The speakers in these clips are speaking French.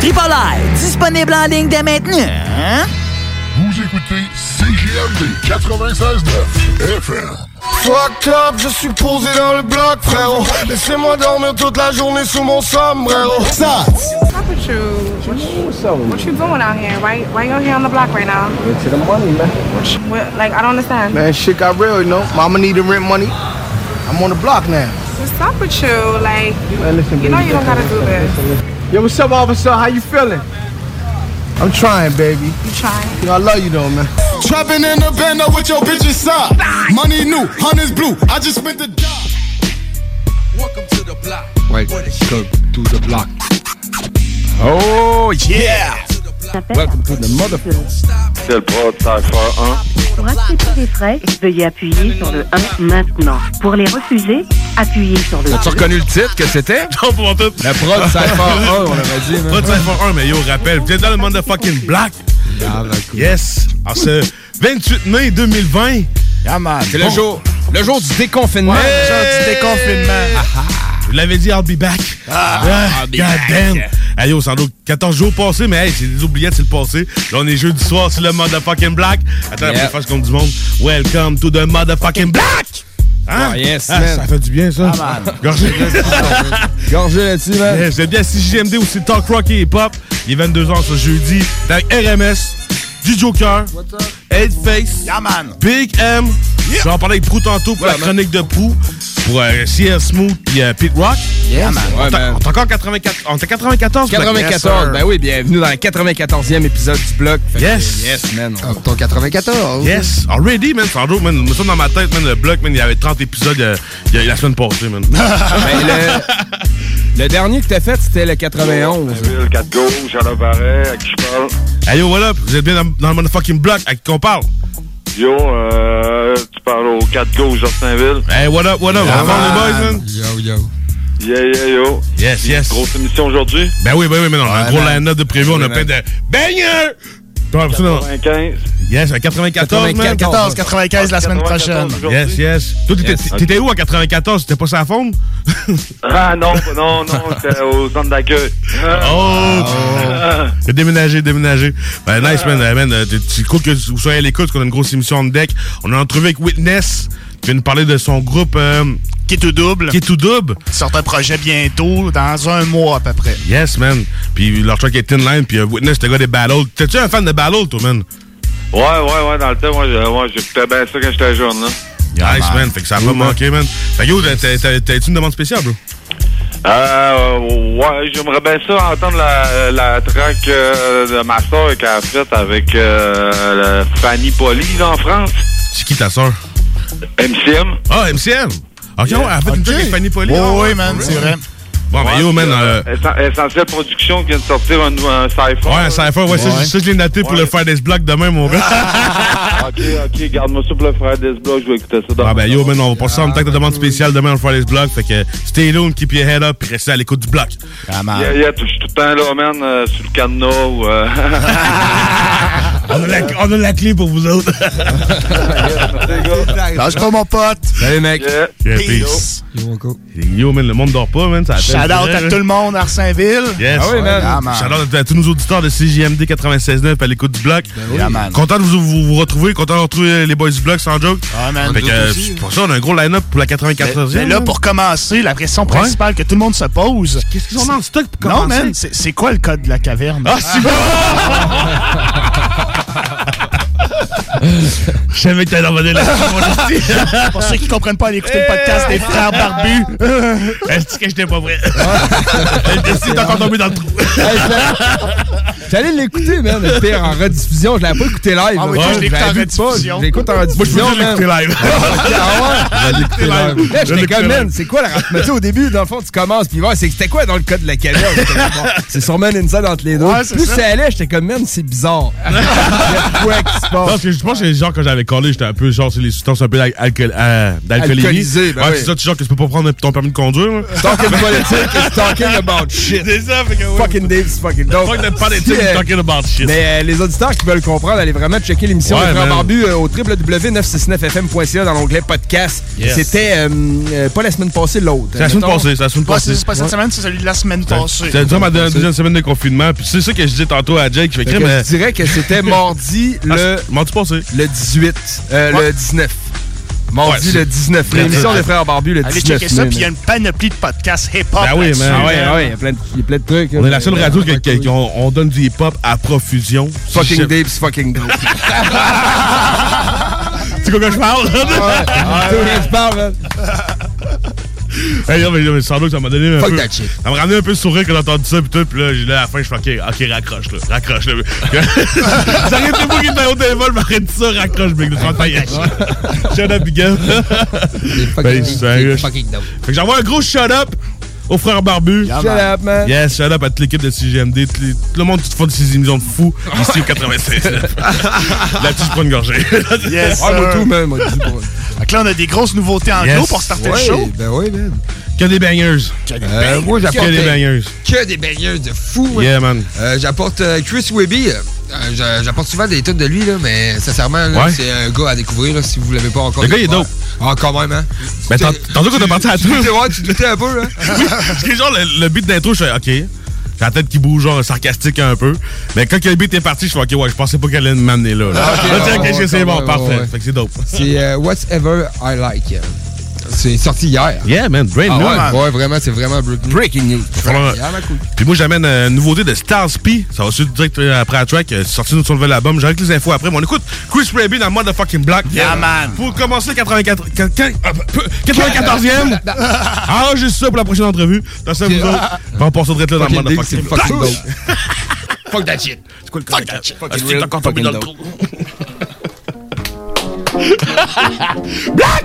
Tripoli, disponible en ligne dès maintenant. hein? Vous écoutez CGMD 96.9 FM. Fuck up, je suis posé dans le bloc, frérot. Laissez-moi dormir toute la journée sous mon sombrero. Ça, Stop with you. What you, what you doing out here? Why why you out here on the block right now? to the money, man. What, like I don't understand. Man, shit got real, you know. Mama need the rent money. I'm on the block now. Just stop with you. Like Man, listen, you know you don't gotta do this. Yo, what's up, officer? How you feeling? I'm trying, baby. You trying? You know, I love you though, man. Trapping in the band up with your bitches side. Money new, honey's blue. I just spent the job. Welcome to the block. Right, go to the block. Oh yeah! Welcome to the. C'est le prod Cypher 1. Pour accepter les frais, veuillez appuyer sur le 1 maintenant. Pour les refuser, appuyez sur le As-tu reconnu le titre que c'était? Non, pour tout. La prod Cypher 1, on l'aurait dit. Pas de Cypher 1, mais yo, rappelle, vous êtes dans le motherfucking black. Ah. Yes. En ce 28 mai 2020. Yeah, man. C'est le jour, le jour du déconfinement. Ouais, le jour du déconfinement. Vous l'avez dit, I'll be back. Ah, I'll be God back. damn. Hey yo, sans doute 14 jours passés, mais hey, c'est des oubliettes, c'est le passé. Là, on est jeudi soir, c'est le motherfucking black. Attends, yeah. on faire comme du monde. Welcome to the motherfucking black! Hein? Ah, yes, Ah, ça fait du bien, ça. Ah, man. Gorgé. Gorgé là-dessus, man. Yeah, Vous êtes bien CJMD aussi Talk Rock et Hip Hop. Il est 22h ce jeudi. Avec RMS, du Joker, Headface, Big M. Je vais en parler avec Prou tantôt pour Ouais, la man. chronique de Prou. Pour euh, CL Smooth et euh, Pete Rock. Yeah, man. On Ouais, man. on est encore 84. On est à 94. 94, ben oui, bienvenue dans le 94e épisode du bloc. Fait que, Yes. Yes, man. Ton 94. Yes, already, man. Sans doute, man. Me semble dans ma tête, man, le bloc, man, il y avait 30 épisodes euh, il y a- la semaine passée, man. Ben, le, le dernier que t'as fait, c'était le 91. Ville, 4 gauche, à l'appareil, à qui je parle. hey yo, what up? Vous êtes bien dans, dans le motherfucking block à qui qu'on parle? Yo, euh, tu parles au 4 gauche, Justinville. Hey, what up, what up? Yeah, On va les boys, man? Yo, yo. Yeah, yeah, yo. Yes, yes. Grosse émission aujourd'hui. Ben oui, ben oui, mais non, un gros line-up de prévu, on a plein de bangers! Toi, après ça, non. 95. Yes, à 94, man. 94. 95 la semaine 94 prochaine. Yes, yes. Toi, t'étais Yes. t'étais où à 94? C'était pas sa faune? Ah non, non, non, c'était au centre d'accueil. Oh! Ah. T'as déménagé, déménagé. Ben, nice, man. Euh, man, euh, c'est cool que vous soyez à l'écoute, parce qu'on a une grosse émission en deck. On a entrevu avec Witness, qui vient nous parler de son groupe, euh, Qui est tout double. qui est tout double. Sort un projet bientôt, dans un mois à peu près. Yes, man. Puis leur track est Thin Line, puis euh, Witness, t'es gars des battles. T'es-tu un fan de battle, toi, man? Ouais, ouais, ouais, dans le temps, moi, j'écoutais bien ça quand j'étais jeune, là. Nice, man. Fait que ça a pas manqué, man. Fait que yo, t'as- t'as- t'as- t'as-tu une demande spéciale, bro? Euh, ouais, j'aimerais bien ça entendre la, la track euh, de ma soeur qu'elle a faite avec euh, le Fanny Poli, là, en France. C'est qui ta soeur? MCM. Ah, MCM! Ok, elle a fait une avec Fanny Poli. Ah, oui, man, c'est vrai. Bon, ben yo, man. euh, Essen- Essentiel Production qui vient de sortir un, un cypher. Ouais, un cypher, ouais, ça, Ouais. ça, je l'ai noté pour Ouais. le Fridays Block demain, mon gars. ok, ok, garde-moi ça pour le frère des blocs, je vais écouter ça. dans- Ah ben yo, man, on va passer en tant que de demande spéciale demain au Fridays Block. Fait que stay tuned, keep your head up, puis restez à l'écoute du bloc. Ah, man. Yeah, yeah, je suis tout le temps là, man, euh, sur le cadenas ou... euh, On a, la, on a la clé pour vous autres. Lâche pas mon pote. Salut, mec. yeah. Yeah, peace. Yo, man, le monde dort pas, man. Ça appelle Shout out vrai, à tout le monde, Arsainville. Yes. Ah oui, man. Ah, man. Shout out à tous nos auditeurs de CJMD 96.9 à l'écoute du bloc. Yeah, man. Content de vous, vous, vous retrouver, content de retrouver les Boys Block sans joke. Ah, man. Fait que, aussi. pour ça, on a un gros line-up pour la 94e. Mais là, pour commencer, la question principale que tout le monde se pose. Qu'est-ce qu'ils ont dans le stock pour Non, commencer? man, c'est c'est quoi le code de la caverne? Ah, c'est bon! Je savais que t'allais esti. Pour ceux qui comprennent pas, aller écouter le podcast des frères barbus. Est-ce que j'étais pas vrai? Le esti est encore tombé dans le trou. J'allais l'écouter, man. Le pire, en rediffusion. Je l'avais pas écouté live. Ah oui, je l'écoute en rediffusion. Je l'écoute en Moi, je peux rediffusion, l'écouter man. live. Ah ouais? Je live. Là, Je j'étais comme, man, c'est quoi la Mais tu sais, au début, dans le fond, tu commences, puis c'est- c'était quoi dans le code de la bon, C'est sûrement une inside entre les deux. Plus ça. allait, j'étais comme, man, c'est bizarre. Il y a quoi qui se passe? Je pense que genre quand j'avais collé, j'étais un peu genre c'est les substances un peu d'al- alcool- euh, ben ouais, oui. c'est ça, tu genre que tu peux pas prendre ton permis de conduire. là? Talking politics, it's talking about shit. C'est ça, fait que ouais. Fucking Dave, c'est fucking dope. Fuck the politics, euh, talking about shit. Mais euh, les auditeurs qui veulent comprendre, allez vraiment checker l'émission Ouais, man. Barbus euh, au www.969fm.ca dans l'onglet podcast. Yes. C'était euh, euh, pas la semaine passée, l'autre. C'est la semaine passée, c'est la semaine c'est passée. c'est pas cette semaine, c'est celui de la semaine passée. C'est durant ma deux- deuxième semaine de confinement. Puis c'est ça que je disais tantôt à Jake. Je dirais que c'était mardi Ah, le, c'est- mardi passé. Le 18, euh, Ouais. le 19. Mardi Ouais, le 19. Ouais, L'émission des Frères Barbus le Allez 19 checker ça, mai, puis il y a une panoplie de podcasts hip-hop. Ben oui, man. Ah ouais, ah ouais, il y a plein de, y a plein de trucs. On est la seule radio qui, qui- on, on donne du hip-hop à profusion. Fucking Dave's fucking dope. Tu sais quoi que je parle? Ah, ouais, je parle, man? Hey, non, mais, mais sans doute, ça m'a donné un Fuck peu. that shit. Ça m'a ramené un peu le sourire quand j'ai entendu ça, pis tout, pis là, j'ai là, à la fin, je fais, ok, ok, raccroche, là, raccroche, là. J'arrête de pas qu'il était au téléphone, m'arrête ça, raccroche, mec, de 30 ans. Shut up, Miguel. Ben, sérieux. Fait que j'envoie un gros shut up aux frères barbus. Shut up, man. Yes, shut up à toute l'équipe de CGMD, tout, le monde qui te fait de ces émissions de fous, ici au 96. Là-dessus, je prends une gorgée. Yes, Ah, moi tout, Fait que là, on a des grosses nouveautés en Yes. gros pour starter Ouais, le show. ben oui, man. Que des bangers. Euh, moi, Que des bangers. que des baigneuses de fou. man. Yeah, man. Euh, j'apporte euh, Chris Webby. Euh, j'a- j'apporte souvent des trucs de lui, là, mais sincèrement, Ouais. c'est un gars à découvrir là, si vous l'avez pas encore. Le gars, il est dope. Ah, quand même, hein. Ben, Tu- tant- tantôt qu'on est parti à doutais, ouais, tu doutais un peu. Parce que genre, le, le beat d'intro, je fais OK. J'ai la tête qui bouge, genre sarcastique un peu. Mais quand le beat est parti, je fais OK, ouais, je pensais pas qu'elle allait m'amener là. là. Ah, Là, tiens, c'est bon, parfait. ouais. Fait que c'est dope. C'est euh, Whatever I Like. C'est sorti hier. Yeah, man, brand Ah new. ouais, vraiment, c'est vraiment breaking, breaking news. Vraiment. Cool. Puis moi, j'amène euh, une nouveauté de Stars P. Ça va suivre direct euh, après la track. euh, C'est sorti sur le nouvel album. J'arrête les infos après. Mais on écoute Chris Raby dans le motherfucking black. Yeah, man. Pour commencer 84, quin- quin- ah, peu- 94e. Ah, juste ça pour la prochaine entrevue. Dans ça, vous autres. On passe direct là dans motherfucking black. Fuck that shit. C'est quoi le Fuck that shit. Fucking encore tombé fucking dans le dope. trou. Black!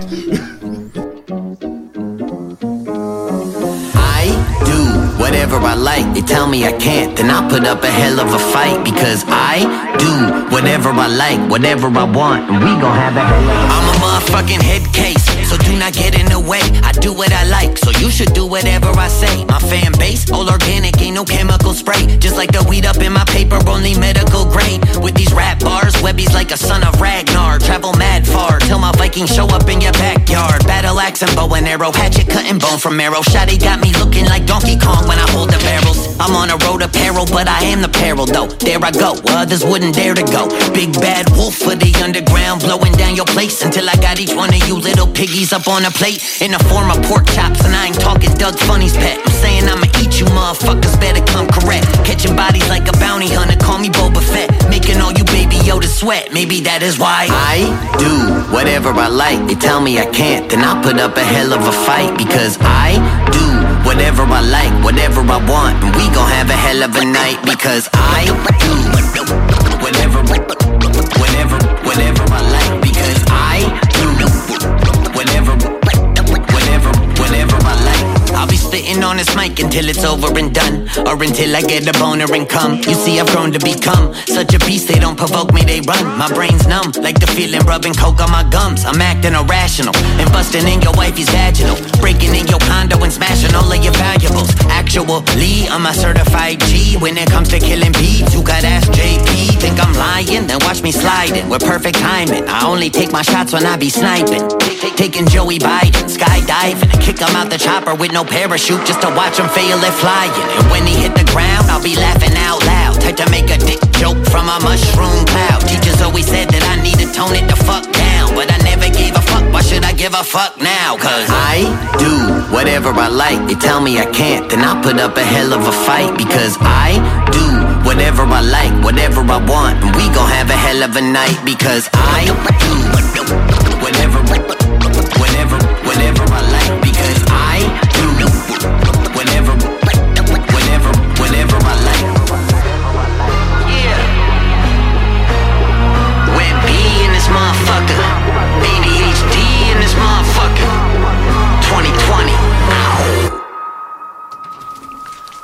Whatever I like. They tell me I can't, then I put up a hell of a fight. Because I do whatever I like, whatever I want, and we gon' have a hell of a I'm a motherfucking head case, so do not get in the way. I do what I like, so you should do whatever I say. My fan base, all organic, ain't no chemical spray. Just like the weed up in my paper, only medical grade. With these rap bars, Webby's like a son of Ragnar. Travel mad far, till my Vikings show up in your backyard. Battle axe and bow and arrow, hatchet cutting bone from marrow. Shotty got me looking like Donkey Kong when I hold the barrels. I'm on a road to peril, but I am the peril though. There I go, others wouldn't dare to go. Big bad wolf for the underground, blowing down your place until I got each one of you little up on a plate in the form of pork chops. And I ain't talking Doug Funny's pet. I'm saying I'ma eat you motherfuckers, better come correct. Catching bodies like a bounty hunter, call me Boba Fett. Making all you baby Yoda sweat, maybe that is why I do whatever I like. They tell me I can't, then I put up a hell of a fight because I do whatever I like, whatever I want, and we gon' have a hell of a night because I do whatever, whatever, whatever I like on this mic until it's over and done, or until I get a boner and come. You see, I've grown to become such a beast. They don't provoke me, they run. My brain's numb, like the feeling rubbing coke on my gums. I'm acting irrational and busting in your wifey's vaginal, breaking in your condo and smashing all of your valuables. Actually, I'm a certified G when it comes to killing beats. You got ass JP, think I'm lying? Then watch me sliding with perfect timing. I only take my shots when I be sniping. Taking Joey Biden, skydiving, kick him out the chopper with no parachute just to watch him feel it flying. And when he hit the ground, I'll be laughing out loud. Type to make a dick joke from a mushroom cloud. Teachers always said that I need to tone it the fuck down. But I never gave a fuck, why should I give a fuck now? Cause I do whatever I like. They tell me I can't, then I put up a hell of a fight. Because I do whatever I like, whatever I want. And we gon' have a hell of a night. Because I do whatever, whatever, whatever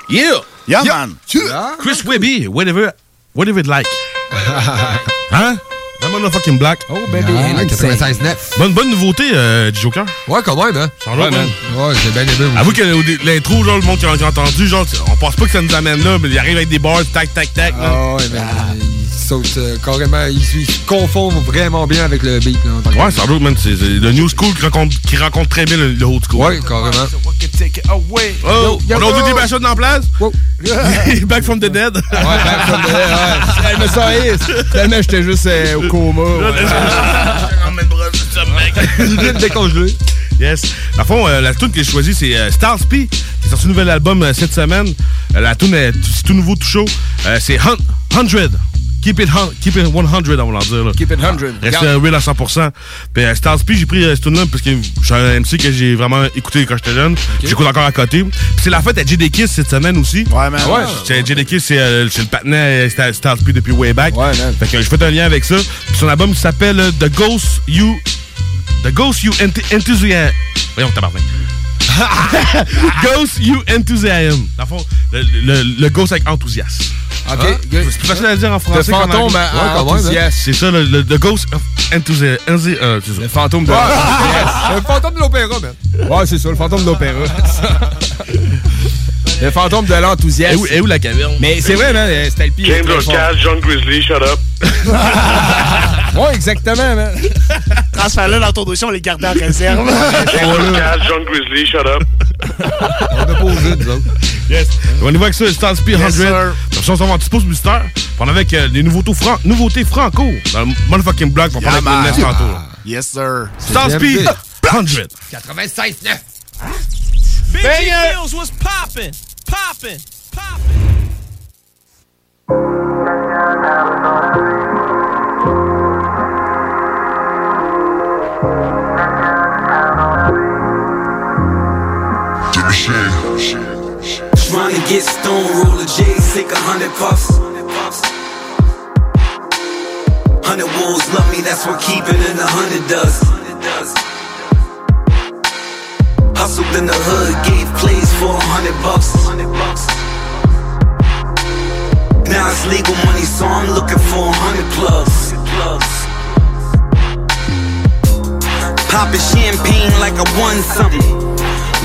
Yeah! Yeah, man. Chris Webby, whatever, whatever it like. hein? That motherfucking black. Oh, baby. Ah, 96.9. Bonne, bonne nouveauté, euh, du Joker. Ouais, quand même, hein? Ça va, man. Ouais, j'ai bien aimé. Avoue que l'intro, genre, le monde qui a, qui a entendu, genre, on pense pas que ça nous amène là, mais il arrive avec des bars, tac, tac, tac. là. Ah ouais, mais il saute euh, carrément, il, se- il se confond vraiment bien avec le beat. Là, Ouais, ça va, man. C'est c'est le new school qui rencontre, qui rencontre très bien le, le old school. Ouais, carrément. Oh, on a des bachottes dans la place? Back from the dead. Ouais, back from the dead, ouais. Me ça. Tellement j'étais juste euh, au coma. Vite décongelé. Yes. Dans le fond, euh, la tune que j'ai choisie, c'est euh, Stars P, qui est sorti un nouvel album euh, cette semaine. Euh, la tune est c'est tout nouveau, tout chaud. Euh, c'est Hun- 100. Keep it, keep it 100, on va dire. Là. Keep it 100. Reste euh, real à 100%. Puis Stars P, j'ai pris tune-là parce que j'ai un MC que j'ai vraiment écouté quand j'étais jeune. J'écoute encore à côté. Puis c'est la fête à JD Kiss cette semaine aussi. Ouais, man. Ouais, c'est JD Kiss, c'est euh, le patinet euh, Stars P depuis way back. Ouais, man. Fait que j'ai fait un lien avec ça. Puis son album s'appelle euh, The Ghost You. The Ghost You Ent- Enthusiasm. Voyons, tabarnak. Ghost You Enthusiasm. Dans le fond, le, le, le Ghost avec enthousiasme. OK. Hein? C'est plus facile à dire en français. Le fantôme à- Ouais, quand même, hein. C'est ça, le, le, the Ghost of Enthusiasm. Euh. Le fantôme de. Le fantôme de l'opéra, man. Ouais, c'est ça, le fantôme de l'opéra. le fantôme de l'enthousiasme. Et où, et où la caverne? Mais c'est vrai, man, euh, c'était le pire. James O'Call, John Grizzly, shut up. Ouais, exactement, man. Transfère-le dans ton dossier, on les garde en réserve. James O'Call, John Grizzly, shut up. On a pas osé, nous autres. Yes. On y va avec ça, Stars P 100. Yes, on s'en va en petit pouce booster. On est avec euh, des nouveautés, fran nouveautés franco dans le motherfucking block pour parler Yeah, avec le man. tantôt. Yes, sir. Stars P 100. 96.9. Big Hills was popping, popping, popping. Trying to get stone, roll a J, take a hundred puffs. Hundred wolves love me, that's what keep it a hundred does. Hustled in the hood, gave plays for a hundred bucks. Now it's legal money, so I'm looking for a hundred plugs. Popping champagne like I won something.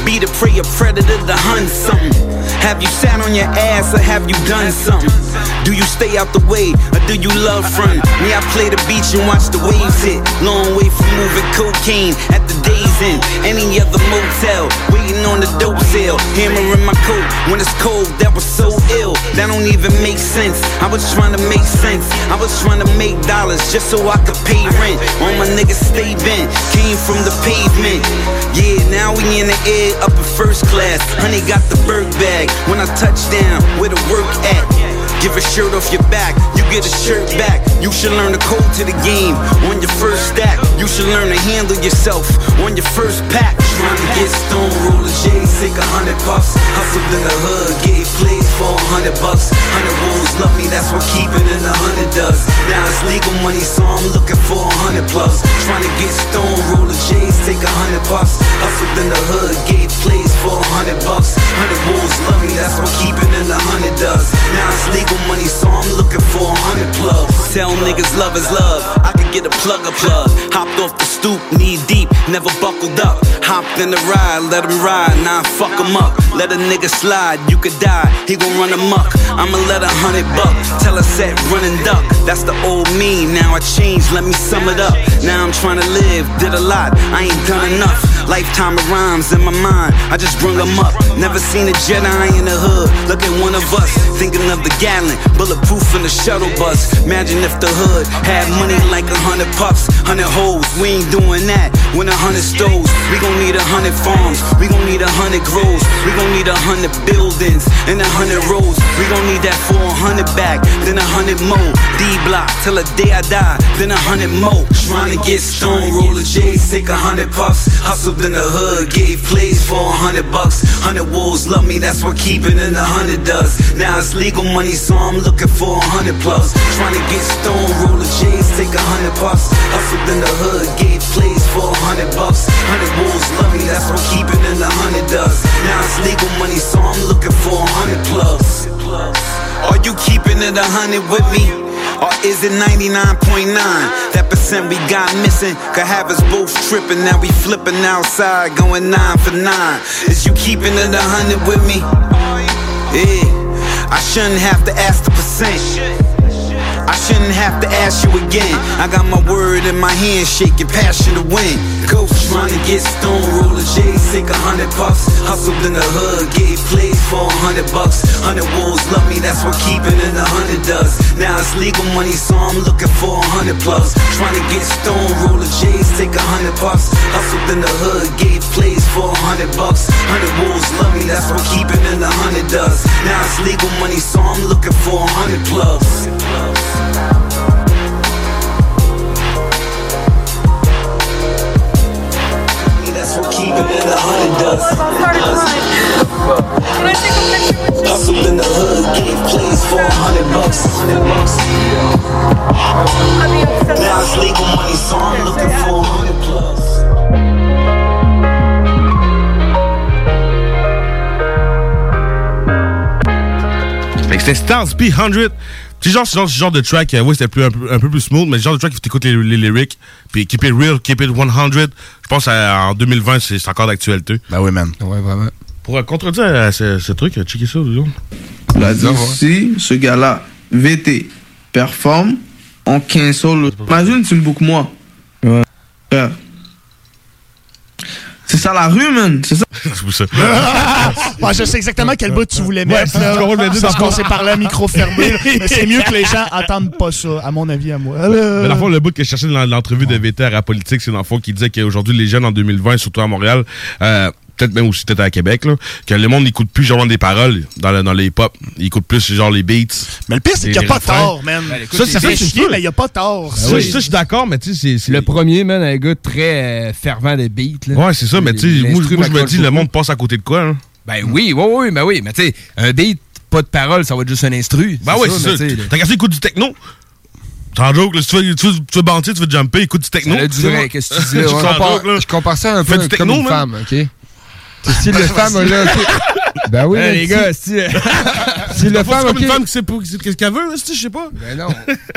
Be the prey, a predator to hunt something. Have you sat on your ass or have you done something? Do you stay out the way or do you love front? Me, I play the beach and watch the waves hit. Long way from moving cocaine at the day's end. Any other motel, waiting on the dope sale. Hammer in my coat when it's cold, that was so ill. That don't even make sense. I was trying to make sense. I was trying to make dollars just so I could pay rent. All my niggas stay bent, came from the pavement. Yeah, now we in the air up in first class. Honey got the Berg bag. When I touch down, where the work at? Give a shirt off your back, you get a shirt back. You should learn the code to the game. On your first stack, you should learn to handle yourself. On your first pack, trying to get stone, roll a J, take a hundred puffs. Hustled in the hood, gave plays for a hundred bucks. Hundred wolves love me, that's what keep it in a hundred does. Now it's legal money, so I'm looking for a hundred plus. Trying to get stone, roll a J, take a hundred puffs. Hustled in the hood, gave plays for a hundred bucks. Hundred wolves love me, that's what keep it in a hundred does. Now it's legal money, so I'm looking for a hundred plugs. Tell niggas love is love. I could get a plug a plug. Hopped off the stoop, knee deep, never buckled up. Hopped in the ride, let him ride, I fuck him up. Let a nigga slide, you could die, he gon' run amok. I'ma let a hundred buck, tell a set, run and duck. That's the old me, now I changed, let me sum it up. Now I'm trying to live, did a lot, I ain't done enough. Lifetime of rhymes in my mind, I just bring them up. Never seen a Jedi in the hood. Look at one of us, thinking of the gallon, bulletproof in the shuttle bus. Imagine if the hood had money like a hundred puffs, hundred hoes. We ain't doing that. When a hundred stoves, we gon' need a hundred farms. We gon' need a hundred grows. We gon' need a hundred buildings and a hundred roads. We gon' need that 400 back, then a hundred more. D block till the day I die, then a hundred more. Trying to get stone, roller J's, take a hundred puffs. Hustled in the hood, gave plays for a hundred bucks. Hundred wolves love me, that's what keeping in a hundred does. Now it's legal money, so I'm looking for a hundred plus. Trying to get stone, roller J's, take a hundred puffs. Hustled in the hood, gave plays for a hundred bucks. Hundred wolves love me, that's what keeping in a hundred does. Now it's legal money, so I'm looking for a hundred plus. Are you keeping it a hundred with me? Or is it 99.9? That percent we got missing could have us both tripping. Now we flipping outside, going nine for nine. Is you keeping it a hundred with me? Yeah, I shouldn't have to ask the percent. I shouldn't have to ask you again. I got my word in my hand, shaking passion to win. Ghost trying to get stone, roller J's, take a hundred bucks. Hustled in the hood, gave plays for a hundred bucks. Hundred wolves love me, that's what keeping in a hundred does. Now it's legal money, so I'm looking for a hundred plus. Trying to get stone, roller J's, take a hundred puffs. Hustled in the hood, gave plays for a hundred bucks. Hundred wolves love me, that's what keeping in a hundred does. Now it's legal money, so I'm looking for a hundred plus. That's what keeping in a hundred does. Can I take a picture with you? Hustled in the hood, gave plays for a hundred bucks. Hundred bucks. Now it's legal money, so I'm looking for a hundred plus. Fait que c'était Stars P100. C'est genre, ce genre, ce genre de track, euh, oui, c'était plus, un, peu, un peu plus smooth, mais le genre de track, il faut t'écouter les, les lyrics, puis keep it real, keep it 100. Je pense qu'en 2020, c'est encore d'actualité. Ben oui, man. Ouais, vraiment. Pour euh, contredire euh, ce, ce truc, euh, checker ça, disons. Dit si ce gars-là, VT, performe, on cancel. Imagine, tu me bookes moi. Ouais. C'est ça la rue, man. C'est ça. ça. Moi, je sais exactement quel bout tu voulais mettre. là. le dire Parce dans- qu'on s'est parlé à micro fermé. là. Mais c'est mieux que les gens attendent pas ça, à mon avis, à moi. Mais dans le fond, le bout que je cherchais dans l'entrevue de VT à Politique, c'est dans le fond qui disait qu'aujourd'hui, les jeunes en 2020, surtout à Montréal, euh, peut-être même aussi peut-être à Québec, là, que le monde n'écoute plus genre des paroles dans, le- dans les hip-hop. Il écoute plus genre les beats. Mais le pire, c'est qu'il n'y a pas tort, man. Ça, ça fait chier, mais il n'y a pas tort. Ça, ça, je suis d'accord, mais tu sais, c'est. Le premier, man, un gars très euh, fervent de beat. Là. Ouais, c'est ça, mais tu sais, moi, moi, je me dis, le monde passe à côté de quoi, hein? Ben oui, oui, oui, ben oui. Mais tu sais, un beat, pas de parole, ça va être juste un instru. Ben oui, c'est ça. T'as qu'à écoute du techno. T'en joke, là, si tu veux, tu veux, tu veux banter, tu veux jumper, écoute du techno. Ça a duré, qu'est-ce que tu dis là? Je compare- Je compare ça un peu du comme techno, une femme, OK? Tu sais, Si le femme, là... ok. Ben oui, mais les gars, si, euh, si le le femme, c'est une femme qui sait pas qu'est-ce qu'elle veut, je sais pas. Ben non,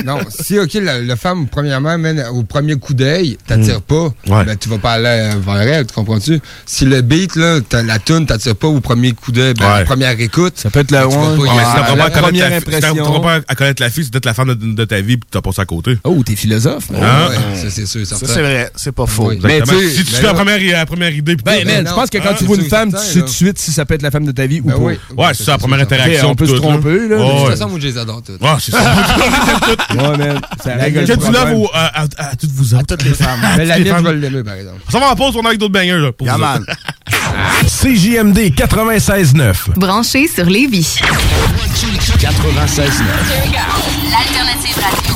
non. Si, OK, la, la femme, premièrement, au premier coup d'œil, t'attires pas, ben tu vas pas aller vers elle, tu comprends-tu? Si le beat, là, t'as- la tune t'attire pas au premier coup d'œil, ben, première écoute, ça peut être la tu one. première impression. t'apprends pas à connaître la fille, c'est peut-être la femme de, de ta vie puis t'as passé à côté. Oh, t'es philosophe. Hein? Ouais, ça, c'est sûr, Ça, c'est vrai. C'est pas faux. Tu si tu fais la première, la première idée, puis Ben, non. je pense que quand Ah, tu vois une femme, tu sais tout de suite si ça peut être la femme de ta vie ou Ben pas. Ouais, c'est ça, la première interaction. on peut se tromper, là. De toute façon, moi, je les adore toutes. Ouais, c'est ça. Ouais, man. Ça règle Que du love à, à- à toutes vous autres. Toutes les femmes. Mais la les mienne, je vais l'aimer, par exemple. S'en va en pause, on a avec d'autres bangers, là. Pour. CJMD 96.9. Branché sur Lévis. 96.9. L'alternative radio.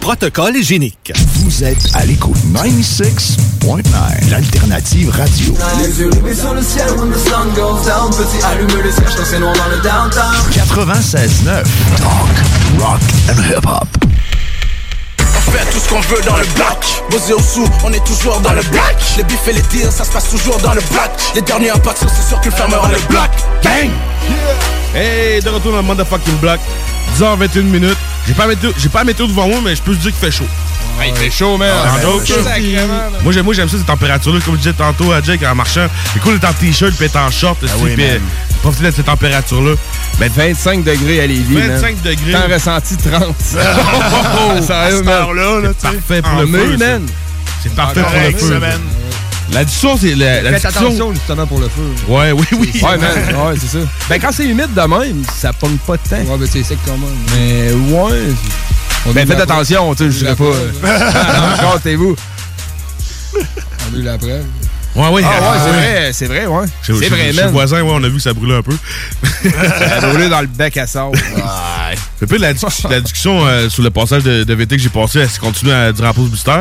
protocole hygiénique. Vous êtes à l'écoute 96.9, l'alternative radio. Les yeux rivés sur le ciel when the sun goes down Petit allume les cierges quand c'est noir dans le downtown 96.9, talk, rock and hip-hop. On fait tout ce qu'on veut dans le bloc Posé au sous, on est toujours dans le bloc Les bifs et les tirs, ça se passe toujours dans le bloc Les derniers impacts, c'est sûr qu'ils fermeront le bloc Bang Hey, de retour dans le motherfucking block. 10h21 minutes. J'ai pas, la météo- j'ai pas météo devant moi, mais je peux te dire qu'il fait chaud. il fait chaud, man. Ah, Ah, là. moi, j'aime, moi, j'aime ça, ces températures-là. Comme je disais tantôt à Jake en marchant. C'est cool d'être en t-shirt puis être en short. aussi, oui, puis, euh, profiter de cette température-là. Ben, 25 degrés à Lévis. 25 degrés. Temps ressenti 30. Oh, Sérieux, à cette man. heure-là, là, tu. Parfait pour En le mai, feu, man. C'est parfait Encore pour le feu. La discussion, c'est la, la Faites discussion. attention justement pour le feu. Ouais, oui, oui. Ouais, man. Ouais, c'est ça. Ben, quand c'est humide de même, ça pogne pas de temps. Ouais, ben c'est sec quand même. Mais, ouais. On ben, faites attention, tu sais, je dirais pas. après. Comptez-vous. On a eu la preuve. Ouais, oui. Ah, ouais, c'est ouais. vrai, c'est vrai, ouais. Chez, C'est chez- vrai, chez le man. voisin, ouais, on a vu que ça brûlait un peu. Ça a brûlé dans le bec à sable. Un peu la, la discussion euh, sur le passage de, de VT que j'ai passé, elle s'est continuée à dire en pause booster.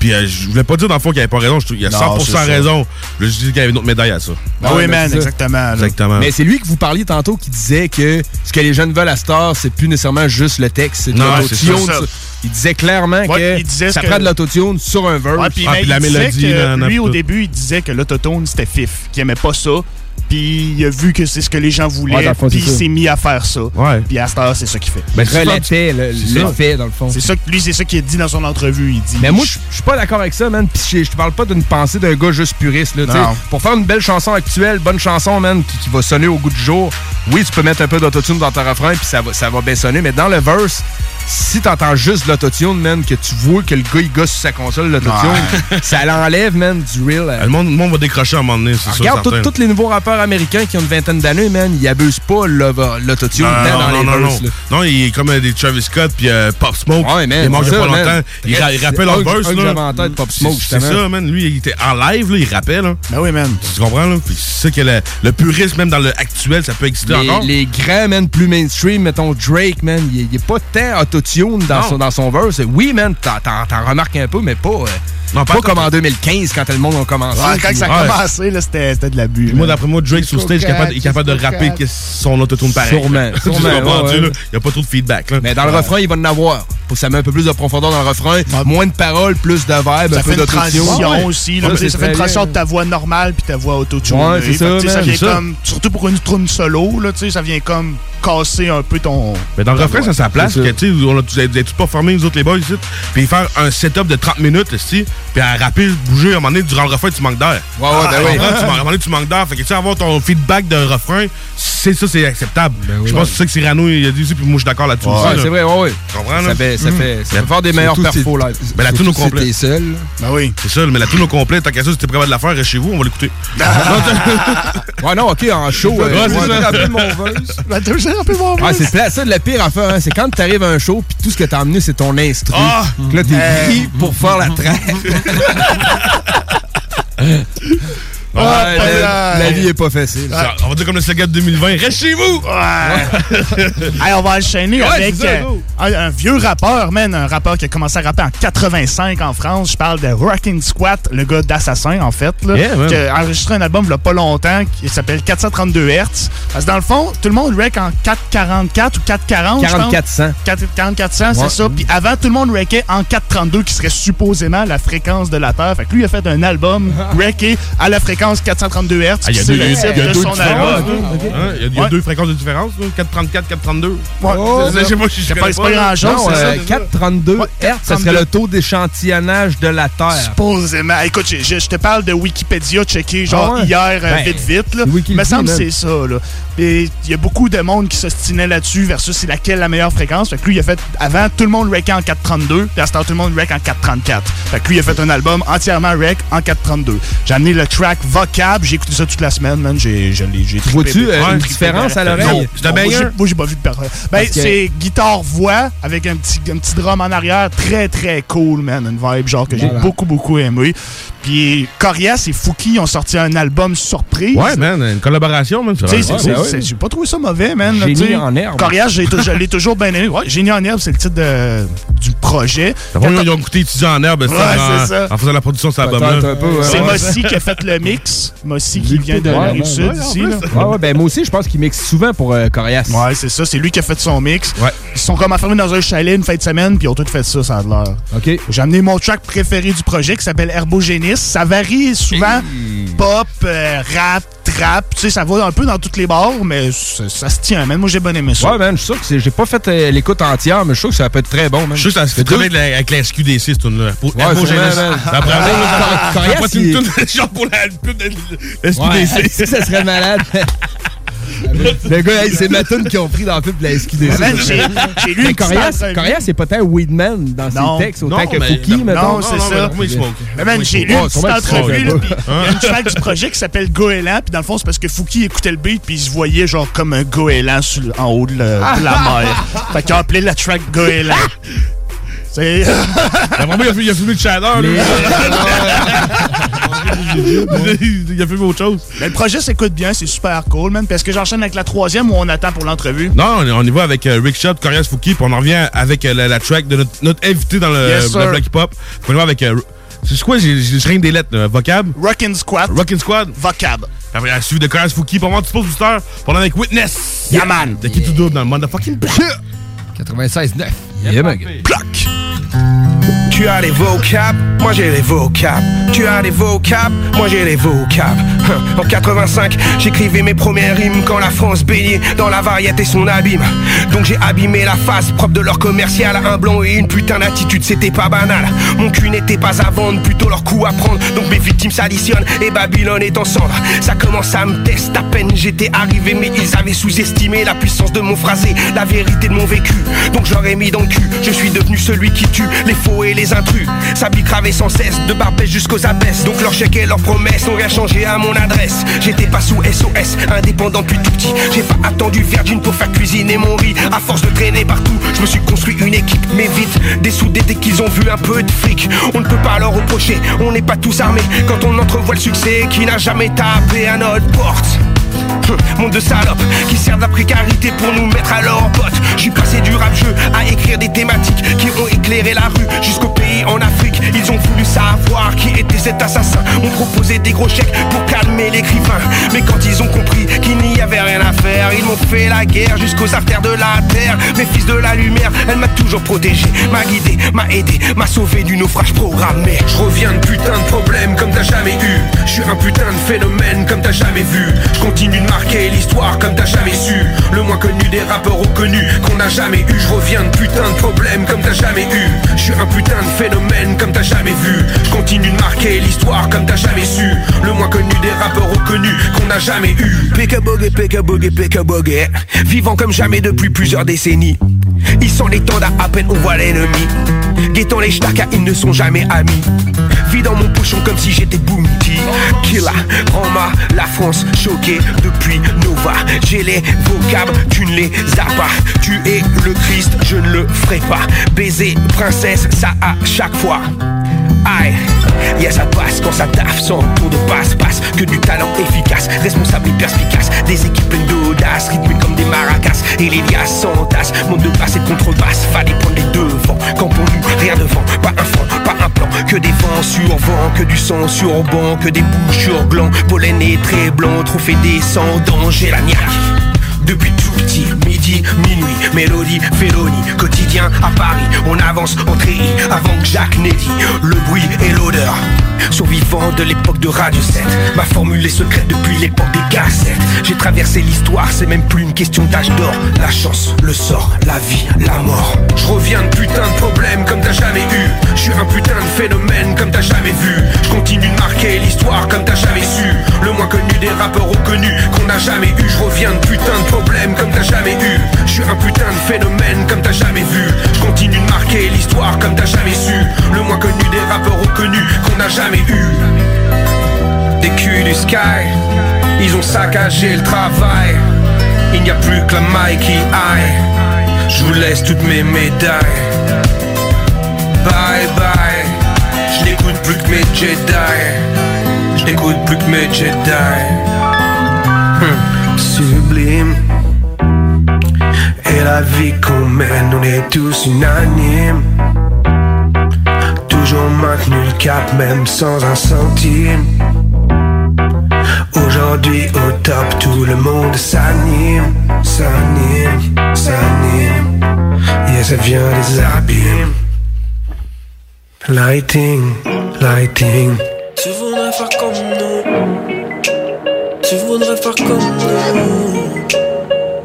Puis euh, je voulais pas dire dans le fond qu'il avait pas raison. Je qu'il y a Non, 100% c'est ça. raison. Je dis qu'il y avait une autre médaille à ça. Ah oui, man, exactement. là. Exactement. Mais c'est lui que vous parliez tantôt qui disait que ce que les jeunes veulent à Star, c'est plus nécessairement juste le texte, c'est de Non, l'autotune. c'est ça. ça. Il disait clairement Ouais, que il disait ça que- prend de l'autotune sur un verse. Ouais, puis Ah, puis la il mélodie, que là, lui, au début, il disait que l'autotone, c'était fif, qu'il aimait pas ça. Puis il a vu que c'est ce que les gens voulaient, puis il s'est mis à faire ça. Puis à cette heure, c'est ça qu'il fait. Ça. relatait le, le fait, dans le fond. C'est ça que lui, c'est ça qu'il a dit dans son entrevue. Il dit. Mais moi, je suis pas d'accord avec ça, man. Puis je te parle pas d'une pensée d'un gars juste puriste. Là. Non. Pour faire une belle chanson actuelle, bonne chanson, man, qui, qui va sonner au goût du jour, oui, tu peux mettre un peu d'autotune dans ton refrain, puis ça va, ça va bien sonner. Mais dans le verse, si t'entends juste l'autotune, man, que tu vois que le gars, il gosse sur sa console, l'autotune, ça l'enlève, man, du real. euh, Le monde, le monde va décrocher à un moment donné, c'est sûr. Regarde tous les nouveaux rappeurs américains qui ont une vingtaine d'années, man, ils abusent pas l'autotune dedans non, dans non, les non, verses. non. Non, il est comme euh, des Travis Scott puis euh, Pop Smoke. Ouais, man, il a pas man. longtemps. Il, ra- il rappelle Un- en verse, un que là. j'avais en tête, Pop Smoke, C'est- ça, man. Lui, il était en live, là, il rappelle. Là. Ben oui, man. Tu comprends, là? Puis c'est ça que le, le purisme, même dans le actuel, ça peut exister les, encore. les grands, man, plus mainstream, mettons Drake, man, il est- il est pas tant autotune dans son, dans son verse. Oui, man, t'en- remarques un peu, mais pas, euh, Non, pas, pas comme en 2015 quand le monde a commencé. Ouais, quand puis- ça a Ouais. commencé, c'était de l'abus. Moi, d'après moi, Drake sur stage est capable, est capable de rapper que son autotune pareil. Sûrement, sûrement, ouais, Il n'y a pas trop de feedback. Là. Mais dans le refrain, il va en avoir. pour- ça met un peu plus de profondeur dans le refrain. Moins de paroles, plus de vibe, un Ça peu fait une d'autotune. aussi. là, Ça, fait une transition de ta voix normale puis ta voix autotune. Ouais, c'est ça, vient comme, surtout pour une trune solo, ça vient comme casser un peu ton. Mais dans le refrain, ça sa place, C'est on a tous- vous êtes tous pas formés, nous autres les boys ici, puis faire un setup de 30 minutes ici, puis à rapper, bouger, à un moment donné, durant le refrain, tu manques d'air. Ouais, ouais, ben Tu oui. Tu manques- À un moment donné, tu manques d'air. Fait que tu sais, avoir ton feedback de refrain, c'est ça, c'est acceptable. je pense que c'est ça que Cyrano, il a dit aussi, puis moi, je suis d'accord là-dessus Ouais, aussi. là. c'est vrai, ouais, ouais. Tu comprends, Ça là? fait- ça Mm. fait- ça fait faire des meilleurs perfos c'est- live. Mais la tune au complet. t'es seul. Ben oui. C'est ça, mais la tune au complet, tant qu'à ça, si t'es prêt de la faire, reste chez vous, on va l'écouter. Ouais, non, ok, en show. Ouais, euh, c'est ça. mon. Ben, mon Ah, c'est ça, le pire à faire, hein, c'est quand t'arrives à un show, puis tout ce que t'as emmené, c'est ton instru. Ah! Là, t'es Euh. pris pour faire la track. Ouais, Ah, la, la vie est pas facile. Ça, on va dire comme le slogan de 2020, reste chez vous! Hey, on va enchaîner Ouais, avec ça, euh, un, un vieux rappeur, man, un rappeur qui a commencé à rapper en 85 en France. Je parle de Rockin' Squat, le gars d'Assassin, en fait, là, Yeah, qui a enregistré un album il y a pas longtemps qui s'appelle 432 Hz. Parce que dans le fond, tout le monde rec en 444 ou 440. je pense. 4400. 4- 4400, c'est Ouais. ça. Puis avant, tout le monde reckait en 432, qui serait supposément la fréquence de la Terre. Fait que lui, il a fait un album recké à la fréquence 432 Hz. Ah, il y a deux, le il y a titre deux de son différences. album. Hein? Il y a, il y a Ouais. deux fréquences de différence, là, 434, 432. Ouais, c'est pas si je C'est pas- connais c'est pas grand-chose, Non, c'est ça, euh, c'est ça. 432 Ouais, Hertz, ça serait 432. le taux d'échantillonnage de la Terre. Supposément. Écoute, je, je- je te parle de Wikipédia checké genre Ah ouais? hier, euh, Ben, vite, vite. Là. Il me le semble que c'est ça. Là. Et il y a beaucoup de monde qui s'ostinait là-dessus versus c'est laquelle la meilleure fréquence. Fait que lui, il a fait. Avant, tout le monde rec en 432. Puis à ce temps, tout le monde rec en 434. Fait que lui, il a fait un album entièrement rec en 432. J'ai amené le track Vocab. J'ai écouté ça toute la semaine, man. J'ai, je l'ai, j'ai. Vois-tu, euh, une différence à l'oreille? C'est moi, j'ai- Moi, j'ai pas vu de personne. Ben, que- c'est guitare-voix avec un petit, un petit drum en arrière. Très, très cool, man. Une vibe, genre, que j'ai Voilà. beaucoup, beaucoup aimé. Puis Corias et Fouki ont sorti un album surprise. Ouais, man, une collaboration, man. Tu sais, c'est- c'est- J'ai pas trouvé ça mauvais, man. Génie en herbe. Corias, je l'ai toujours bien aimé. Ouais, Génie en herbe, c'est le titre de- du projet. Ils ont goûté étudiant en herbe, Ouais, en, c'est ça. en faisant la production de cet album-là. C'est Ouais. Mossy qui a fait le mix. Mossy qui vient de Ouais, la rive sud ouais, ici. plus. Ouais, ben moi aussi, je pense qu'il mixe souvent pour euh, Corias. Ouais, c'est ça. C'est lui qui a fait son mix. Ouais. Ils sont comme enfermés dans un chalet une fin de semaine, puis ils ont tous fait ça, ça a de l'air. OK. J'ai amené mon track préféré du projet qui s'appelle Herbogénis. Ça varie souvent pop, euh, rap. Tu sais, ça va un peu dans toutes les bars, mais ça, ça se tient, man. Moi, j'ai bien aimé ça. Ouais, man, je suis sûr que c'est- j'ai pas fait euh, l'écoute entière, mais je suis sûr que ça peut être très bon, man. Je suis sûr que ça se fait très bien avec la- SQDC, cette tune-là. Pour Ouais. Ça une tune genre pour la pub de la Ouais, SQDC. ça serait malade. Le gars, hey, c'est ma tune qu'ils ont pris dans le film de la SQDC. Man, j'ai- j'ai lu Mais c'est pas tant Weedman dans Non. ses textes, autant Non, que mais- Fouki, non, mettons. Non, c'est ça. mais. Mais man, j'ai lu Ouais, une petite entrevue, puis il y a une track du projet qui s'appelle Goéland, puis dans le fond, c'est parce que Fouki écoutait le beat, puis il se voyait genre comme un goéland en haut de, de la mer. Fait qu'il a appelé la track Goéland. C'est. Vraiment, il a, fait- il a filmé le chaleur, lui. il a filmé autre chose. Mais le projet s'écoute bien, c'est super cool, man. Parce que j'enchaîne avec la troisième où on attend pour l'entrevue. Non, on, on y va avec euh, Rick Shot, Corias Fouki, puis on en revient avec euh, la, la track de notre, notre invité dans le, Yes, le sir. Black Hip Hop. On y va avec. euh, c'est quoi, j'ai j'ai rien des lettres, là, vocab? Rockin' Squat, Rockin' Squad. Vocab. Après, à suivre de Corias Fouki, pour moi, tu poses booster. Est avec Witness. Yeah, man. De qui tout double dans le motherfucking black. 96.9. Yeah, man. Bloc. Tu as les vocab, moi j'ai les vocab. Tu as les vocab, moi j'ai les vocab. Hein, En 85, j'écrivais mes premières rimes quand la France baignait dans la variété et son abîme. Donc j'ai abîmé la face propre de leur commercial. Un blanc et une putain d'attitude, c'était pas banal. Mon cul n'était pas à vendre, plutôt leur coup à prendre. Donc mes victimes s'additionnent et Babylone est en cendre. Ça commence à me tester à peine j'étais arrivé, mais ils avaient sous-estimé la puissance de mon phrasé, la vérité de mon vécu. Donc j'aurais mis dans le cul, je suis devenu celui qui tue les faux et les intrus. Ça bicravait sans cesse, de Barbès jusqu'aux abesses. Donc leurs chèques et leurs promesses n'ont rien changé à mon adresse. J'étais pas sous SOS, indépendant depuis tout petit. J'ai pas attendu Virgin pour faire cuisiner mon riz. À force de traîner partout, je me suis construit une équipe. Mais vite, dessoudés dès qu'ils ont vu un peu de fric. On ne peut pas leur reprocher, on n'est pas tous armés. Quand on entrevoit le succès qui n'a jamais tapé à notre porte? Monde de salopes qui servent la précarité pour nous mettre à leur botte. J'suis passé du rap-jeu à écrire des thématiques qui ont éclairé la rue jusqu'au pays en Afrique. Ils ont voulu savoir qui était cet assassin. On proposait des gros chèques pour calmer l'écrivain. Mais quand ils ont compris qu'il n'y avait rien à faire, ils m'ont fait la guerre jusqu'aux artères de la terre. Mes fils de la lumière, elle m'a toujours protégé, m'a guidé, m'a aidé, m'a sauvé du naufrage programmé. Je reviens de putain de problèmes comme t'as jamais eu. Je suis un putain de phénomène comme t'as jamais vu. Je continue de marquer l'histoire comme t'as jamais su. Le moins connu des rappeurs reconnus qu'on n'a jamais eu. Je reviens de putain de problèmes comme t'as jamais eu. Je suis un putain de phénomène comme t'as jamais vu. Je continue de marquer l'histoire comme t'as jamais su. Le moins connu des rappeurs reconnus qu'on n'a jamais eu. Bogey, péka bogey. Vivant comme jamais depuis plusieurs décennies. Ils sont les tendres à peine on voit l'ennemi. Guettant les stacks, ils ne sont jamais amis. Vis dans mon pochon comme si j'étais Bounty. Killa, Roma, la France choquée depuis Nova. J'ai les vocables, tu ne les as pas. Tu es le Christ, je ne le ferai pas. Baiser, princesse, ça à chaque fois. Aïe, yeah ça passe quand ça taffe sans tour de passe-passe Que du talent efficace, responsable et perspicace Des équipes pleines d'audace, rythmées comme des maracas. Et les liasses s'entassent, monde de basse et de contrebasse Fallait prendre les devants, quand pour nous rien devant Pas un front, pas un plan, que des vents sur vent. Que du sang sur banc, que des bouches sur gland. Pollen et très blanc, trophée descendant. J'ai la niaque depuis tout petit, midi, minuit, mélodie, félonie, quotidien à Paris, on avance en treillis avant que Jacques n'ait dit le bruit et l'odeur. Survivant de l'époque de Radio 7, ma formule est secrète depuis l'époque des cassettes. J'ai traversé l'histoire, c'est même plus une question d'âge d'or. La chance, le sort, la vie, la mort. Je reviens de putain de problèmes comme t'as jamais eu. Je suis un putain de phénomène comme t'as jamais vu. Je continue de marquer l'histoire comme t'as jamais su. Le moins connu des rappeurs reconnus qu'on n'a jamais eu. Je reviens de putain de comme t'as jamais eu. Je suis un putain de phénomène comme t'as jamais vu. Je continue de marquer l'histoire comme t'as jamais su. Le moins connu des rappeurs reconnus qu'on n'a jamais eu. Des culs du sky, ils ont saccagé le travail. Il n'y a plus que la maille qui aille. Je vous laisse toutes mes médailles. Bye bye. Je n'écoute plus que mes Jedi. Je n'écoute plus que mes Jedi. Sublime. Et la vie qu'on mène, on est tous unanimes. Toujours maintenu le cap, même sans un centime. Aujourd'hui au top, tout le monde s'anime, s'anime, s'anime. Yeah, ça vient des abîmes. Lighting, lighting. Tu faire comme. Tu voudrais faire comme nous.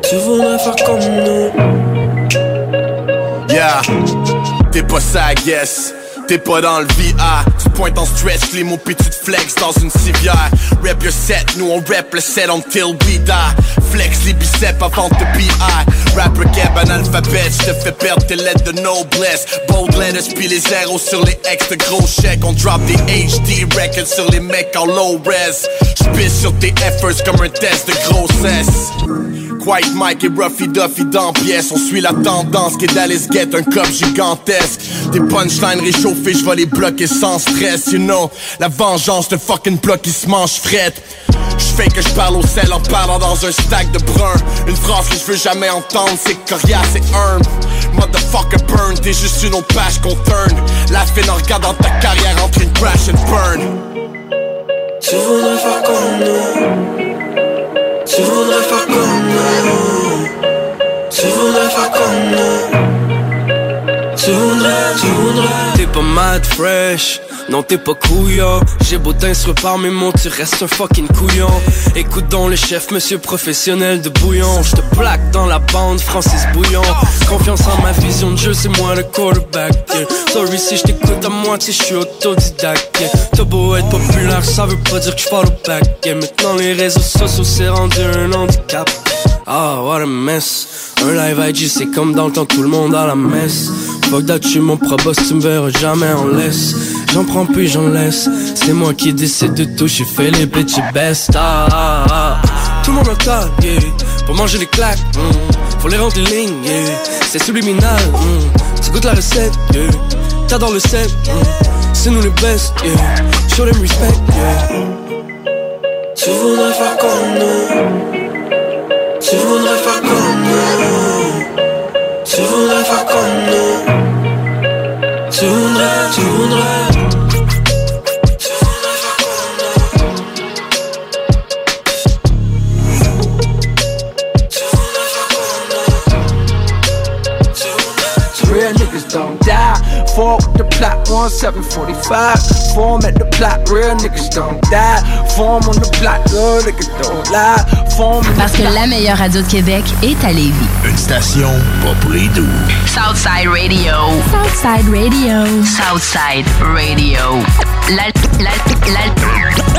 Tu voudrais faire comme nous. Yeah, t'es pas ça, guess. T'es pas dans le VR, tu pointes en stretch les mots pis tu te flex dans une civière. Rap your set, nous on rap le set until we die. Flex les biceps avant de BI. Rapper cab analphabet, j'te fais perdre tes lettres de noblesse. Bold letters pis les zéros sur les ex de gros chèques. On drop des HD records sur les mecs en low res. J'pisse sur tes efforts comme un test de grossesse. Quiet Mike et Ruffy Duffy dans pièce On suit la tendance qui est d'aller se get un cop gigantesque Des punchlines je vais les bloquer sans stress You know, la vengeance de fucking bloc qui se mange frette J'fais que je parle au sel en parlant dans un stack de brun Une phrase que je veux jamais entendre, c'est coriace et humble Motherfucker burn, t'es juste une autre page qu'on turn La fin en regardant ta carrière entre une crash and burn Tu voudrais faire comme nous. Tu voudrais faire comme nous. Tu voudrais faire comme nous. T'es pas mad fresh. Non t'es pas couillon J'ai beau t'instruire par mes mots Tu restes un fucking couillon Écoute donc le chef monsieur professionnel de bouillon Je te plaque dans la bande Francis Bouillon Confiance en ma vision de jeu C'est moi le quarterback. Sorry si je t'écoute à moitié Je suis autodidacte yeah. T'as beau être populaire Ça veut pas dire que je follow back yeah. Maintenant les réseaux sociaux C'est rendu un handicap Ah, what a mess. Un live IG, c'est comme dans le temps, tout le monde à la messe. Fuck that, suis mon pro boss, tu me verras jamais en laisse. J'en prends puis j'en laisse. C'est moi qui décide de tout, j'ai fait les bitches best. Ah, ah, ah. Tout le monde en yeah. Pour manger les claques, mm. faut les rendre en ligne, yeah. C'est subliminal, mm. tu goûtes la recette, yeah. T'adores le set, mm. c'est nous les best, yeah. Show them respect, yeah. Tu voudrais faire comme nous. Tu voudrais faire comme nous. Tu voudrais faire comme nous. Tu voudrais, tu voudrais. Plot, 1745. Form at the plot, real niggas don't die. Form on the plot, real niggas don't lie. Form in the Parce que la meilleure radio de Québec est à Lévis. Une station pas pour les doux. Southside Radio. Southside Radio. Southside Radio.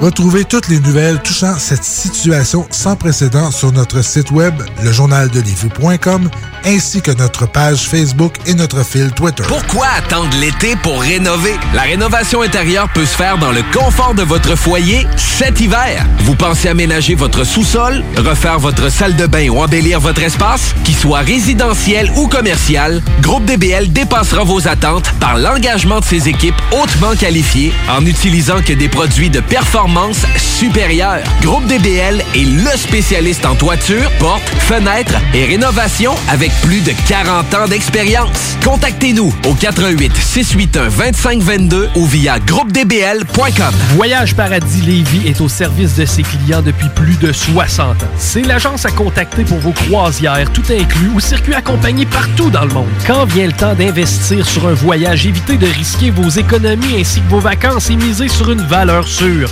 Retrouvez toutes les nouvelles touchant cette situation sans précédent sur notre site web, lejournaldelivie.com, ainsi que notre page Facebook et notre fil Twitter. Pourquoi attendre l'été pour rénover? La rénovation intérieure peut se faire dans le confort de votre foyer cet hiver. Vous pensez aménager votre sous-sol, refaire votre salle de bain ou embellir votre espace? Qu'il soit résidentiel ou commercial, Groupe DBL dépassera vos attentes par l'engagement de ses équipes hautement qualifiées en n'utilisant que des produits de performance supérieure. Groupe DBL est le spécialiste en toiture, portes, fenêtres et rénovation avec plus de 40 ans d'expérience. Contactez-nous au 88 681 2522 ou via groupedbl.com. Voyage Paradis Lévis est au service de ses clients depuis plus de 60 ans. C'est l'agence à contacter pour vos croisières, tout inclus ou circuits accompagnés partout dans le monde. Quand vient le temps d'investir sur un voyage, évitez de risquer vos économies ainsi que vos vacances et misez sur une valeur sûre.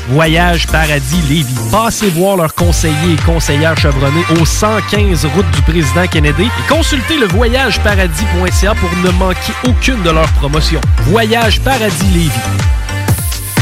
Paradis Lévis. Passez voir leurs conseillers et conseillères chevronnés au 115 route du président Kennedy et consultez le voyageparadis.ca pour ne manquer aucune de leurs promotions. Voyage Paradis Lévis.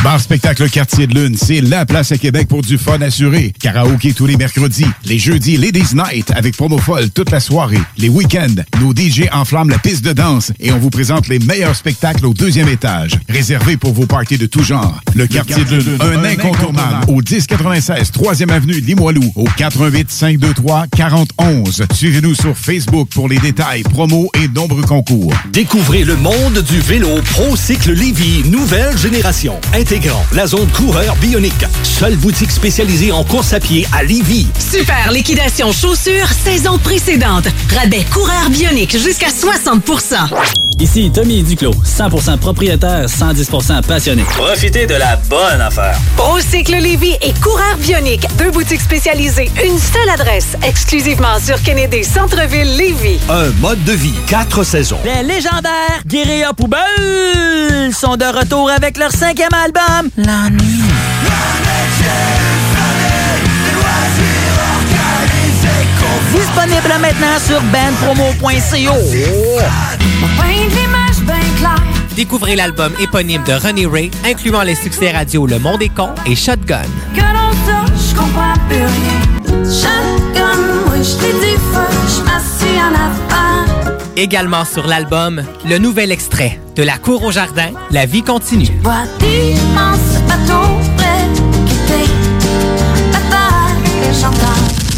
Bar Spectacle Quartier de Lune, c'est la place à Québec pour du fun assuré. Karaoké tous les mercredis. Les jeudis, Ladies Night avec promo folle toute la soirée. Les week-ends, nos DJ enflamment la piste de danse et on vous présente les meilleurs spectacles au deuxième étage. Réservé pour vos parties de tout genre. Le Quartier de Lune, un incontournable. Au 1096 3e Avenue Limoilou. Au 88 523 4011. Suivez-nous sur Facebook pour les détails, promos et nombreux concours. Découvrez le monde du vélo ProCycle Lévy, nouvelle génération. Intégrant la zone coureur bionique. Seule boutique spécialisée en course à pied à Lévy. Super liquidation chaussures saison précédente. Rabais coureur bionique jusqu'à 60% Ici Tommy Duclos, 100% propriétaire, 110% passionné. Profitez de la bonne affaire. Procycle Lévy et coureur bionique. Deux boutiques spécialisées. Une seule adresse. Exclusivement sur Kennedy Centre-Ville Lévy. Un mode de vie, quatre saisons. Les légendaires Guérilla Poubelle sont de retour avec leur cinquième album, La Nuit. Disponible maintenant sur bandpromo.co. Découvrez l'album éponyme de Ronnie Ray, incluant les succès radio Le Monde est con et Shotgun. Que l'on sort, je comprends plus rien. Shotgun, moi Également sur l'album, le nouvel extrait de La cour au jardin, La vie continue.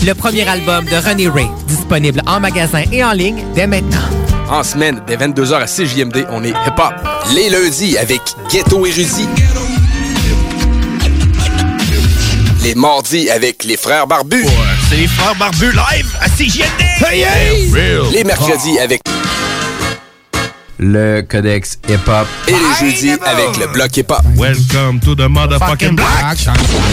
Le premier album de Ronnie Ray, disponible en magasin et en ligne dès maintenant. En semaine, dès 22h à CJMD, on est hip-hop. Les lundis avec Ghetto Érudit. Les mardis avec les frères barbus. C'est les frères barbus live à CJMD! Les mercredis avec le codex hip-hop. Et les jeudis avec le bloc hip-hop. Welcome to the motherfucking block!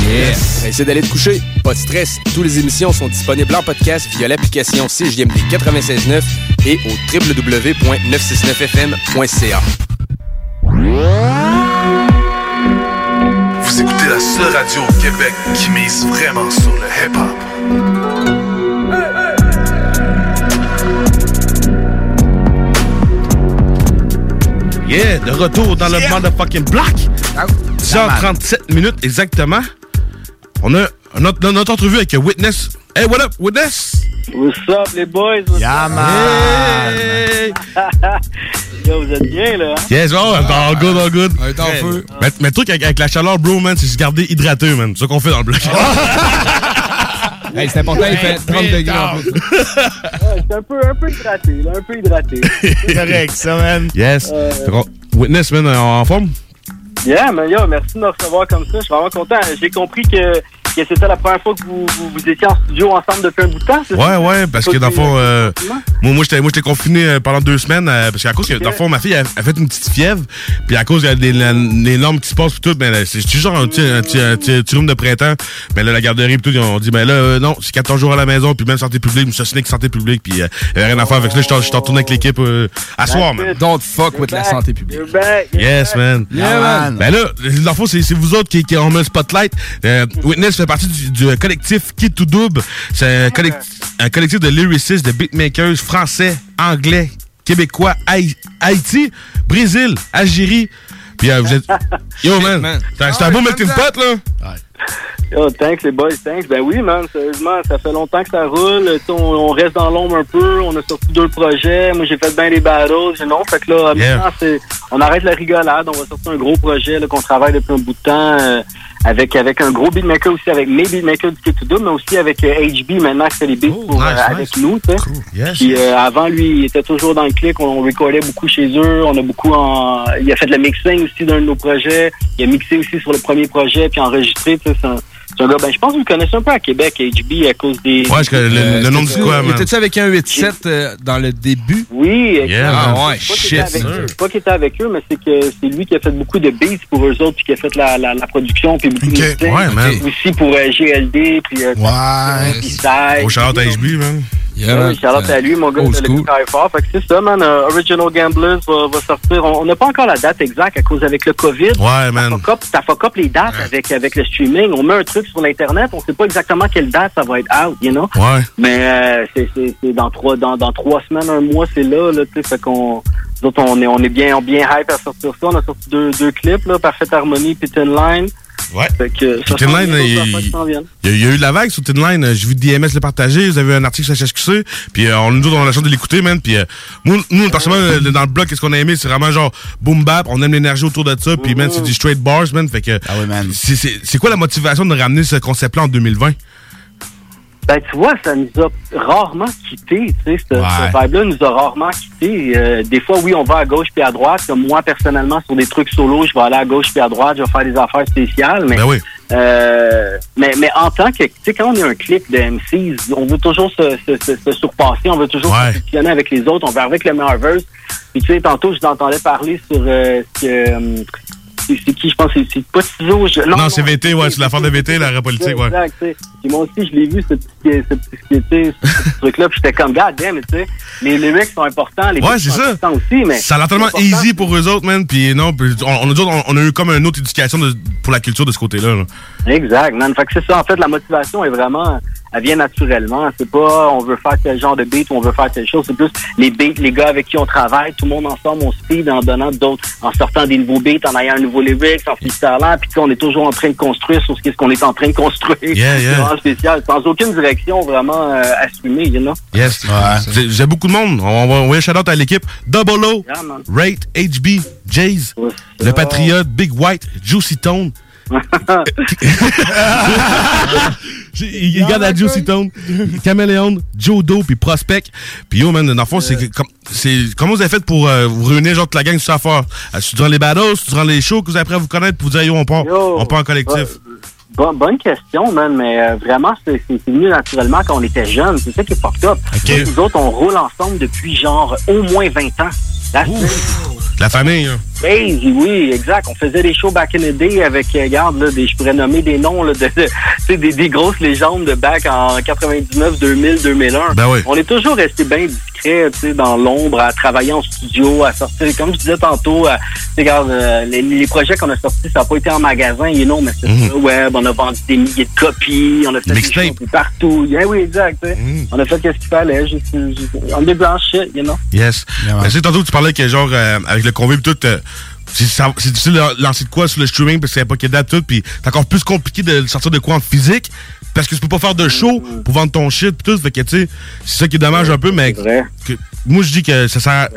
Yes! Essayez d'aller te coucher. Pas de stress. Toutes les émissions sont disponibles en podcast via l'application CJMD 96.9 et au www.969fm.ca. Vous écoutez la seule radio au Québec qui mise vraiment sur le hip-hop. Yeah, de retour dans le motherfucking block. 10h37 minutes exactement. On a notre, notre entrevue avec Witness. Hey, what up, Witness? What's up, les boys? What's Yeah, up? man. Yo, vous êtes bien, là? hein? Yes, oh, all good, all good. On est en feu. Mais, mais le truc avec, avec la chaleur, bro, man, c'est se garder hydraté, man. C'est ce qu'on fait dans le bloc. Hey, c'est important, il fait 30 degrés en plus. Ouais, j'étais un peu, un peu hydraté, là, un peu hydraté. C'est correct, ça, man. Yes. Euh, Witness, man, en en forme? Yeah, mais yo, merci de me recevoir comme ça. Je suis vraiment content. J'ai compris que, que c'était la première fois que vous, vous, vous étiez en studio ensemble depuis un bout de temps, c'est Ouais, ça? ouais, parce que dans le fond, euh, moi, moi j'étais moi, j'étais confiné euh, pendant deux semaines, euh, parce qu'à cause que, dans le fond, ma fille, elle, elle a fait une petite fièvre, puis à cause des des normes qui se passent, tout, ben, là, c'est c'est genre un petit, un petit, un petit, un petit rhume de printemps, mais là, la garderie, tout, ils ont dit, ben là, euh, non, c'est 14 jours à la maison, puis même santé publique, je me suis santé publique, puis euh, il y avait rien à faire, avec ça, je suis en- je suis en tournée avec l'équipe euh, à soir, man. Don't fuck with la santé publique. You're back. Yes, man. Yeah, man. Ben là, dans le fond, c'est c'est vous autres qui, qui ont mis le spotlight. Euh, Witness fait partie du, du collectif Dub. C'est un, collect- un collectif de lyricistes, de beatmakers français, anglais, québécois, Haï- Haïti, Brésil, Algérie. Puis euh, vous êtes... Yo, man. C'est un- un beau melting pot, là. Yo, thanks les boys, thanks. Ben oui, man, sérieusement, ça fait longtemps que ça roule. On, on reste dans l'ombre un peu. On a sorti deux projets. Moi, j'ai fait bien des battles. j'ai- Non, fait que là, Yeah. maintenant, on arrête la rigolade. On va sortir un gros projet qu'on travaille depuis un bout de temps. euh, avec, avec un gros beatmaker aussi, avec mes beatmakers du K2 mais aussi avec euh, HB maintenant qui fait les beats pour, euh, avec nous. tu sais. Puis euh, avant, lui, il était toujours dans le clic. On, on recordait beaucoup chez eux. On a beaucoup en. Il a fait le mixing aussi d'un de nos projets. Il a mixé aussi sur le premier projet, puis enregistré. tu sais, C'est un, c'est un gars, ben, je pense que vous le connaissez un peu à Québec, HB, à cause des. Ouais, je connais le- le nom du quoi, man. Étais-tu avec un 8-7 euh, dans le début? Oui, Yeah, ah ouais, C'est pas qu'il shit. était avec- C'est pas qu'il était avec eux, mais c'est que c'est lui qui a fait beaucoup de beats pour eux autres, puis qui a fait la, la, la production, puis beaucoup de mixing. Ouais, man. Aussi pour euh, GLD, puis euh, Ouais. P-Side. Au shout-out à HB, man. Yeah, oui, shout-out à lui, mon gars, school. le travaille fort. Fait que c'est ça, man. euh, Original Gamblers va, va sortir. On n'a pas encore la date exacte à cause avec le COVID. Ouais, man. Ça fuck up, les dates avec, avec le streaming. On met un truc sur l'Internet, on sait pas exactement quelle date ça va être out, you know? Ouais. Mais euh, c'est c'est- c'est dans trois dans, dans trois semaines, un mois, c'est là, là, tu sais, fait qu'on nous autres, on est on est bien bien hype à sortir ça. On a sorti deux, deux clips, là, Parfaite Harmonie, Thin Line. Ouais. Fait que ça Line, il- y, a, il y a eu de la vague sur Tin Line. J'ai vu DMS le partager. Vous avez un article sur HSQC. Puis euh, on, nous autres, on a la chance de l'écouter, man. Puis euh, nous, nous, personnellement, euh, dans le blog, qu'est-ce qu'on a aimé? C'est vraiment genre boom bap. On aime l'énergie autour de ça. Puis, man, c'est du straight bars, man. Fait que. c'est- C'est c'est quoi la motivation de ramener ce concept-là en 2020? Ben, tu vois, ça nous a rarement quittés, tu sais, ce, ce vibe-là nous a rarement quittés. Euh, des fois, oui, on va à gauche puis à droite. Comme moi, personnellement, sur des trucs solo, je vais aller à gauche puis à droite, je vais faire des affaires spéciales, mais... Ben oui. euh, mais, mais en tant que, tu sais, quand on est un clip de MCs, on veut toujours se, se, se, se surpasser, on veut toujours se positionner avec les autres, on veut avec le meilleur verse. Puis tu sais, tantôt, je t'entendais parler sur euh, ce que... c'est qui, je pense, c'est pas Tizo. je- Non, c'est VT, ouais. C'est l'affaire de VT, la politique, ouais. Exact, tu sais. Puis moi aussi, je l'ai vu, ce petit, ce petit, ce petit- truc-là, puis j'étais comme, god damn, tu sais, les lyrics sont importants, les Ouais, c'est sont ça. importants aussi, mais... Ça a l'air tellement easy pour eux autres, man. Puis non, puis on, on, a, dit, on, on a eu comme une autre éducation de- pour la culture de ce côté-là. là. Exact, man. Fait que c'est ça, en fait, la motivation est vraiment, elle vient naturellement. C'est pas, on veut faire tel genre de beat ou on veut faire telle chose. C'est plus les beats, les gars avec qui on travaille, tout le monde ensemble, on speed en donnant d'autres, en sortant des nouveaux beats, en ayant un nouveau lyrics, en freestylant. Puis on est toujours en train de construire sur ce qu'est-ce qu'on est en train de construire. Yeah, yeah. C'est vraiment spécial, sans aucune direction vraiment euh, assumée, you know. Yes. J'ai- J'ai beaucoup de monde. On va envoyer un shout-out à l'équipe. Double O, Yeah. Rate, HB, Jays, Le Patriote, Big White, Juicy Tone. Il regarde à Juicy Tone, Caméléon, Joe Do, puis Prospect. Puis yo, man, dans le fond, c'est comme- c'est comment vous avez fait pour euh, vous réunir genre toute la gang sur affaire? Euh, C'est durant les battles, durant les shows que vous avez appris à vous connaître, puis vous dire yo, on part, on part en collectif? Bon- bonne question, man, mais euh, vraiment, c'est venu naturellement quand on était jeunes. C'est ça qui est fucked up. Nous autres, on roule ensemble depuis genre au moins 20 ans. That's La famille, hein? crazy, oui, exact. On faisait des shows back in the day avec, euh, regarde, là, des, je pourrais nommer des noms, là, de, de- des, des grosses légendes de back en 99, 2000, 2001. Ben oui. On est toujours resté bien discret, tu sais, dans l'ombre, à travailler en studio, à sortir, comme je disais tantôt, à, regarde, euh, les, les projets qu'on a sortis, ça n'a pas été en magasin, you know, mais c'est sur le web, on a vendu des milliers de copies, on a fait des shows partout. Yeah, oui, exact. Mhm. On a fait qu'est-ce qu'il fallait, juste, juste, shit, you know. Yes. Sais, tantôt, tu parlais que genre, euh, avec le convive, tout, euh, c'est difficile de lancer de quoi sur le streaming parce qu'il n'y a pas qu'il date, tout, puis c'est encore plus compliqué de sortir de quoi en physique parce que tu peux pas faire de show pour vendre ton shit, pis tout. Fait que, tu sais, c'est ça qui est dommage un peu, mais que- moi, je dis que ça sert.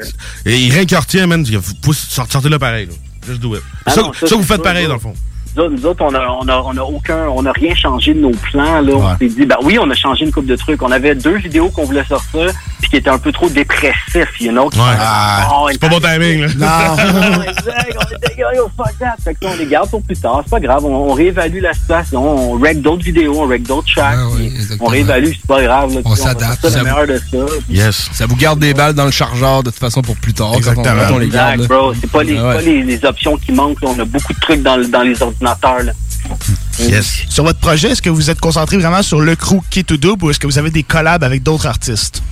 Et rien qui retient, man, faut sortir là pareil, là. Just do it. Ah ça, non, ça, ça, vous faites pareil, dans le fond. Nous autres, nous autres, on a, on a, on a aucun, on a rien changé de nos plans, là. On s'est dit, ben oui, on a changé une coupe de trucs. On avait deux vidéos qu'on voulait sortir, puis qui étaient un peu trop dépressifs, you know. Ouais. Ah, oh, c'est pas bon timing, là. Non, exact, on était yo, yo, fuck that. Fait que là, on les garde pour plus tard, c'est pas grave. On, on réévalue la situation, on règle d'autres vidéos, on règle d'autres tracks, puis on réévalue, c'est pas grave. Là, On s'adapte. Ça le meilleur de ça. Yes. Ça vous garde des balles dans le chargeur de toute façon pour plus tard. Quand on, quand on les garde. Exact, bro. C'est pas, les, Ouais. pas les, les options qui manquent. là. On a beaucoup de trucs dans, le- dans les ordinateurs. Là. Sur votre projet, est-ce que vous êtes concentré vraiment sur le crew qui est tout double ou est-ce que vous avez des collabs avec d'autres artistes?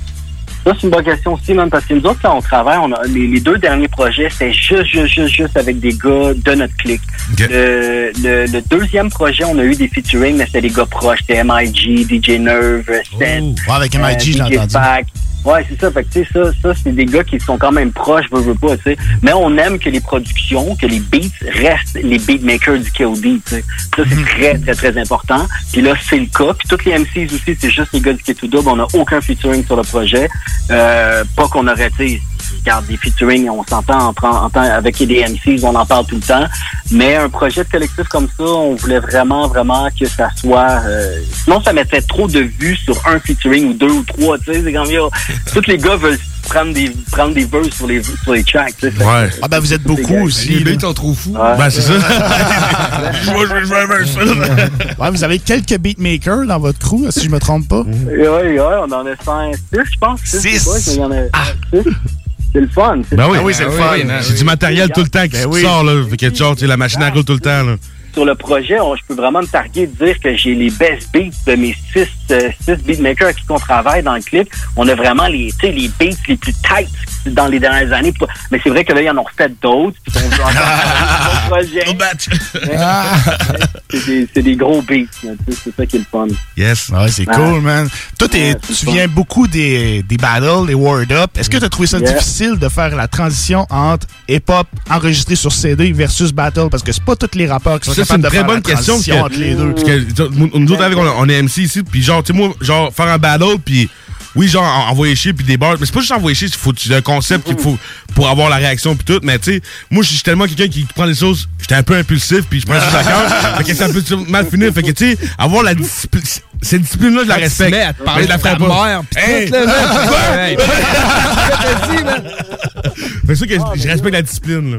Ça, c'est une bonne question aussi, même, parce que nous autres, quand on travaille, on a, les, les deux derniers projets, c'était juste, juste, juste, juste avec des gars de notre clique. Le, le, le deuxième projet, on a eu des featuring, mais c'était des gars proches. C'était MIG, DJ Nerve, Seth. Ouais, avec MIG, entendu. Pac. Ouais, c'est ça. Fait que, tu sais, ça, ça c'est des gars qui sont quand même proches, veux, veux pas, tu sais. Mais on aime que les productions, que les beats restent les beatmakers du KOD, tu sais. Ça, c'est très, très, très important. Puis là, c'est le cas. Puis toutes les MCs aussi, c'est juste les gars du K2 Dub. On n'a aucun featuring sur le projet. Euh, pas qu'on aurait, tu regarde, des featuring, on s'entend en en avec des MCs, on en parle tout le temps. Mais un projet de collectif comme ça, on voulait vraiment, vraiment que ça soit... euh, sinon, ça mettrait trop de vues sur un featuring ou deux ou trois, tu sais. C'est comme, yo, tous les gars veulent prendre des, prendre des verses sur les, sur les tracks, que- Ah ben vous êtes beaucoup aussi. Les beats sont trop fous. Ouais. Ben, c'est ça. Moi, je un verse. ouais, vous avez quelques beatmakers dans votre crew, si je me trompe pas. Oui, oui, on en a 5, 6, je pense. Six, Six? je sais pas, mais il y en a six. C'est le fun. c'est Ben le oui, fun. c'est le fun. C'est du matériel tout le temps qui oui. sort, là. Fait que, genre, tu sais, la machine à roule tout le temps, là. Sur le projet, on- je peux vraiment me targuer de dire que j'ai les best beats de mes six, euh, six beatmakers avec qui on travaille dans le clip. On a vraiment les, tu sais, les beats les plus tight dans les dernières années. Mais c'est vrai que là, ils en ont refait d'autres. puis on veut encore projets. C'est des, c'est des gros beats. C'est ça qui est le fun. Yes. Ouais, c'est Ouais. cool, man. Toi, Ouais, tu fun. viens beaucoup des, des battles, des word up. Est-ce que tu as trouvé ça Yeah. difficile de faire la transition entre hip-hop enregistré sur CD versus battle? Parce que c'est pas tous les rappeurs qui sont Ça, c'est capables une de très faire bonne la question. Parce transition que, entre les deux. parce que, nous- nous autres, avec, on, on est MC ici, puis genre, tu sais, moi, genre, faire un battle, puis oui, genre, en- envoyer chier, puis des bars. Mais c'est pas juste envoyer chier, tu- un concept qu'il faut pour avoir la réaction, puis tout. Mais tu sais, moi, je suis tellement quelqu'un qui prend les choses, j'étais un peu impulsif, puis je prends les choses à cœur. fait que c'est un peu mal fini. Fait que, tu sais, avoir la discipline, cette discipline-là, je la respecte. mets à te Mais la de ta mère, pis Hey! tout, là, man. Hey. C'est sûr que je- je respecte la discipline, là.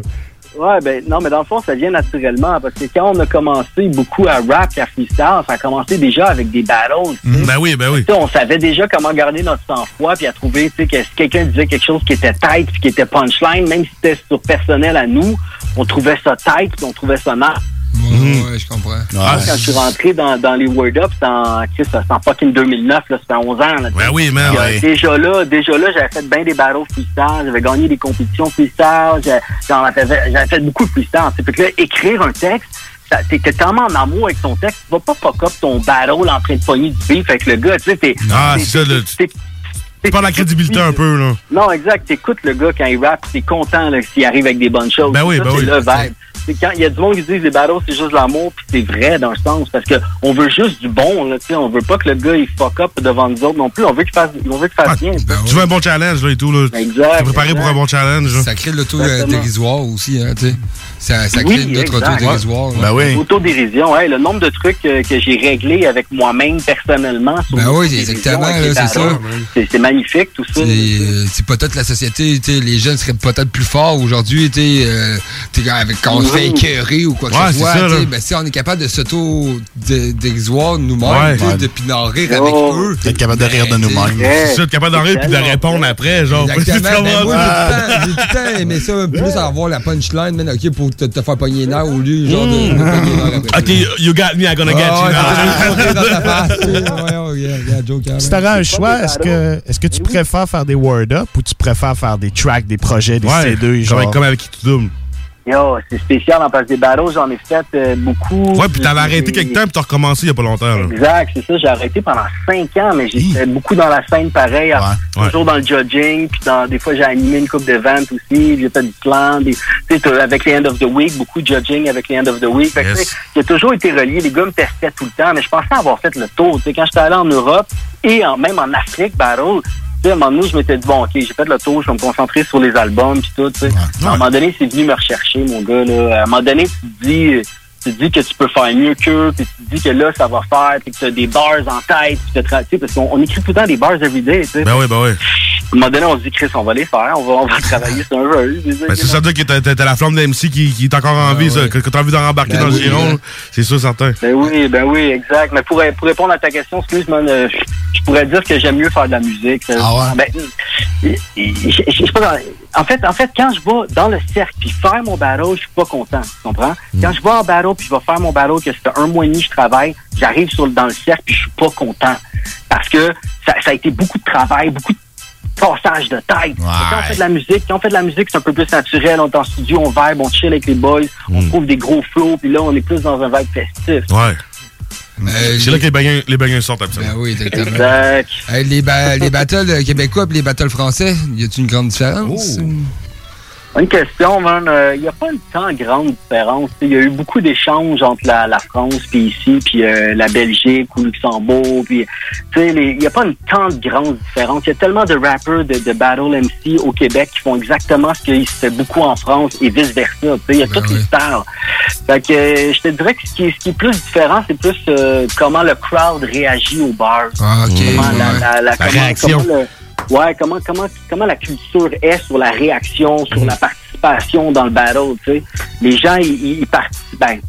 Ouais, ben non, mais dans le fond, ça vient naturellement parce que quand on a commencé beaucoup à rap et à freestyle, ça a commencé déjà avec des battles. sais. Ben oui, ben oui. Tu sais, on savait déjà comment garder notre sang-froid puis à trouver, tu sais, que si quelqu'un disait quelque chose qui était tight puis qui était punchline, même si c'était sur personnel à nous, on trouvait ça tight puis on trouvait ça mal. Ouais, je comprends. Quand je suis rentré dans, dans les Word Up, c'était en, en fucking 2009, là, c'était 11 ans. Là, Ben oui, man, Puis, euh, ouais. Déjà là, déjà là, j'avais fait bien des battles freestyle, j'avais gagné des compétitions freestyle, j'avais fait beaucoup de freestyle. Fait que là, écrire un texte, t'es tellement en amour avec ton texte, tu vas pas fuck up ton battle en train de pogner du beef avec le gars, tu sais, t'es... Ah, c'est ça, Tu perds la crédibilité un peu, là. non, exact. T'écoutes le gars quand il rappe, t'es content s'il arrive avec des bonnes choses. Ben oui, ben c'est oui. le vibe. C'est quand il y a du monde qui disent les battles c'est juste l'amour puis c'est vrai dans le sens parce que on veut juste du bon là, tu sais, on veut pas que le gars il fuck up devant nous autres non plus, on veut qu'il fasse on veut qu'il fasse bien. Tu veux un bon challenge, là, et tout, là. Exact, T'es préparé pour un bon challenge, là. Ça crée de l'auto-dérisoire aussi, hein, tu sais. Ça, ça crée Oui, notre auto-dérisoire. Ben là. Autodérision, ouais, le nombre de trucs euh, que j'ai réglés avec moi-même personnellement. sur Ben oui, exactement, c'est ça. C'est magnifique tout ça. C'est euh, peut-être la société, tu sais, les jeunes seraient peut-être plus forts aujourd'hui, tu sais, euh, avec- fait écœurer ou quoi que Ouais, ce c'est soit, ça, ben, si on est capable de s'auto-dérisoire nous-mêmes, Ouais. de puis d'en rire avec Oh. eux. D'être capable de rire de nous-mêmes. C'est ça, être capable d'en rire puis de répondre après, genre. Exactement. Ben, moi, j'ai Ah. tout le temps- aimé ça, plus avoir la punchline, man, ok, pour te, te faire pogner nerfs au lieu, genre, de, pogner après. Ok, you got me, I'm gonna get Ah, you. Si t'aurais un choix, est-ce que, est-ce que tu préfères faire des word up ou tu préfères faire des tracks, des projets, des CD, genre? comme, comme avec qui tu doubles. Yo, c'est spécial en passe des battles, j'en ai fait euh, beaucoup. Ouais, puis t'avais arrêté quelque temps, puis t'as recommencé il y a pas longtemps, là. Exact, c'est ça. J'ai arrêté pendant cinq ans, mais fait beaucoup dans la scène pareil. Toujours dans le judging, puis dans, des fois j'ai animé une coupe de ventes aussi. J'ai fait du plan, des, tu sais, t'as- avec les End of the Week, beaucoup de judging avec les End of the Week. Fait Yes. J'ai toujours été relié. Les gars me testaient tout le temps, mais je pensais avoir fait le tour. Tu sais, quand j'étais allé en Europe et en, même en Afrique, sais, à un moment donné, je m'étais dit, bon, OK, j'ai fait le tour, je vais me concentrer sur les albums, puis tout, tu sais. À un moment donné, c'est venu me rechercher, mon gars, là. À un moment donné, tu te dis, tu te dis que tu peux faire mieux qu'eux, puis tu te dis que là, ça va faire, puis que tu as des bars en tête, puis tu sais, parce qu'on on écrit tout le temps des bars everyday, tu sais. Ben oui, ben oui. À un moment donné, on se dit, Chris, on va les faire, on va, on va travailler sur un jeu. Ben, c'est certain que t'as- la flamme d'MC qui, qui est encore en vie, ça, que, que t'as envie d'en embarquer Ben dans le oui, giron. hein. C'est sûr, certain. Ben oui, ben oui, exact. Mais pour, pour répondre à ta question, excuse, man, euh, je je pourrais dire que j'aime mieux faire de la musique. Ah ouais? Ben, je- sais pas, dans- en fait, en fait, quand je vais dans le cercle puis faire mon battle, je suis pas content. Tu comprends? Quand je vais en battle puis je vais faire mon battle, que c'est un mois et demi que je travaille, j'arrive sur, dans le cercle puis je suis pas content. Parce que ça, ça a été beaucoup de travail, beaucoup de passage de tête. Quand on fait de la musique, quand on fait de la musique, c'est un peu plus naturel. On est en studio, on vibe, on chill avec les boys, on trouve des gros flows, puis là, on est plus dans un vibe festif. Ouais. c'est là que les bangers, les sortent, absolument. Ben oui, exactement. Exact. Hey, les, ba- les battles québécois et les battles français, y a-t-il une grande différence? Bonne question, man. Il n'y a pas une tant grande différence. Il y a eu beaucoup d'échanges entre la, la France puis ici, puis euh, la Belgique ou Luxembourg. Puis, il n'y a pas une tant de grande différence. Il y a tellement de rappers de, de Battle MC au Québec qui font exactement ce qui se fait beaucoup en France et vice-versa. Il y a toutes les styles. Fait que euh, je te dirais que ce qui est, ce qui est plus différent, c'est plus euh, comment le crowd réagit aux bars. Ah, ok. Comment la, la, la- La comment- réaction. comment le- Ouais, comment, comment, comment la culture est sur la réaction, sur la participation dans le battle, tu sais. Les gens, ils, ils, participent, ben,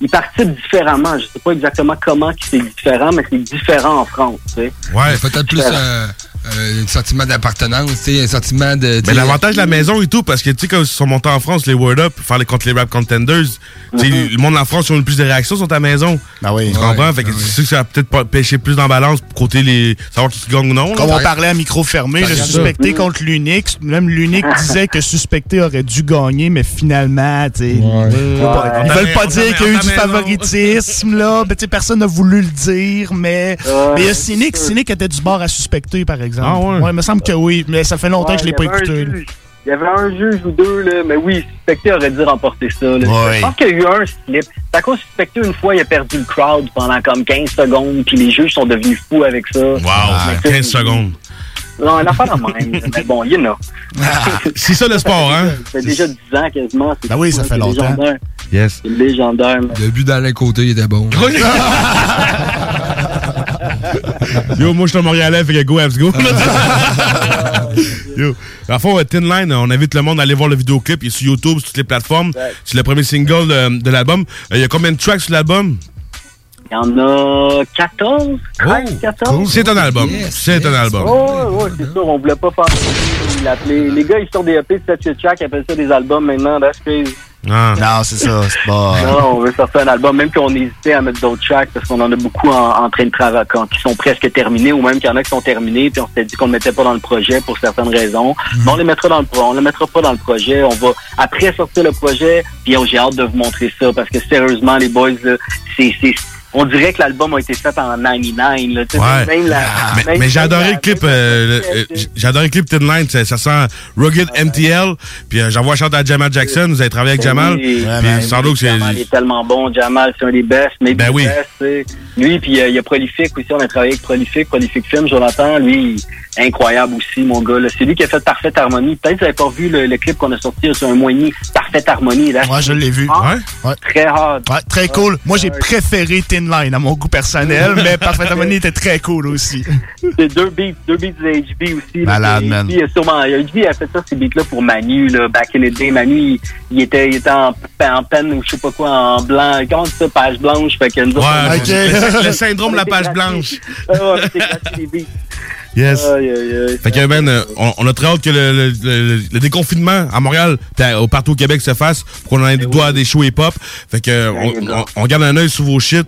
ils participent différemment. Je sais pas exactement comment c'est différent, mais c'est différent en France, tu sais. Ouais. Peut-être plus euh, un sentiment d'appartenance, un sentiment de. Mais l'avantage de la maison et tout, parce que, tu sais, quand ils sont montés en France, les Word Up, faire les contre les rap contenders, Mhm. le monde en France, ils ont eu plus de réactions sur ta maison. Ah oui. Tu comprends? fait que c'est sûr que ça va peut-être pêcher plus dans balance pour côté les. savoir qui gagne ou non. Comme là. on parlait à micro fermé, le suspecté ça. contre l'Unix, même l'Unix disait que suspecté aurait dû gagner, mais finalement, tu sais, ils Ouais. veulent pas dire qu'il y a eu du favoritisme, là. Ben, tu sais, personne n'a voulu le dire, mais. Ouais, mais il y a c'est Cynic. Cynic était du bord à suspecter, par exemple. Ah ouais? il me semble que oui, mais ça fait longtemps Ouais, que je l'ai il pas y écouté. Il y avait un juge ou deux, là, mais oui, Suspecté aurait dû remporter ça. là. Ouais. Je pense qu'il y a eu un slip. C'est à cause Suspecté, une fois, il a perdu le crowd pendant comme 15 secondes, puis les juges sont devenus fous avec ça. Wow, Mais tu sais, 15 secondes. Non, un affaire de même. mais bon, you know. C'est ça le sport, hein? Ça fait déjà 10 ans quasiment. Ben oui, ça fait longtemps. légendaire. Yes. C'est légendaire. man. Le but d'Alain Côté, il était bon. Yo, moi, je suis un Montréalais, fait que go, let's go. Yo. En fond, euh, Thin Line, on invite le monde à aller voir le vidéoclip. Il est sur YouTube, sur toutes les plateformes. C'est le premier single de, de l'album. Euh, Il y a combien de tracks sur l'album? Il y en a 14, 13, 14. C'est un album. C'est un album. Oh, ouais, c'est sûr, on voulait pas faire. Les gars, ils sortent des EP de 7 tracks, ils appellent ça des albums maintenant, that's crazy. Ah. Non, c'est ça, c'est pas. Non, on veut sortir un album, même qu'on hésitait à mettre d'autres tracks parce qu'on en a beaucoup en, en train de travailler, qui sont presque terminés ou même qu'il y en a qui sont terminés, puis on s'était dit qu'on ne mettait pas dans le projet pour certaines raisons. Mais on les mettra dans le pro- on les mettra pas dans le projet. On va après sortir le projet, puis oh, j'ai hâte de vous montrer ça parce que sérieusement, les boys, là, c'est, c'est, on dirait que l'album a été fait en 99. Là, Ouais. même la- mais même- mais j'ai même adoré le clip. euh, le- euh, j'ai adoré le clip Thin Line. Ça, ça sent Rugged MTL. Puis euh, j'envoie chanter à Jamal Jackson. Vous avez travaillé avec Jamal. Oui. Puis sans doute, c'est. Jamal est tellement bon. Jamal, c'est un des best. Mais Ben oui. best, tu sais. Lui, puis euh, il y a Prolific aussi. On a travaillé avec Prolific, Prolific Film, Jonathan. Lui, incroyable aussi, mon gars. C'est lui qui a fait Parfaite Harmonie. Peut-être que vous n'avez pas vu le, le clip qu'on a sorti a un mois et demi. Parfaite Harmonie. Là. Moi, je l'ai vu. Ah, Ouais. Très hard. Ouais, très cool. Moi, j'ai préféré Thin Line à mon goût personnel, mais Parfait Harmony était très cool aussi. C'est deux beats, deux beats de HB aussi. Malade, HB, man. a sûrement, HB a fait ça, ces beats-là pour Manu, là, back in the day. Manu, il, était, il était en, en peine ou je sais pas quoi, en blanc. Comment ça, page blanche? Fait que nous autres, Ouais, le, le syndrome de la page blanche. Ah ouais, les beats. Yes. Aïe, aïe, aïe. Fait que, man, euh, on, on a très hâte que le, le- le- le déconfinement à Montréal au- partout au Québec se fasse pour qu'on ait droit à des shows hip-hop. Fait que, euh, on, on- on garde un œil sur vos shit.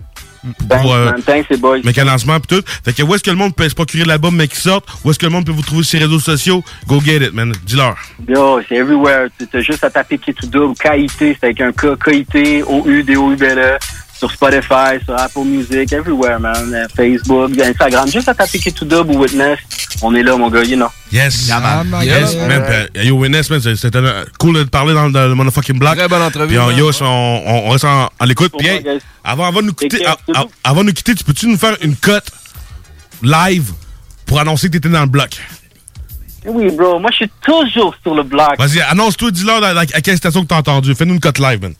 Pour, euh, thanks, les boys. mécanisement pis tout. Fait que où est-ce que le monde peut se procurer l'album mais qui sorte? Où est-ce que le monde peut vous trouver sur les réseaux sociaux? Go get it, man. Dis-leur. Yo, c'est everywhere. Tu as juste à taper Kit to Double, KIT, c'est avec un K, KIT, OU, D-O-U-B-L-E, sur Spotify, sur Apple Music, everywhere, man. Euh, Facebook, Instagram. Juste à taper Double ou Witness. On est là, mon gars, you know. Yes. Yeah, man. Yes, Yeah. man. Yo, Witness, man, c'est- c'était cool de te parler dans, dans le motherfucking block. Très bonne entrevue, Puis, on, man. yo, on, on, on reste en, en. Puis, hey, avant, avant, de nous quitter, care, a- a- avant de nous quitter, tu peux-tu nous faire une cote live pour annoncer que t'étais dans le bloc? Oui, bro, moi, je suis toujours sur le bloc. Vas-y, annonce-toi, dis-leur à quelle station que t'as entendu. Fais-nous une cote live, man.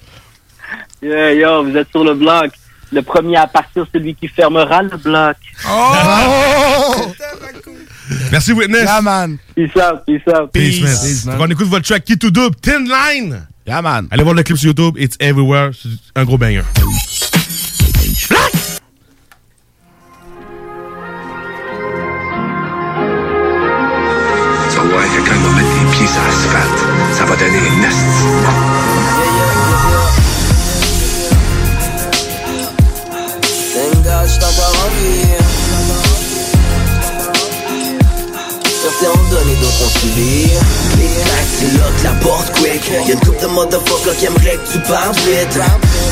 Yeah, yo, vous êtes sur le bloc. Le premier à partir, celui qui fermera le bloc. Oh! Merci, Witness. Yeah, man. Peace out, peace out. Peace, man. Donc, on écoute votre track Key to Dub, Thin Line. Yeah, man. Allez voir le clip sur YouTube. It's everywhere. C'est un gros banger. Tu vas voir que quand il va mettre les pieds sur l'asphalte, ça va donner une nasty. J'suis encore en vie. Certains ont donné, d'autres ont suivi. Les tacs, c'est là que la porte quick. Y'a une couple de motherfuckers qui aimeraient que tu parles vite.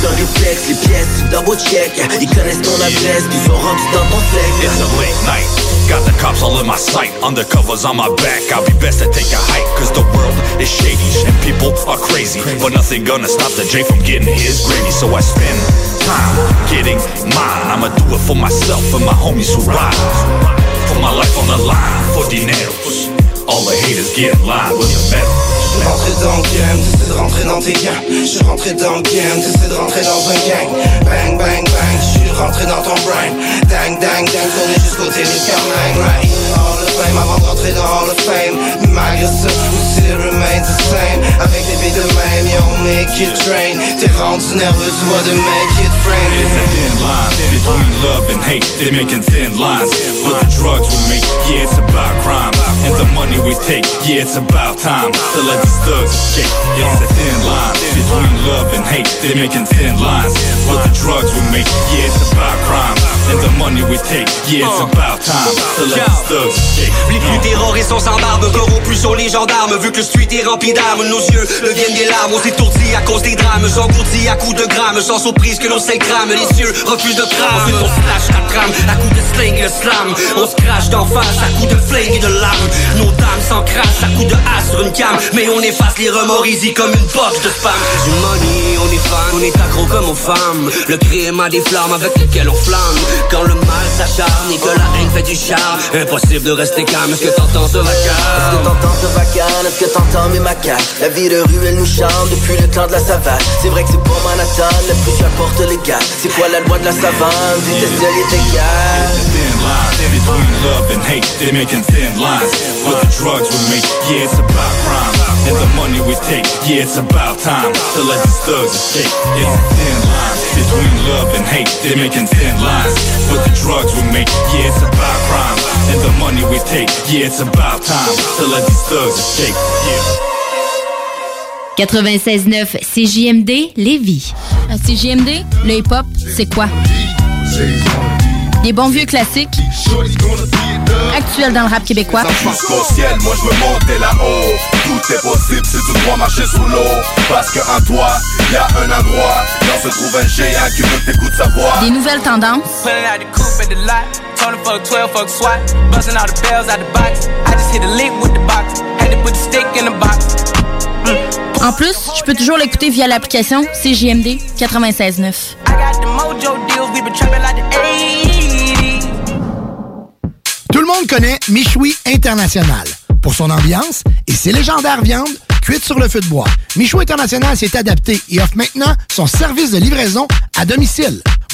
Dans le réflexe, les pièces, tu double check. Ils connaissent ton adresse, puis sont rendus dans ton sec. It's a late night. Got the cops all in my sight. Undercovers on my back. I'll be best to take a hike. Cause the world is shady and people are crazy. But nothing gonna stop the J from getting his gravy. So I spend time getting mine. I'ma do it for myself and my homies who ride. Put my life on the line for dineros. All the haters get in line with the metal. Je suis rentré dans le game, t'essaies de rentrer dans tes gains. Je suis rentré dans le game, t'essaies de rentrer dans un gang. Bang, bang, bang, je suis rentré dans ton brain. Dang, dang, dang, tourné jusqu'au télécarnang. Right, Hall of Fame avant de rentrer dans Hall of Fame. Mais malgré it train. T'es rendu nerveux, tu vois de make it frame. It's a thin line between love and hate. They're making thin lines. But the drugs we make, yeah, it's about crime. And the money we take, yeah, it's about time to let these thugs escape. It's a thin line between love and hate. They're making thin lines. But the drugs we make, yeah, it's about crime. And the money we take, yeah, it's about time to let these thugs escape. Les plus terroristes sont sans barbe, corrompus sont les gendarmes Vu que le street est rempli d'armes, nos yeux deviennent des larmes On s'étourdit à cause des drames, s'engourdit à coups de grammes Sans surprise que nos selles crament, les cieux refusent de crame Ensuite on slash la trame, à coups de sling et de slam. On se crache d'en face, à coups de flingue et de lame. Nos dames s'encrassent à coups de hache sur une cam. Mais on efface les remords easy comme une box de spam. Du money, on est fan, on est accro comme aux femmes. Le crime a des flammes avec lesquelles on flamme. Quand le mal s'acharne et que la haine fait du charme. Impossible de rester calme, est-ce que t'entends ce Est-ce que vacarme t'entends ce bacane Est-ce que t'entends mes macaques? La vie de rue elle nous chante depuis le temps de la savane C'est vrai que c'est pour Manhattan Le plus j'apporte les gars C'est quoi la loi de la savane? Line between love and the drugs we make, it's about crime. And the money we take, yeah, it's about time to let these thugs escape. It's a thin line between love and hate. They're making thin lines. But the drugs we make, yeah, it's about crime. And the money we take, yeah, it's about time to let these thugs escape. Yeah. 96.9 CJMD Lévis. À CJMD, le hip-hop, c'est quoi? Des bons vieux classiques, actuels dans le rap québécois? Ciel, moi je me montais là-haut Tout est possible, c'est tout droit marcher sous l'eau. Parce qu'en toi, y a un endroit. Là se trouve un géant qui veut que t'écoutes sa voix Des nouvelles tendances, En plus, je peux toujours l'écouter via l'application CJMD 96.9. I got the mojo deals. We been trapping like the 80s. Tout le monde connaît Michoui International pour son ambiance et ses légendaires viandes cuites sur le feu de bois. Michoui International s'est adapté et offre maintenant son service de livraison à domicile.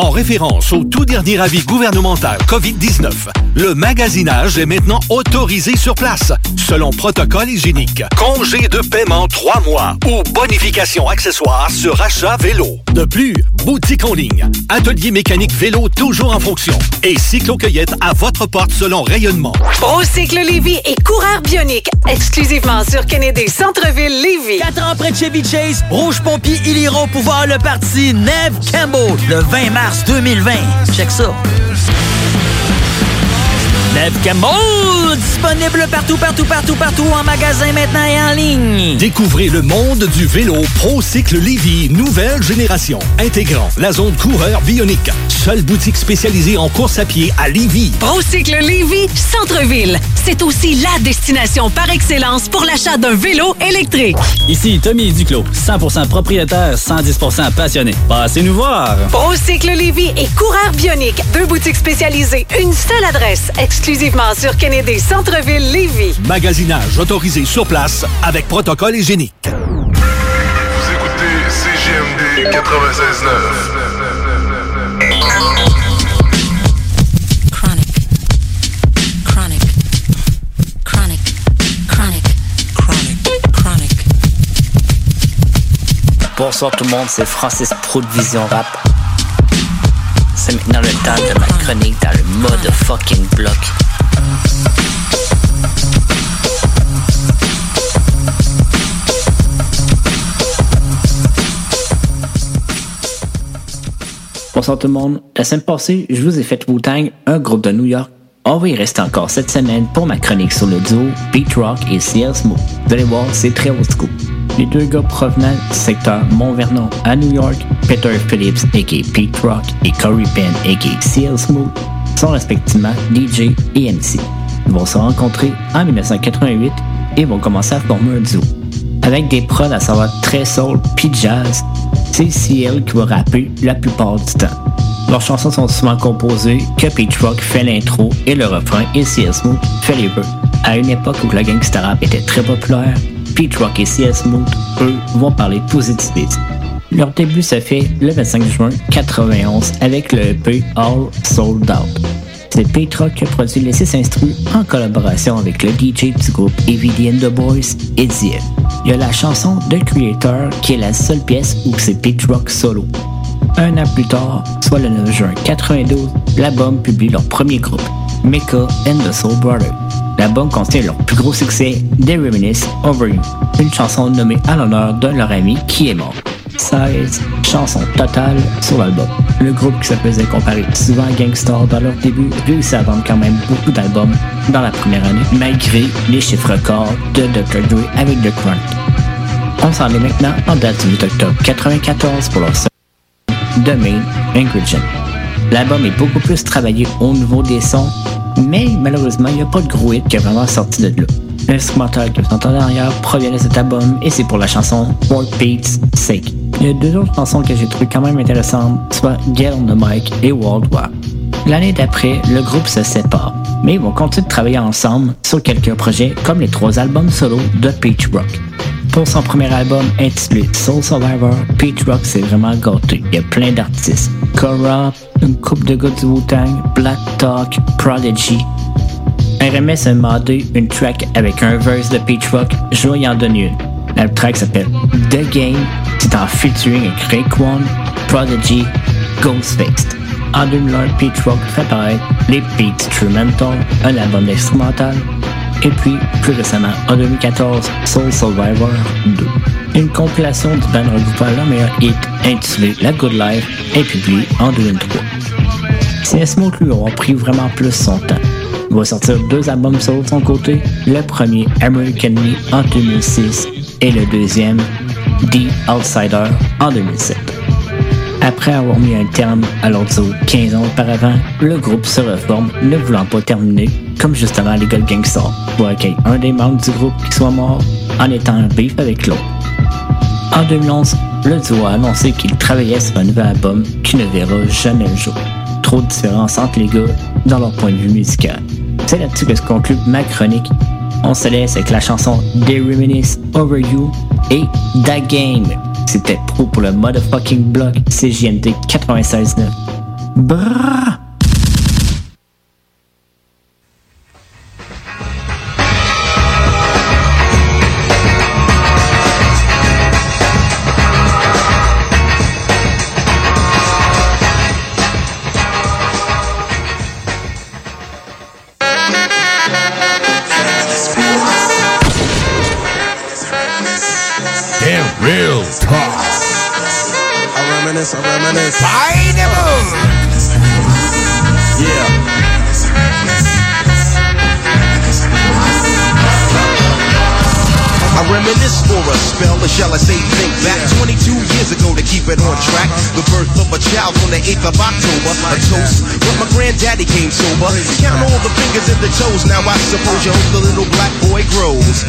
En référence au tout dernier avis gouvernemental COVID-19, le magasinage est maintenant autorisé sur place, selon protocole hygiénique. Congé de paiement 3 mois ou bonification accessoire sur achat vélo. De plus, boutique en ligne, atelier mécanique vélo toujours en fonction et cyclo-cueillette à votre porte selon rayonnement. Procycle Lévy et coureur bionique, exclusivement sur Kennedy Centre-Ville Lévy. 4 ans près de Chevy Chase, Rouge Pompier, iront pouvoir le parti Neve Campbell le 20 mars 2020. Check ça. Neve Campbell, disponible partout, partout, partout, partout, en magasin maintenant et en ligne. Découvrez le monde du vélo ProCycle Lévy, nouvelle génération, intégrant la zone coureur bionique. Seule boutique spécialisée en course à pied à Lévy. Procycle Lévy, Centre-Ville. C'est aussi la destination par excellence pour l'achat d'un vélo électrique. Ici Tommy Duclos, 100% propriétaire, 110% passionné. Passez nous voir. Procycle Lévy et coureur bionique, deux boutiques spécialisées, une seule adresse, exclusivement sur Kennedy Centre-Ville Lévy. Magasinage autorisé sur place avec protocole hygiénique. Vous écoutez CGMD 96.9. Bonsoir tout le monde, c'est Francis Pro de Vision Rap. C'est maintenant le temps de ma chronique dans le mode fucking bloc. Bonsoir tout le monde. La semaine passée, je vous ai fait Wu-Tang, un groupe de New York. On va y rester encore cette semaine pour ma chronique sur le duo Beat Rock et CL Smooth. Vous allez voir, c'est très old school. Les deux gars provenant du secteur Mont-Vernon à New York, Peter Phillips aka Pete Rock et Corey Penn aka CL Smooth, sont respectivement DJ et MC. Ils vont se rencontrer en 1988 et vont commencer à former un duo. Avec des prods à savoir très soul puis jazz, c'est CL qui va rapper la plupart du temps. Leurs chansons sont souvent composées que Rock fait l'intro et le refrain et CL Smooth fait les vœux. À une époque où le gangsta rap était très populaire, Pete Rock et CS Smooth, eux, vont parler positivisme. Leur début se fait le 25 juin 91 avec le EP All Sold Out. C'est Pete Rock qui a produit les six instrus en collaboration avec le DJ du groupe and the Boys et Ziel. Il y a la chanson The Creator qui est la seule pièce où c'est Pete Rock solo. Un an plus tard, soit le 9 juin 92, l'album publie leur premier groupe, Mecca and the Soul Brothers. L'album contient leur plus gros succès, They Reminisce Over You, une chanson nommée à l'honneur de leurs amis qui est mort. 16 chansons totales sur l'album. Le groupe qui se faisait comparer souvent à Gangstar dans leur début réussit à vendre quand même beaucoup d'albums dans la première année, malgré les chiffres records de Dr. Dre avec The Crunk. On s'en est maintenant en date du 8 octobre 94 pour leur seul The Main. L'album est beaucoup plus travaillé au niveau des sons, mais malheureusement, il n'y a pas de gros hit qui est vraiment sorti de là. L'instrumental que vous entendez derrière provient de cet album et c'est pour la chanson For Pete's Sake. Il y a deux autres chansons que j'ai trouvées quand même intéressantes, soit Get on the Mic et World War. L'année d'après, le groupe se sépare, mais ils vont continuer de travailler ensemble sur quelques projets comme les trois albums solo de Peach Rock. Pour son premier album intitulé Soul Survivor, Peach Rock s'est vraiment gâté. Il y a plein d'artistes. Cora, une coupe de gars du Wu-Tang, Black Talk, Prodigy. RMS a demandé une track avec un verse de Peach Rock, y en donner une. La track s'appelle The Game, c'est en featuring avec Raekwon, Prodigy, Ghostface. En 2001, Peach Rock fait paraître les Beats Instrumental, un album instrumental, et puis, plus récemment, en 2014, Soul Survivor 2. Une compilation du band regroupant leur meilleur hit intitulé La Good Life est publiée en 2003. CS lui aura pris vraiment plus son temps. Va sortir deux albums solo de son côté, le premier American Me en 2006 et le deuxième The Outsider en 2007. Après avoir mis un terme à leur duo 15 ans auparavant, le groupe se reforme, ne voulant pas terminer, comme justement les Gold Gangsters, pour accueillir un des membres du groupe qui soit mort en étant en beef avec l'autre. En 2011, le duo a annoncé qu'il travaillait sur un nouvel album qui ne verra jamais le jour. Trop de différences entre les gars dans leur point de vue musical. C'est là-dessus que se conclut ma chronique. On se laisse avec la chanson They Reminisce Over You et Da Game. C'était trop pour le motherfucking block CJMD 96.9. Brrrr! Shall I say think back 22 years ago to keep it on track. The birth of a child on the 8th of October. A toast, but my granddaddy came sober. Count all the fingers and the toes, now I suppose you hope the little black boy grows.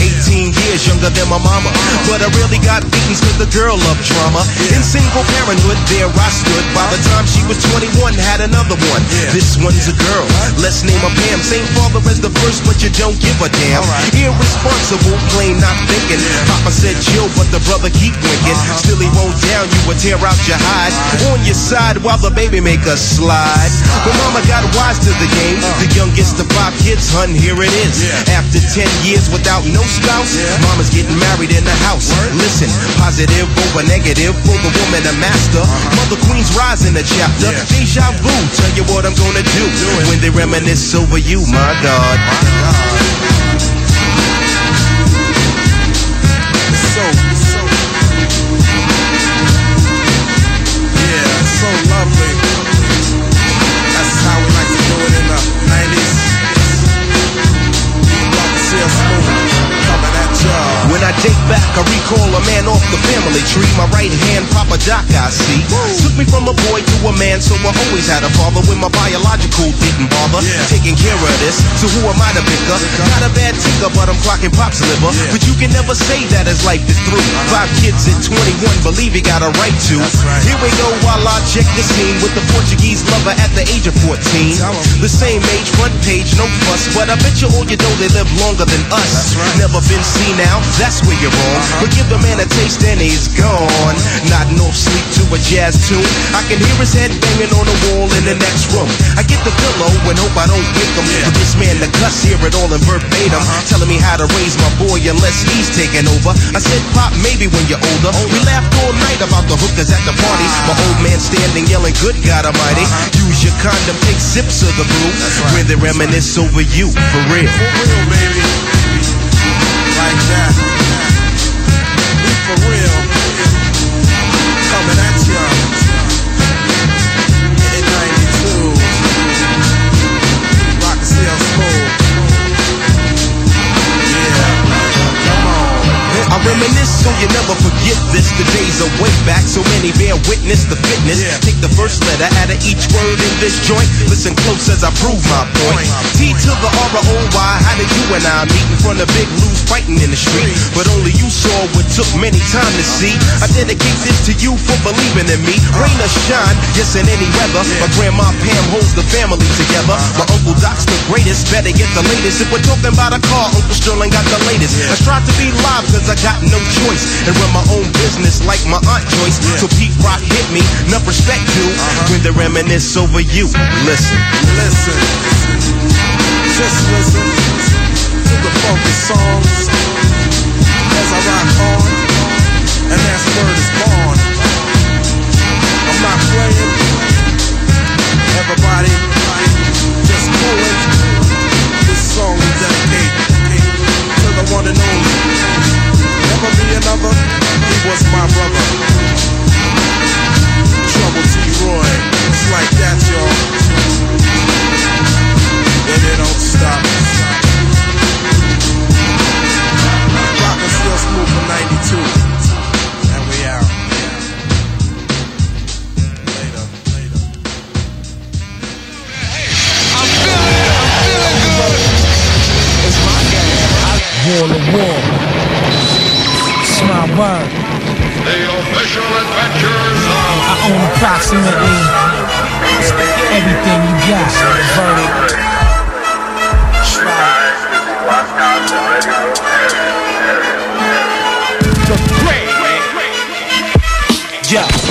18 years younger than my mama, but I really got beatings cause the girl loved drama. In single parenthood, there I stood. By the time she was 21, had another one. This one's a girl, let's name her Pam. Same father as the first, but you don't give a damn. Irresponsible, plain not thinking. Papa said chill, but the brother keep winking. Uh-huh. Still he won't down you or tear out your hide. On your side while the baby make a slide. But mama got wise to the game. The youngest of five kids, hun, here it is. After 10 years without no spouse, mama's getting married in the house. Listen, positive over negative, for the woman a master. Mother Queen's rise in the chapter. Deja vu, tell you what I'm gonna do when they reminisce over you, my God. When I date back, I recall a man off the family tree. My right hand, Papa Doc, I see. Took me from a boy to a man, so I always had a father when my biological didn't bother. Taking care of this, so who am I to pick up? Not a bad tinker, but I'm clocking Pop's liver. But you can never say that as life is through. Five kids at 21, believe he got a right to. Here we go while I check the scene with the Portuguese lover at the age of 14. The same age, front page, no fuss. But I bet you all you know they live longer than us. Never been seen now, that's where you're wrong. Uh-huh. But give the man a taste and he's gone. Not off sleep to a jazz tune. I can hear his head banging on the wall in the next room. I get the pillow and hope I don't wake him. For this man to cuss, hear it all in verbatim. Uh-huh. Telling me how to raise my boy unless he's taking over. I said, Pop, maybe when you're older. We laughed all night about the hookers at the party. Ah. My old man standing yelling, Good God Almighty. Uh-huh. Use your condom, take sips of the brew. When they reminisce over you, for real. For real, baby. Like that. For real. Coming at ya. I reminisce so you never forget this. The days are way back, so many bear witness the fitness. Take the first letter out of each word in this joint. Listen close as I prove my point. T to the R O Y. How did you and I meet in front of Big Lou's fighting in the street? But only you saw what took many time to see. I dedicate this to you for believing in me. Rain or shine, yes in any weather. My grandma Pam holds the family together. My uncle Doc's the greatest. Better get the latest. If we're talking about a car, Uncle Sterling got the latest. I strive to be live cause I got no choice. And run my own business like my Aunt Joyce. So Pete Rock hit me, enough respect due. Uh-huh. When they reminisce over you, listen. Listen. Just listen to the funky songs as I rock on, and that's word is born. I'm not playing. Everybody, just cool it. This song we dedicate to the one and only ever be another. He was my brother. Trouble T. Roy. It's like that, y'all. And it don't stop. Rockin' still smooth for 92. And we out. Later. Later. I'm feeling, I'm feeling good. It's my game. I- Wall to wall. My word. The official adventures of. I own approximately everything you got. Verdict. The great. Yeah.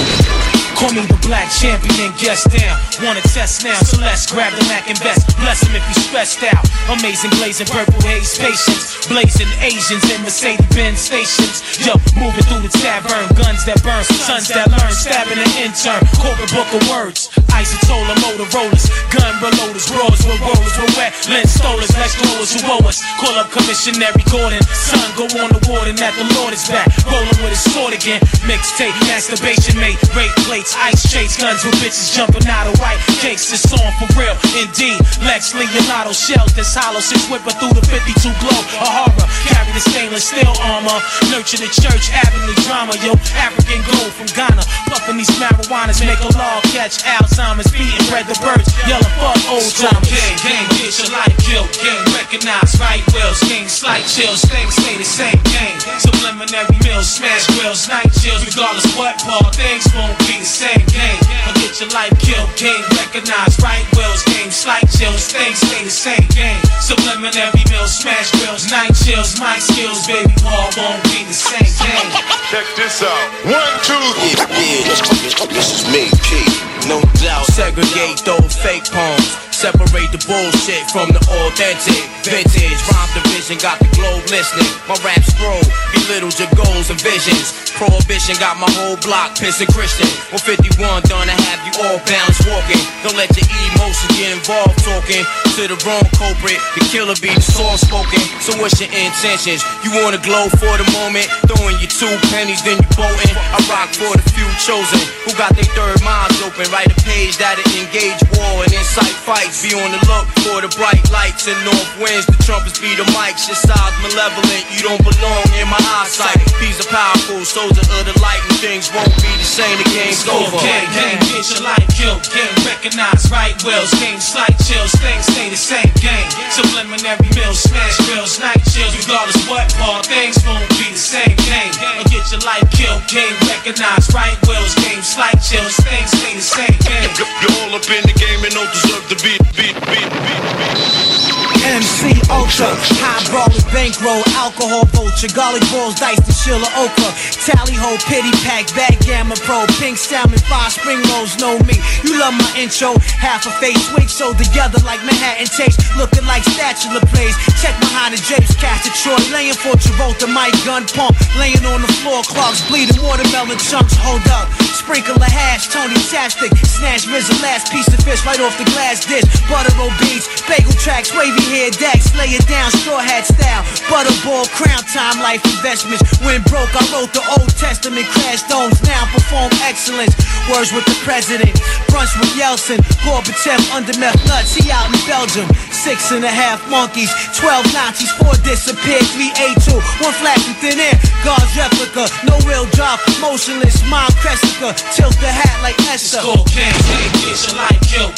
Call me the black champion and guest down. Wanna test now, so let's grab the Mac and best. Bless him if he's stressed out. Amazing blazing purple haze patience. Blazing Asians in Mercedes Benz stations. Yo, moving through the tavern. Guns that burn, sons that learn. Stabbing an intern. Corporate book of words. Isotola Motorola's. Gun reloaders. Roars with rollers. With wet lens stolers. Let's growers who owe us. Call up Commissionary Gordon. Son, go on the warden that the Lord is back. Rolling with his sword again. Mixtape, masturbation mate. Rape plates, ice chase. Guns with bitches jumping out of white cakes. This song for real, indeed. Lex Leonardo shells this hollow. Six whipper through the 52 glow. A horror. Carry the stainless steel armor. Nurture the church avenue drama. Yo, African gold from Ghana. Puffing these marijuanas. Make a law catch Alzheimer's. Beating bread the birds. Yelling fuck old timers. Gang, gang, get your life killed. Gang, recognize right wills. Gang, slight chills. Things stay the same. Gang, subliminary meals. Smash grills. Night chills. Regardless what part. Things won't be the same. Gang, or get your life killed. Gang, recognize right wills. Gang, slight chills. Things stay the same. Gang, subliminary meals. Smash grills. Night chills. My skills. Baby, all won't be the same. Gang. Check this out. One, two. Yeah, yeah, this is me, P. No doubt. Segregate those fake poems. Separate the bullshit from the authentic. Vintage rhyme division got the globe listening. My rap scroll belittles your goals and visions. Prohibition got my whole block pissing Christian. 151 done to have you all balanced walking. Don't let your emotions get involved talking to the wrong culprit. The killer be the soft spoken. So what's your intentions? You wanna glow for the moment? Throwing your two pennies, then you bolting. I rock for the few chosen who got their third minds open. Write a page that'll engage war and incite fights. Be on the look for the bright lights and north winds. The trumpets be the mics. Your side's malevolent. You don't belong in my eyesight. These are powerful soldier of the light, and things won't be the same. The game's over. Gang, gang, get your life killed. Gang, recognize right wills. Gang, slight chills. Things stay the same. Gang, subliminary mills. Smash grills. Night chills. Regardless what part, things won't be the same. Game or get your life killed. Gang, recognize right wills. Gang, slight chills. Things stay the same. Game. You're all up in the game and don't deserve to be, be, be, be, MC Ultra, high brawlers, bankroll, alcohol vulture, garlic balls, dice to Sheila Okra, tally ho, pity pack, backgammon pro, pink salmon, five spring rolls, know me. You love my intro, half a face wig, so together like Manhattan takes, looking like spatula plays. Check behind the drapes, catch a Troy, laying for Travolta, mic gun pump, laying on the floor, clogs bleeding, watermelon chunks, hold up. Sprinkle a hash, Tony Chapstick, snatch Rizzo, last piece of fish right off the glass dish, butter roll beats, bagel tracks, wavy hair decks, lay it down, straw hat style, butterball, crown time, life investments. When broke, I wrote the Old Testament, crash stones, now perform excellence. Words with the president, brunch with Yeltsin, Gorbachev, under meth nuts, he out in Belgium. Six and a half monkeys, 12 Nazis, four disappeared, three A2, one flash from thin air, God's replica, no real drop, motionless, mind Cressica, tilt the hat like Esther. Score gang, gang, get your life killed.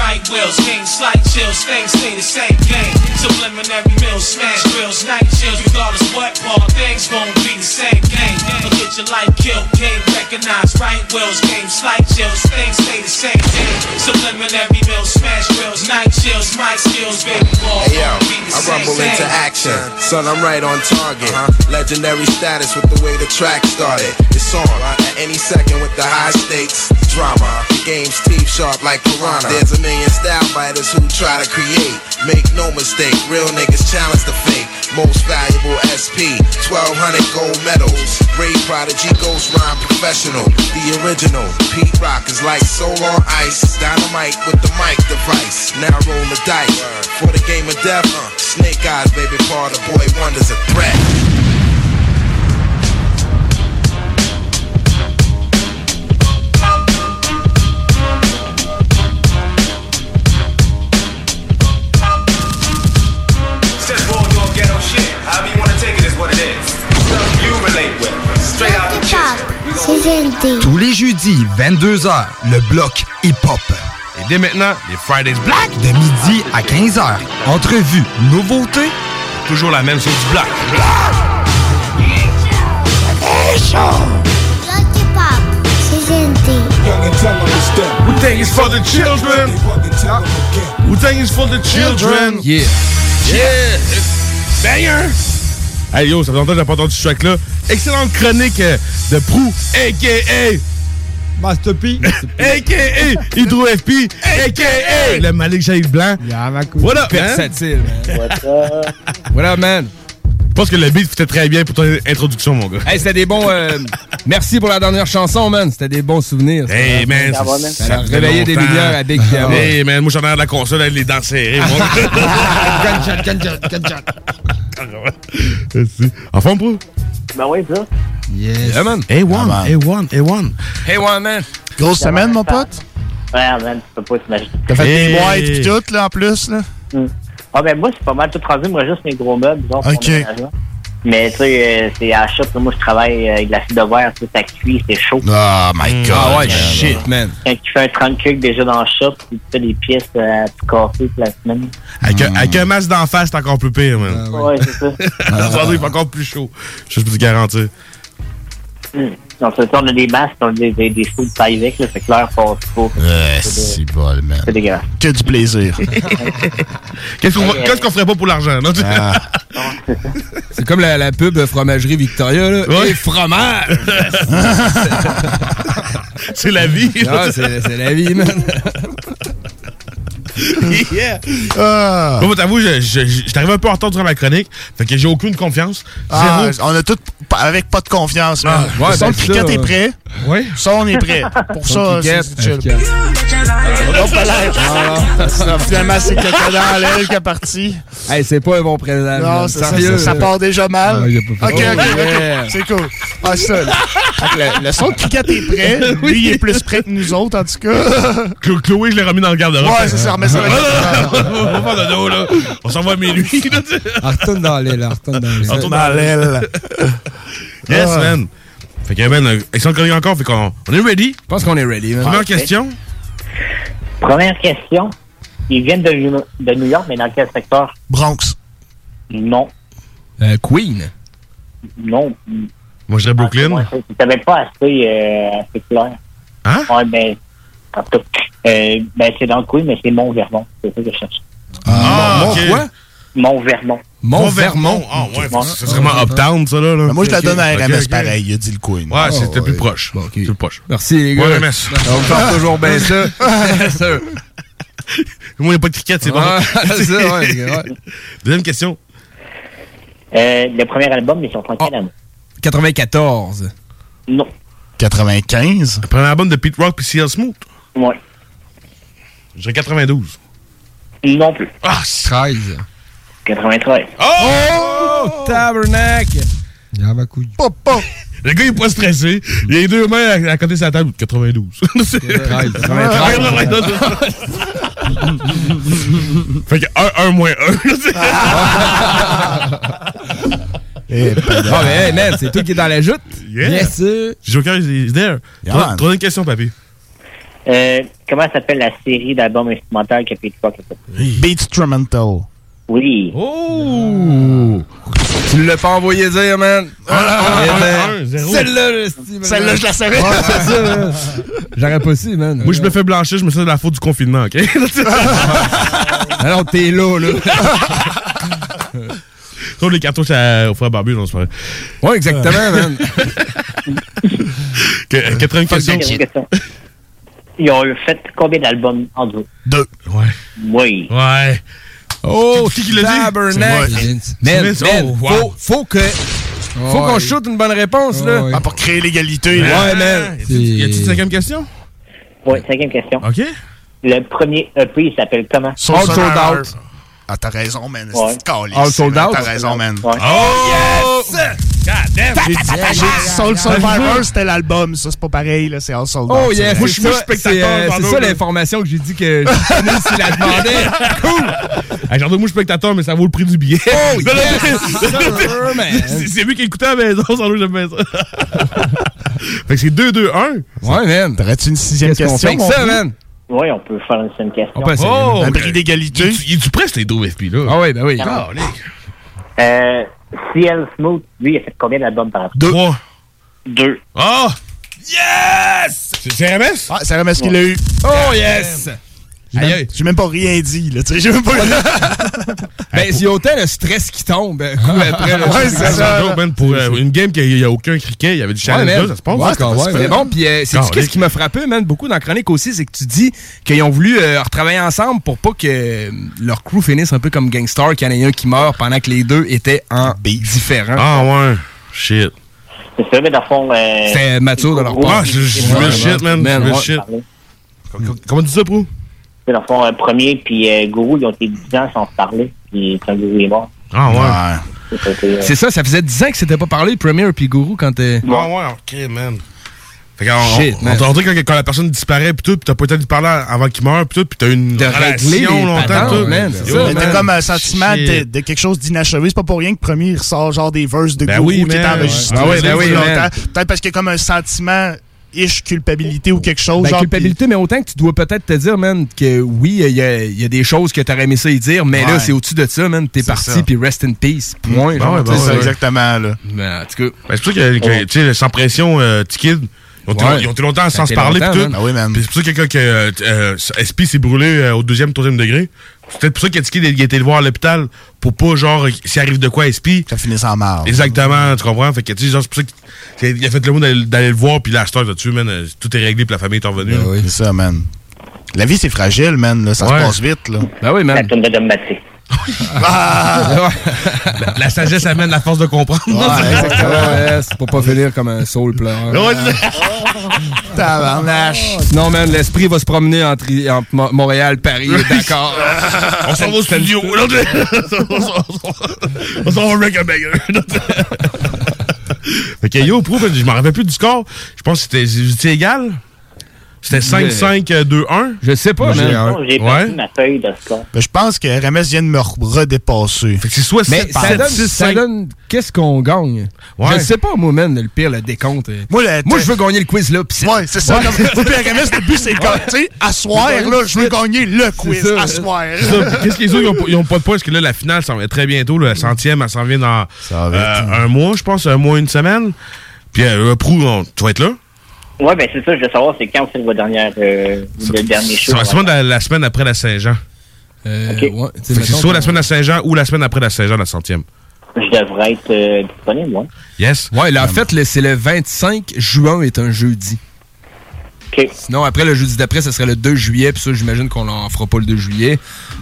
Right wills. Gang, slight chills. Things stay the same. game. subliminary mills. Smash grills, night chills. Regardless what part, things won't be the same. game. or get your life killed. Gang, recognize right wills. Gang, slight chills. Things stay the same. Gang, subliminary mills. Smash grills, night chills. My skills, baby, ball Hey yo, won't be the I rumble Gang. into action. Son, I'm right on target. Uh-huh. Legendary status with the way the track started. It's on at any second with the high stakes drama. The game's teeth sharp like piranha. Uh-huh. There's a million style fighters who try to create. Make no mistake, real niggas challenge the fake. Most valuable SP, 1200 gold medals. Ray Prodigy, Ghost Rhyme Professional. The original, Pete Rock is like soul on ice. Dynamite with the mic device. Now roll the dice. For the game of death, uh, Snake Eyes, baby, part of Boy Wonder's a threat. Tous les jeudis, 22h, le bloc hip-hop. Et dès maintenant, les Fridays Black. De midi à 15h. Entrevue, nouveautés. Toujours la même sauce du bloc. Wu-Tang is for the children. Wu-Tang is for the children. Yeah. Yeah. Hey yo, ça fait longtemps que j'ai pas entendu ce track-là. Excellente chronique euh, de Prou, a.k.a. Master P. a.k.a. Hydro FP, a.k.a. le Malik Shahid Blanc. What up, man? Versatile, man. What up, man? Je pense que le beat fitait très bien pour ton introduction, mon gars. Hey, c'était des bons. euh, merci pour la dernière chanson, man. C'était des bons souvenirs. Hey, man. Ça, Ça, ça a réveillé des lumières à Big Piano. Hey, man, moi, j'en ai de la console avec les dents serrées. moi. Gunshot, gunshot, gunshot. Merci. En forme, Prou? Ben oui, ça. Yes. Yeah, man. A1, A1, A1. Hey, one, man. Grosse semaine, mon pote? Ouais, man, tu peux pas t'imaginer. T'as fait Hey. des boîtes pis tout, là, en plus, là? Hmm. Ah, ben moi, c'est pas mal tout rendu. Moi, juste mes gros meubles, disons, pour Ok. Mais tu sais, euh, c'est à là, Moi, je travaille euh, avec de la fibre de verre. Tu sais, ça cuit, c'est chaud. Oh my god. Ah ouais, man. shit, man. Quand tu fais un 30 cucs déjà dans le shop, tu fais des pièces euh, tout cassées toute la semaine. Avec, un- avec un masque d'en face, c'est encore plus pire, man. Ouais, c'est ça. Il fait encore plus chaud. Je peux te garantir. Hmm. On a des masques, on a des, des, des sous de taille avec, là, fait que l'air passe pas. Ouais, c'est bol, man. C'est dégueulasse. Que du plaisir. Qu'est-ce qu'on ferait pas pour l'argent, non? Ah. C'est comme la, la pub Fromagerie Victoria, là. Ouais. Et fromage! c'est la vie. Ah, c'est c'est la vie, man. yeah. Ah. Moi, t'avoue, je, je, je, j'étais arrivé un peu en retard durant ma chronique. Fait que j'ai aucune confiance. Ah, on a tout avec pas de confiance. man. ouais, Le son ben de cricket ça, est prêt. Ouais. Ça, on est prêt. Pour Son ça, c'est chill. pas l'air. Ah, Finalement, c'est quelqu'un dans l'aile qui est parti. Hey, c'est pas un bon présent. Non, c'est ça, Sérieux, ça, ça là. part déjà mal. Ah, ok, ok, ça. ok. Oh, yeah. C'est cool. Ah, ça. là. Fait que Le, le son de cricket est prêt. Lui, il est plus prêt que nous autres, en tout cas. Chlo- Chloé, je l'ai remis dans le garde-robe. Ouais, c'est ça, remets ça Ah, On va faire de dos, là. On s'en va à minuit, là, tu sais. Ah, Retourne dans l'aile, retourne dans l'aile. Retourne Dans l'aile. Yes, Ah. man. Fait que, man, euh, excellente chronique encore. Fait qu'on on est ready. Je pense qu'on est ready, man. Première question. Première question. Ils viennent de, New- de New York, mais dans quel secteur? Bronx. Non. Euh, Queen. Non. Moi, je dirais Brooklyn. C'est- T'avais pas assez, euh, assez clair. Hein? Ouais, ben, en tout cas, euh, ben, c'est dans le Queen, mais c'est Mont-Vermont. C'est ça que je cherche. Ah, Mon ok. quoi? Mont-Vermont. Mont-Vermont. Ah, ouais. C'est vraiment uptown, ça, là. là. Ben, Moi, je la donne à RMS pareil. Il a dit le Queen. Ouais, c'était ouais. plus proche. Bon, plus proche. Merci, les gars. Ouais, MS. On me parle toujours bien ça. Moi, il n'y a pas de cricket, c'est bon. Ça, ouais, ouais. Deuxième question. Euh, le premier album, ils sont en année? 94. Non. 95. Le premier album de Pete Rock puis CL Smooth. Ouais. Dirais 92. Non plus. Ah, 13. 93. Oh, tabernacle. Yamakuji. Papa. Le gars, il est pas stressé. Il a les deux mains à, à côté de sa table. 92. C'est- 13. fait que 1, 1 moins 1. Eh, Ah, mais hey, man, c'est toi qui est dans la joute? Yeah. Yes, sir. Joker is there. Yeah. Troisième question, papy. Euh, comment s'appelle la série d'albums instrumentaux que Pete Rock a fait? Beat Instrumental. Oui. Oh! Tu l'as pas envoyé dire, man. ben, un, zéro. Celle-là, Celle-là, je la savais. Ouais. J'aurais pas su, man. Moi, je me fais blanchir, je me sens de la faute du confinement, OK? Alors, t'es là, là. Sauf les cartouches à- au frère Barbu, non, c'est pas vrai. Ouais, exactement, man. Que- Quatrième question. Quatrième question. Ils ont fait combien d'albums en duo? Deux. Ouais. Oui. Ouais. Oh, C'est qui qui l'a dit? Vince. man, Oh, wow. faut, faut que... Faut qu'on shoot une bonne réponse, là. Ah, pour créer l'égalité. Ouais, là. man. Y a-t-il une cinquième question? Oui, cinquième question. OK. Le premier EP, il s'appelle comment? Soul All sold out. Ah, t'as raison, man. Ouais. C'est calice, All sold out? T'as raison, man. Ouais. Oh! yes! J'ai dit, Soul Survivor, c'était l'album. Ça, c'est pas pareil, là. C'est All Sold. Oh. Moi, c'est je suis- moi, je ça, suis spectateur, C'est ça l'information que j'ai dit que Janine s'il la demandait. Cool. J'en donne moi spectateur, mais ça vaut le prix du billet. Oh, yes. C'est lui qui écoutait à la maison, sans doute, j'aime bien ça. fait que c'est 2-2-1. Ouais, man. T'aurais-tu une sixième question, ça, man? Oui, on peut faire une seule question. On peut essayer. Oh! Un prix d'égalité. Il est-tu prêt, ces deux FP, là? Ah oui, ben oui. Calique. Euh, CL Smooth, lui, il a fait combien d'albums par an? Deux. Trois. Deux. Ah! Yes! C'est RMS? Ah, c'est RMS qui l'a eu. Oh yes! J'ai même, même pas rien dit, là. Tu sais, j'ai même pas. Ben, il y a autant le stress qui tombe. un coup après, là, Ouais, c'est ça. man, pour euh, une game qu'il n'y a aucun cricket, il y avait du Ouais, challenge là, ça se passe. Ouais, quand même. Mais bon, puis euh, c'est qu'est-ce qui m'a frappé, man, beaucoup dans la chronique aussi, c'est que tu dis qu'ils ont voulu euh, retravailler ensemble pour pas que euh, leur crew finisse un peu comme Gangstar, qu'il y en ait un qui meurt pendant que les deux étaient en différents. Ah ouais, shit. C'est ça, mais dans le fond. Euh, C'est mature de leur part. Ah, je je c'est shit, man. Man, Je veux ouais. shit. parler. Comment tu dis ça, Prou? Dans le fond, euh, premier, puis euh, Guru, ils ont été 10 ans sans se parler, puis quand Guru est mort. Ah ouais. c'est ça, c'est, euh, C'est ça, ça faisait 10 ans que c'était pas parlé, Premier puis Guru, quand t'es. Ah ouais, ok, man. Fait qu'on, Shit, on, man. on, on dirait que quand, quand la personne disparaît pis tout, pis t'as pas le temps de lui parler avant qu'il meure pis tout, pis t'as une De régler les relation longtemps patentes, tout. man, c'est Yo, ça, Mais man. T'as comme un sentiment de, quelque chose d'inachevé. C'est pas pour rien que premier il ressort genre des verses de Ben Guru oui, qui est man. enregistré Ah ouais, ben depuis oui, man. longtemps. Peut-être parce qu'il y a comme un sentiment ish culpabilité ou quelque chose. Ben, genre, culpabilité, mais autant que tu dois peut-être te dire, man, que oui, il y a, il y a des choses que t'aurais aimé ça y dire, mais là, c'est au-dessus de ça, man. T'es parti, puis rest in peace. Point. Ben ouais, ben C'est ça, exactement, là. Mais en tout cas, Ben, c'est pour ça que, que, tu sais, sans pression, euh, T-Kid, ils ont, été- Ouais. ils ont été longtemps sans se parler pis tout. Ah oui, man. Pis c'est pour ça que quelqu'un que euh, euh, SP s'est brûlé euh, au deuxième, troisième degré. C'est peut-être pour ça que T-Kid il a été le voir à l'hôpital pour pas, genre, s'il arrive de quoi à SP. Ça finit sans marre. Exactement, tu comprends? Fait que, tu sais, genre, c'est pour ça qu'il a fait le mot d'aller le voir, puis la star là-dessus, man, euh, tout est réglé, puis la famille est revenue. là. C'est ça, man. La vie, c'est fragile, man. là. Ça Ouais. se passe vite, là. ben oui, la man. tourne de Dom. Ah! La, la sagesse amène la force de comprendre. Ouais, exactement. Ouais, c'est pour pas finir comme un. Ouais, c'est- Tabarnache. Non, man, l'esprit va se promener entre, entre Mo- Montréal, Paris, d'accord. On s'en va au studio. On s'en- on s'en va au Rec-A-Banger. Fait que yo, pro, je m'en rappelle plus du score. Je pense que c'était égal? C'était 5-5-2-1. Je sais pas, un. J'ai perdu Ouais. ma feuille de score. Ben, je pense que RMS vient de me re- redépasser. Fait que c'est soit Mais 7, ça donne, 6, ça 5. donne qu'est-ce qu'on gagne? Ouais. Je sais pas, moi, man, le pire, le décompte. Moi, le- Moi, je veux gagner le quiz, là. pis c'est- Ouais, c'est ça. Ouais. Comme, moi, puis RMS, le but, c'est de sais, à soir, là, je veux gagner le quiz. ça. À soir. Qu'est-ce qu'ils ont? Ils ont, pas- pas de points? Parce que là, la finale s'en va très bientôt. la centième, elle s'en vient dans euh, un mois, je pense, un mois, une semaine. Puis, euh, Prou, on- tu vas être là? Ouais, ben c'est ça, je veux savoir, c'est quand c'est votre dernière, euh, le dernier show. Ça va sûrement la, la semaine après la Saint-Jean. Euh, ouais, Fait c'est soit la semaine à Saint-Jean ou la semaine après la Saint-Jean, la centième. Je devrais être euh, disponible, ouais. Yes? Ouais, là, en fait, le- c'est le 25 juin est un jeudi. OK. Sinon, après, le jeudi d'après, ce serait le 2 juillet. Puis ça, j'imagine qu'on en fera pas le 2 juillet.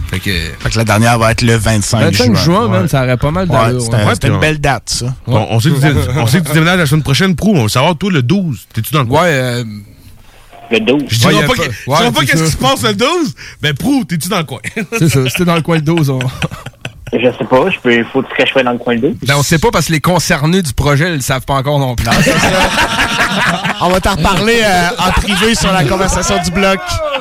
Fait que... Fait que la dernière va être le 25, 25 juin, Ouais. man, ça aurait pas mal Ouais, d'allure. c'était ouais. Ouais, une belle date, ça. Bon, on, sait que tu, on sait que tu déménages la semaine prochaine, Prou. On veut savoir, toi, le 12. T'es-tu dans le coin? Ouais, euh, Le 12. Je Ouais, dirais a pas, pas- ouais, pas qu'est-ce qui se passe le 12, mais Prou, t'es-tu dans le coin? c'est ça. C'était dans le coin de 12. On... Je sais pas, je peux, faut que je sois dans le coin de 12. Ben, on sait pas parce que les concernés du projet, ils le savent pas encore non plus. On va t'en reparler euh, en privé sur la conversation du bloc.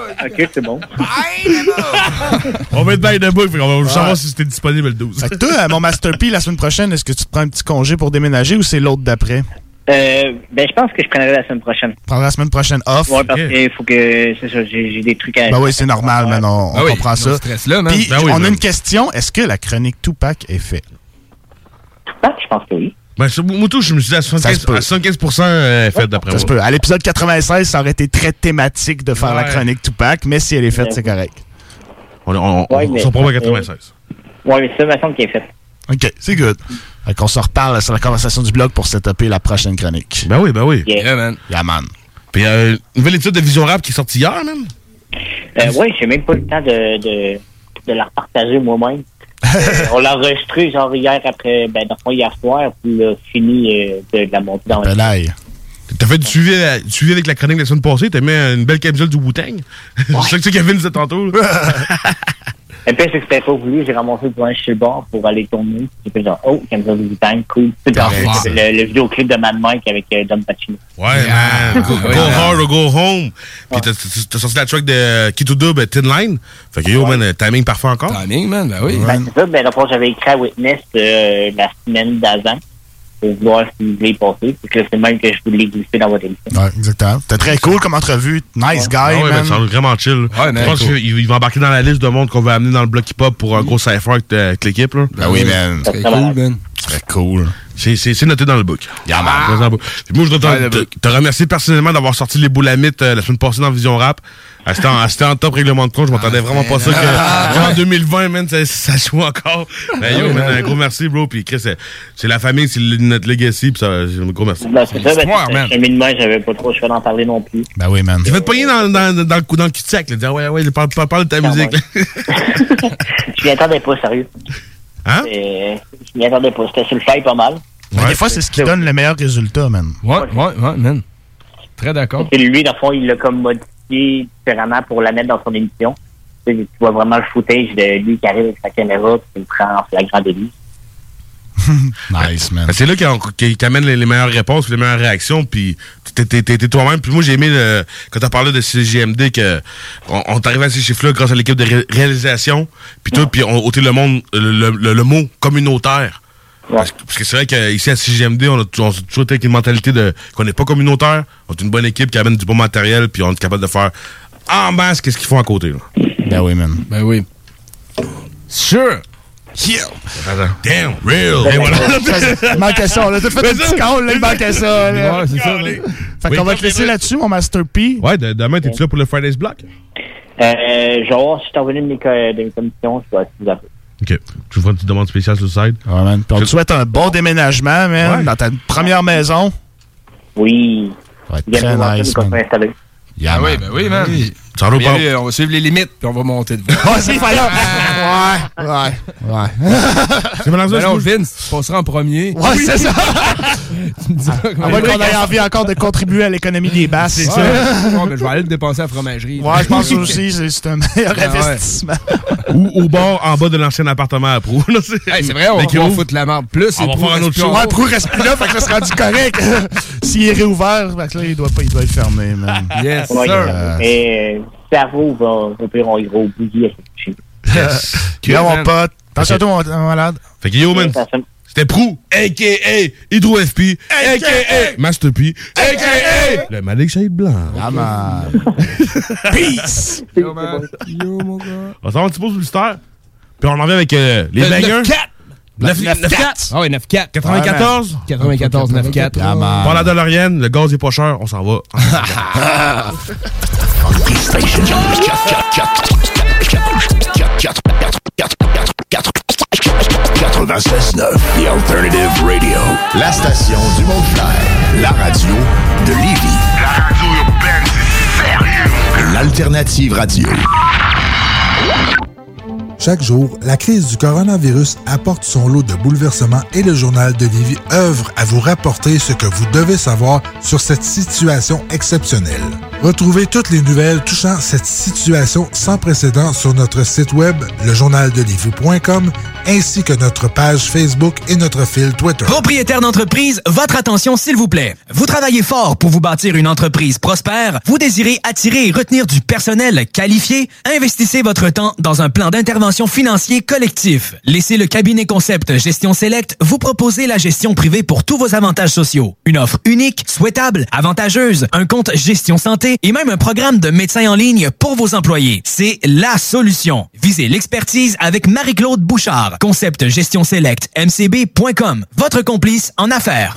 OK, c'est bon. on va être bien debout, qu'on va Ouais. savoir si c'était disponible le 12. Fait que toi, euh, mon Master P, la semaine prochaine, est-ce que tu te prends un petit congé pour déménager ou c'est l'autre d'après? Euh, ben, je pense que je prendrai la semaine prochaine. Tu prendras la semaine prochaine off? Ouais, parce qu'il faut que, c'est ça, j'ai des trucs à... Ben oui, c'est normal, man. On, on Ben oui, comprend ça. stress là, man. Puis, Ben oui, on a man. une question. Est-ce que la chronique Tupac est faite? Ah, je pense que oui. Ben, sur Moutou, je me suis dit à Ça se 75%, peut. à 75% euh, fait d'après Ça moi. se peut. À l'épisode 96, ça aurait été très thématique de faire la chronique Tupac, mais si elle est faite, c'est correct. On, on, on, Ouais, on mais- s'en prend à 96. Ouais, mais ça me semble qu'il est fait. OK, c'est good. Fait qu'on se reparle sur la conversation du blog pour setuper la prochaine chronique. Ben oui, ben oui. Yeah. Yeah, man. Yeah, man. Puis, euh, nouvelle étude de Vision Rap qui est sortie hier, même. Euh, ouais, j'ai même pas eu le temps de, de, de la repartager moi-même. Euh, on l'a enregistré genre hier après, ben, dans le fond, hier soir, puis fini euh, de, de la montée dans la Belaï. T'as fait du suivi, euh, du suivi avec la chronique de la semaine passée. T'as mis une belle camisole du Wu-Tang? C'est ça que Kevin disait tantôt. Et puis, c'est que c'était pas voulu, j'ai ramassé le point chez le bar pour aller tourner. J'ai fait genre, oh, comme ça, du temps, cool. C'est le, le vidéoclip de Mad Mike avec euh, Dom Pacino. Ouais, man. Go, go hard or go home. Puis t'as- sorti la track de Kito Dub, Tin Line. Fait que yo, man, euh, timing parfait encore. Timing, man, ben oui. Ben, c'est ça, ben, le j'avais écrit à Witness euh, la semaine d'avant pour voir s'il voulait y passer. Puis que c'est même que je voulais glisser dans votre émission. Ouais, exactement. C'était très cool comme entrevue. Nice guy, Ah ouais, man. ben, ça va vraiment chill. Ouais, je pense cool. qu'il il va embarquer dans la liste de monde qu'on va amener dans le bloc hip-hop pour un gros cypher avec, euh, avec l'équipe. là. Ben oui, man. C'est cool, man. Très cool. C'est noté dans le book. Yeah. Puis moi, je dois te- te te remercier personnellement d'avoir sorti les boulamites euh, la semaine passée dans Vision Rap. Ah, C'était en, c'était en top règlement de compte. Je m'attendais vraiment pas ça que en 2020, man, ça, ça joue encore. Ben, yo, man, un gros merci, bro. Puis Chris, c'est la famille, c'est notre legacy. Puis ça, un gros merci. Ben, c'est ça, ben, c'est cheminement, j'avais pas trop le choix d'en parler non plus. Ben oui, man. Tu vas te pogner dans, dans, dans le coup dans le cul-de-sac, là. Dire, ouais, ouais, parle, parle, parle de ta musique. Je m'y attendais pas, sérieux. Hein? Et, je m'y attendais pas. C'était sur le fly pas mal. Mais des fois, c'est ce qui donne le meilleur résultat, man. Ouais, ouais, ouais, man. Très d'accord. Et lui, dans le fond, il l'a comme modifié différemment pour la mettre dans son émission. Tu, sais, tu vois vraiment le footage de lui qui arrive avec sa caméra, il le prend en flagrant délit. nice, man. C'est là qu'on- qu'il qu'il amène les, les meilleures réponses, les meilleures réactions, puis t'es- toi-même. Puis moi, j'ai aimé, le- quand t'as parlé de CGMD, que on, arrivé à ces chiffres-là grâce à l'équipe de ré- réalisation, puis tout, puis on ôté le monde, le, le- le- le mot communautaire. Parce, que- parce que c'est vrai qu'ici à CGMD, on a, tou- on a toujours été avec une mentalité de qu'on n'est pas communautaire, on est une bonne équipe qui amène du bon matériel, puis on est capable de faire en masse qu'est-ce qu'ils font à côté. Là. Ben oui, man. Ben oui. Sure. Yeah. Damn, real. Ben Et voilà. Il manquait ça. On a tout fait un petit call, là. Il manquait ça. là. Ouais, c'est ça, là. Fait qu'on va te laisser là-dessus, mon Master P. Ouais, de- demain, t'es-tu là pour le Friday's Block? Euh, voir si je suis revenu de mes, commissions, je vais vous OK. Tu feras une petite demande spéciale sur le site. Ouais, man. Puis on te souhaite un bon déménagement, man, Ouais. dans ta première maison. Oui. Ça va être Bientôt, très on va nice, man. Yeah, Ah oui, ben oui, man. Ça on, va va y pas- aller, on va suivre les limites, puis on va monter pas là. Ouais, ouais, ouais. C'est Ben non, Vince, tu passeras en premier. Ouais, c'est ça. tu me diras comment- qu'on ait envie encore de contribuer à l'économie des basses. C'est ça. Ouais, mais je vais aller le dépenser à la fromagerie. Ouais, je pense aussi, c'est c'est un meilleur Ah ouais. investissement. Ou au bord, en bas de l'ancien appartement à Prou. Là, c'est Hey, c'est vrai, on va Mais ouvre. foutre la marde. Plus, On va Prou faire un autre show. Ouais. Prou reste plus là, fait que ça sera du correct. S'il est réouvert, fait que là, il doit pas, il doit être fermé, man. Yes, sir. Et euh, cerveau va, au pire, on ira au Yes. Là, mon pote. Attention à toi, mon- malade. Fait que yo, man, c'était Prou, a.k.a. Hydro FP, a.k.a. Master P, a.k.a. Le Malik Shade Blanc. Ah, man. Peace. Yo, man. Yo, mon gars. On s'en va un petit peu sur le star. Puis on en vient avec euh, les Le bangers. 9-4. 9 9-4. Ah oui, 9-4. 94. 94, 9-4. Ah, man. Par la DeLorean, le gaz est pas cher, on s'en va. The Alternative Radio. La station du Mont-Clair. La radio de Lévis. La radio urbaine, c'est sérieux. L'Alternative Radio. Chaque jour, la crise du coronavirus apporte son lot de bouleversements et le journal de Lévis œuvre à vous rapporter ce que vous devez savoir sur cette situation exceptionnelle. Retrouvez toutes les nouvelles touchant cette situation sans précédent sur notre site web, lejournaldelivie.com, ainsi que notre page Facebook et notre fil Twitter. Propriétaire d'entreprise, votre attention s'il vous plaît. Vous travaillez fort pour vous bâtir une entreprise prospère, vous désirez attirer et retenir du personnel qualifié, investissez votre temps dans un plan d'intervention financier collectif. Laissez le cabinet concept Gestion Select vous proposer la gestion privée pour tous vos avantages sociaux. Une offre unique, souhaitable, avantageuse, un compte gestion santé et même un programme de médecin en ligne pour vos employés. C'est la solution. Visez l'expertise avec Marie-Claude Bouchard. Concept Gestion Select, mcb.com. Votre complice en affaires.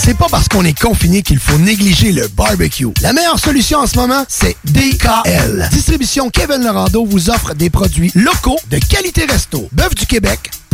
C'est pas parce qu'on est confiné qu'il faut négliger le barbecue. La meilleure solution en ce moment, c'est DKL. Distribution Kevin Lorando vous offre des produits locaux de qualité resto. Bœuf du Québec,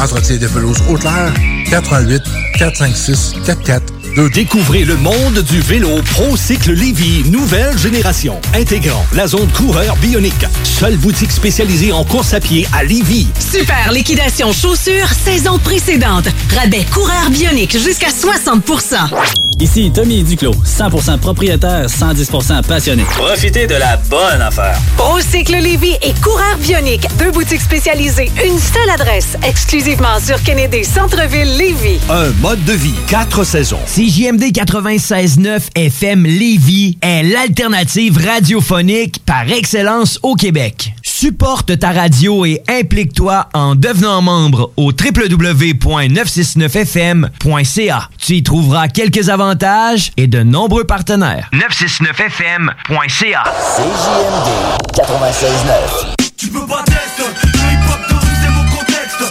Entretien de pelouse Haute-Lair 88 456 4422 Découvrez le monde du vélo ProCycle Lévy, nouvelle génération, intégrant la zone coureur bionique. Seule boutique spécialisée en course à pied à Lévy. Super liquidation chaussures saison précédente. Rabais coureur bionique jusqu'à 60% Ici Tommy Duclos, 100% propriétaire, 110% passionné. Profitez de la bonne affaire. Procycle Lévy et Coureur Bionique, deux boutiques spécialisées, une seule adresse, exclusivement sur Kennedy Centre-ville Lévy. Un mode de vie, quatre saisons. CJMD 96.9 FM Lévis est l'alternative radiophonique par excellence au Québec. Supporte ta radio et implique-toi en devenant membre au www.969fm.ca. Tu y trouveras quelques avantages et de nombreux partenaires. 969fm.ca. CJMD 96.9. Tu peux pas tester, le hip-hop de rue c'est mon contexte dès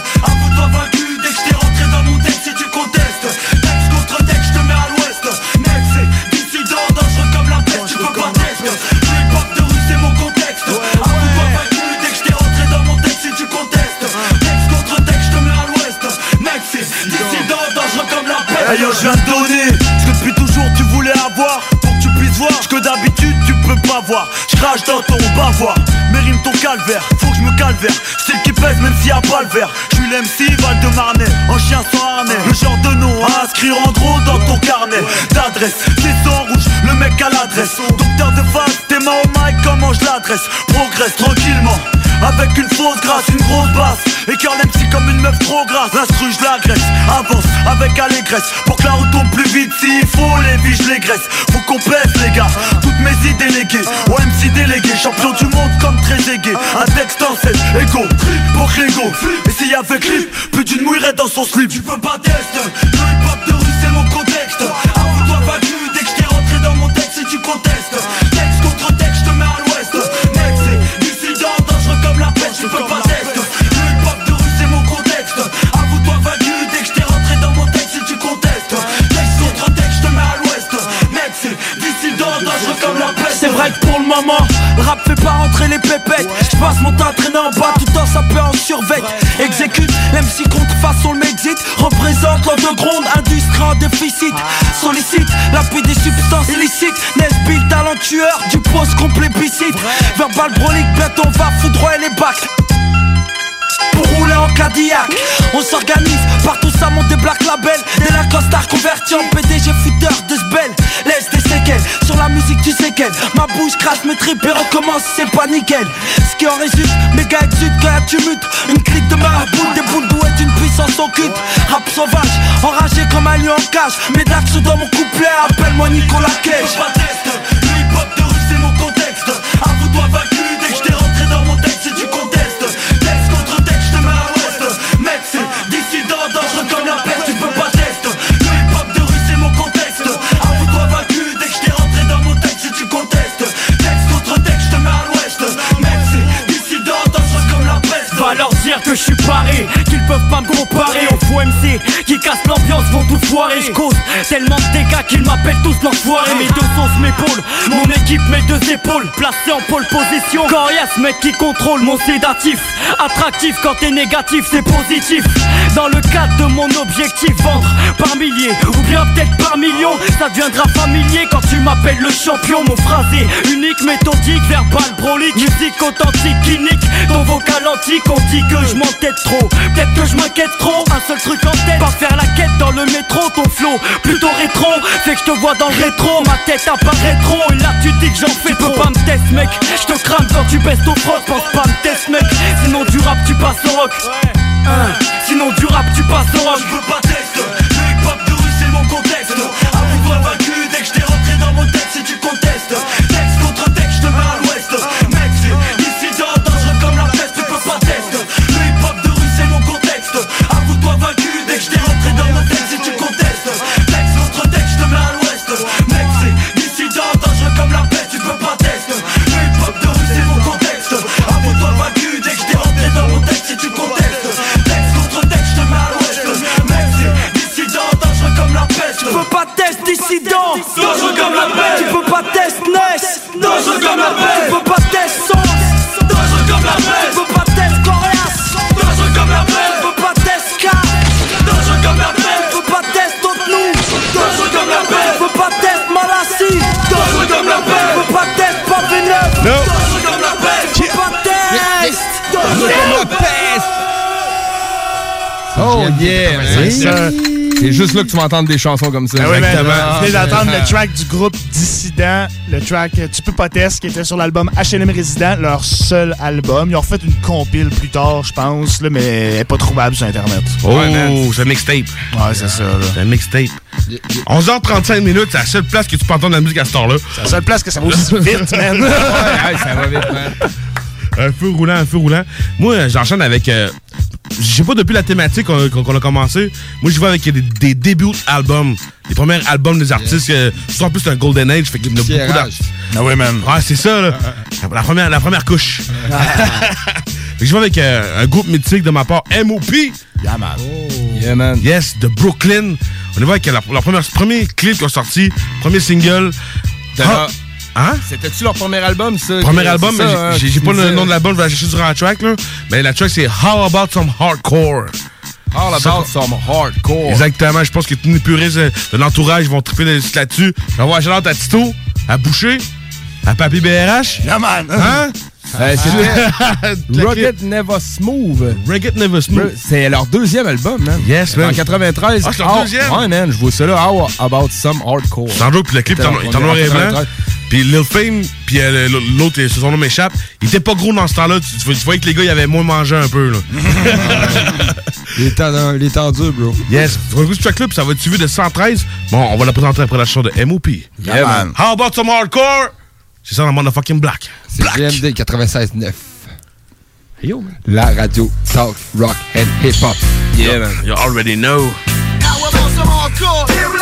yo, je viens de donner ce que depuis toujours tu voulais avoir pour que tu puisses voir ce que d'habitude tu peux pas voir. Je crache dans ton bavoir, mais rime ton calvaire, faut que je me calvaire. Style qui pèse même s'il y a pas le verre. Je suis l'MC Val de Marnay, en chien sans harnais. Le genre de nom à inscrire en gros dans ton carnet d'adresse. C'est en rouge, le mec à l'adresse. Docteur de phase, tes mains au mic, comment je l'adresse? Progresse tranquillement. Avec une fausse grâce, une grosse basse. Et cœur l'MC comme une meuf trop grasse. L'instru je l'agresse, avance avec allégresse. Pour que la route tombe plus vite s'il faut les vies je les graisse. Faut qu'on pèse les gars, toutes mes idées déléguées. Au MC délégué, champion du monde comme très aigué. Un texte en scène, égo, pour Grégo Et s'il y avait clip, plus d'une mouillerait dans son slip. Tu peux pas tester, le hip-hop de rue c'est mon contexte pour rouler en Cadillac On s'organise, partout ça monte des black labels Des Lacoste convertis en PDG footer de sbel. Laisse des séquelles, sur la musique tu sais quelle. Ma bouche crasse mes tripes et recommence c'est pas nickel. Ce qui en résulte, méga exude quand y'a tumulte Une clique de marabouts, des boules douées d'une puissance occulte. Rap sauvage, enragé comme un lion en cage. De l'action dans mon couplet, appelle-moi Nicolas Cage qu'ils peuvent pas me comparer aux faux MC qui cassent l'ambiance, vont tout foirer. Je cause tellement de dégâts qu'ils m'appellent tous l'enfoiré. Mes deux sauces m'épaulent, mon équipe mes deux épaules, placées en pole position. Coriace, mec qui contrôle mon sédatif. Attractif quand t'es négatif, c'est positif. Dans le cadre de mon objectif, vendre par milliers ou bien peut-être par millions. Ça deviendra familier quand tu m'appelles le champion. Mon phrasé unique, méthodique, verbal, brolique. Musique authentique, clinique, ton vocal antique. On dit que je m'entête trop, peut-être que je m'inquiète trop. Un seul truc en tête, pas faire la quête dans le métro. Ton flow, plutôt rétro, fait que je te vois dans le rétro. Ma tête apparaît trop, et là tu dis que j'en fais trop. pas me test, mec, je te crame quand tu baisses ton froc. Pense pas me test, mec, sinon du rap tu passes au rock. Hein, sinon du rap tu passes au rock. Je veux pas test, Oh yeah, C'est ça. C'est juste là que tu vas entendre des chansons comme ça. Ah oui. Exactement. Venez d'entendre le track du groupe Dissident, le track Tu peux pas test, qui était sur l'album HLM Résident, leur seul album. Ils ont refait une compile plus tard, je pense, là, mais elle est pas trouvable sur Internet. Oh, c'est un mixtape. Ouais, c'est ça. là. C'est un mixtape. 11h35 minutes, c'est la seule place que tu peux entendre la musique à cette heure-là. C'est la seule place que ça va aussi vite, man. Ouais, ça va vite, man. Un feu roulant, un feu roulant. Moi, j'enchaîne avec. euh, je sais pas depuis la thématique qu'on a commencé. Moi, je vais avec des, des débuts albums. Les premiers albums des artistes. euh, surtout en plus, c'est un Golden Age. Fait qu'il y en a beaucoup d'artistes. Ah ouais, man. Ouais, c'est ça, là. La première, la première couche. Fait que je vais avec euh, un groupe mythique de ma part, MOP. Yeah, man. Yeah, man. Yes, de Brooklyn. On y va avec la, leur premier clip qu'ils ont sorti, premier single. Hein? C'était-tu leur premier album, ça? Premier album, mais hein, j'ai- pas le nom de l'album, je vais aller chercher sur la track, là. Mais la track, c'est How About Some Hardcore. All about some hardcore. Exactement, je pense que tous les puristes de l'entourage vont triper là-dessus. J'envoie un à Tito, à Boucher, à Papy BRH. Yeah, man. Hein? Euh, C'était Rugged Never Smooth. Rugged Never Smooth. C'est leur deuxième album, man. Yes, man. En 93. Ah, c'est leur How- deuxième? Ouais, man, je vois ça là. How About Some Hardcore. Sans joke, puis le clip est en- est en noir et blanc. Puis Lil Fame, puis euh, l'autre, euh, son nom m'échappe, il était pas gros dans ce temps-là. Tu, tu voyais que les gars, ils avaient moins mangé un peu, là. Il est temps- il est tendu, bro. Yes. Tu vas écouter ce track-là, puis ça va être suivi de 113. Bon, on va la présenter après la chanson de MOP. Yeah, man. How about some hardcore? C'est ça dans motherfucking black. C'est GMD 96.9. Yo, man. La radio Talk, Rock and Hip Hop. Yeah, man. You already know. How about some hardcore?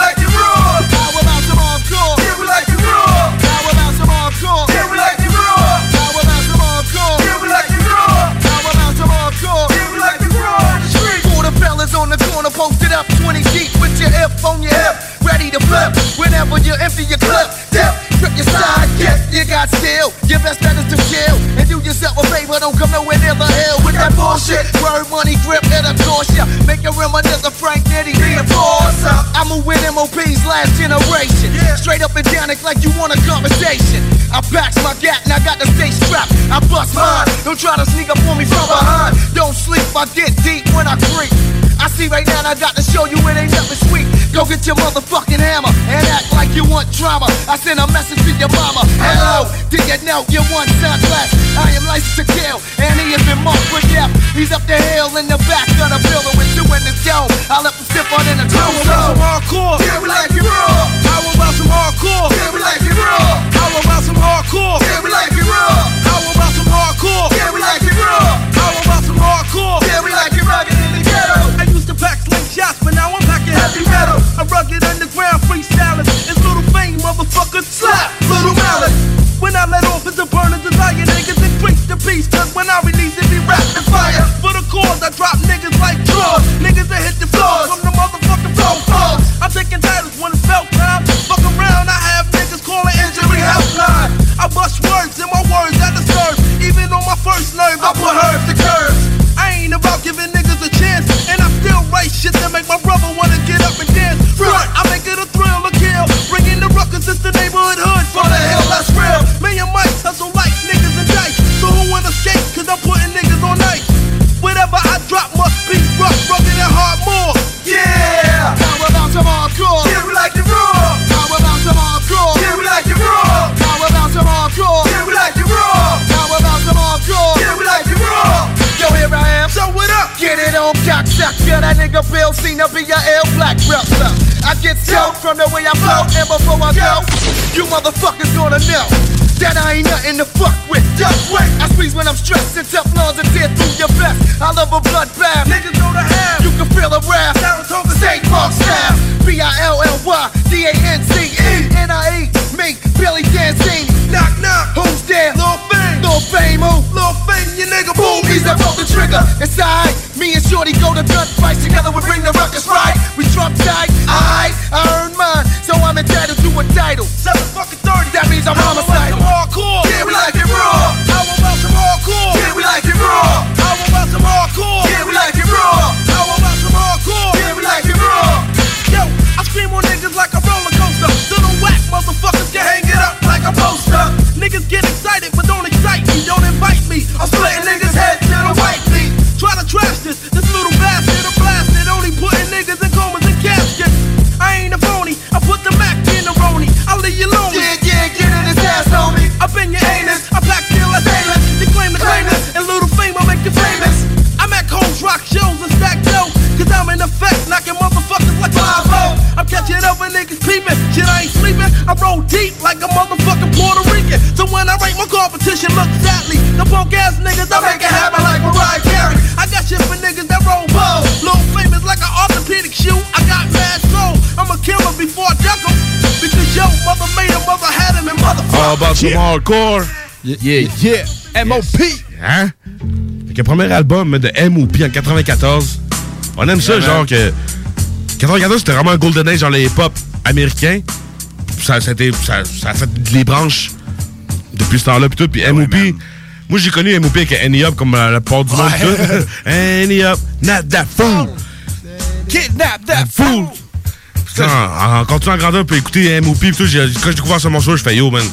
On your hip, ready to flip. Whenever you empty your clip, dip, trip your side, get you got skill. Your best bet is to chill and do yourself a favor. Don't come nowhere near the hill with that bullshit. Word money grip and of course ya. Make a reminisce of Frank Nitty, the enforcer. I move with MOP's last generation. Straight up and down, it's like you want a conversation. I packs my gat and I got the stay strapped. I bust mine. Don't try to sneak up on me from behind. Don't sleep, I get deep when I creep. I see right now and I got to show you it ain't nothing sweet. Go get your motherfucking hammer and act like you want drama. I send a message to your mama. Hello, did you know you want son less? I am licensed to kill and he has been marked for death. He's up the hill in the back of the building with two in the dome. I left him stiff on in the How about some hardcore? Yeah, we like it raw. How about some hardcore? Yeah, we like it raw. How about some hardcore? Yeah, we like it raw. How about some hardcore? Yeah, we like it raw. How about some hardcore? to sling shots, but now I'm packing heavy metal. A rugged underground freestyler. It's little fame, motherfuckers. Slap, little mallet. When I let off, it's a burning desire. Niggas increase the peace, cause when I release it, be rapid fire. For the cause, I drop niggas like drugs. Niggas that hit the floor from the motherfucking top floor. I'm taking titles when it's felt time. Fuck around, I have niggas calling injury helpline. I bust words in my words, I deserve. Even on my first nerve, I put her to curves. I ain't about giving niggas shit that make my brother wanna get up and dance. Front, I make it a thrill. Nigga Bill your L black belt. I get stoked from the way I flow, and before I go, you motherfuckers gonna know. That I ain't nothing to fuck with. Duck with. I squeeze when I'm stressed and tough lawns and tear through your vest. I love a bloodbath. Niggas go to hell. You can feel the wrath. Saratoga State Park style. B I L L Y D A N C E N I E. Me, Billy Dancing. Knock knock. Who's there? Lil Fame. Lil Fame. Who? Lil Fame. You nigga. Boom. He's up the trigger. And Shorty go to gun together. We bring the ruckus right. We drop tight. I I earn mine, so I'm entitled to a title. About some hardcore? Yeah, yeah. M.O.P. Hein? Fait que le premier album de M.O.P. en 94. On aime ça, genre que. 94, c'était vraiment un golden age dans les hip-hop américains. Ça, ça, a été- ça, ça a fait les branches depuis ce temps-là. Puis tout. Puis M.O.P. Moi, j'ai connu M.O.P. avec Annie Up comme la, part du monde. tout. Annie Up, not that fool. Kidnap that fool. En, en continuant à grandir, puis écouter M.O.P. quand j'ai découvert ce morceau, je fais yo, man.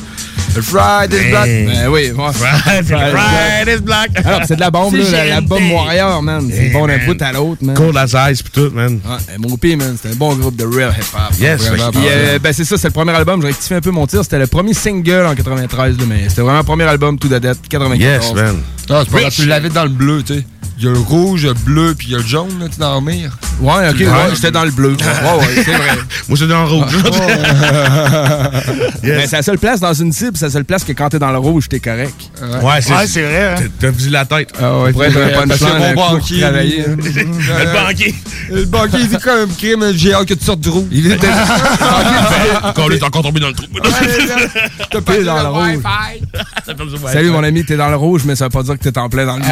Friday's Black. Ben oui, ouais. Friday's Black. Alors, c'est de la bombe, là, la- l'album Warrior, man. C'est bon d'un bout à l'autre, man. Cold as Ice, puis tout, man. Ouais, M.O.P., man, c'était un bon groupe de real hip-hop. Yes, euh, ben, c'est ça, c'est le premier album. Je rectifie un peu mon tir. C'était le premier single en 93, là, mais c'était vraiment le premier album, tout de date, 94. Yes, man. Ah, c'est pas grave, tu l'avais dans le bleu, tu sais. Il y a le rouge, le bleu, puis il y a le jaune, là, tu dans le mire. Ouais, ok, ouais, j'étais dans le bleu. Ouais, ouais, c'est vrai. Moi, j'étais dans le rouge. Mais c'est la seule place dans une cible, c'est la seule place que quand t'es dans le rouge, t'es correct. Ouais, c'est vrai. hein. T'as vu la tête. Ah ouais, Pour être un punchline, mon banquier, Le banquier. Le banquier, il dit quand même crime, j'ai hâte que tu sortes du rouge. Il était. Quand on est encore tombé dans le trou. T'es pas dans le rouge. Salut mon ami, t'es dans le rouge, mais ça veut pas dire que t'es en plein dans le bleu.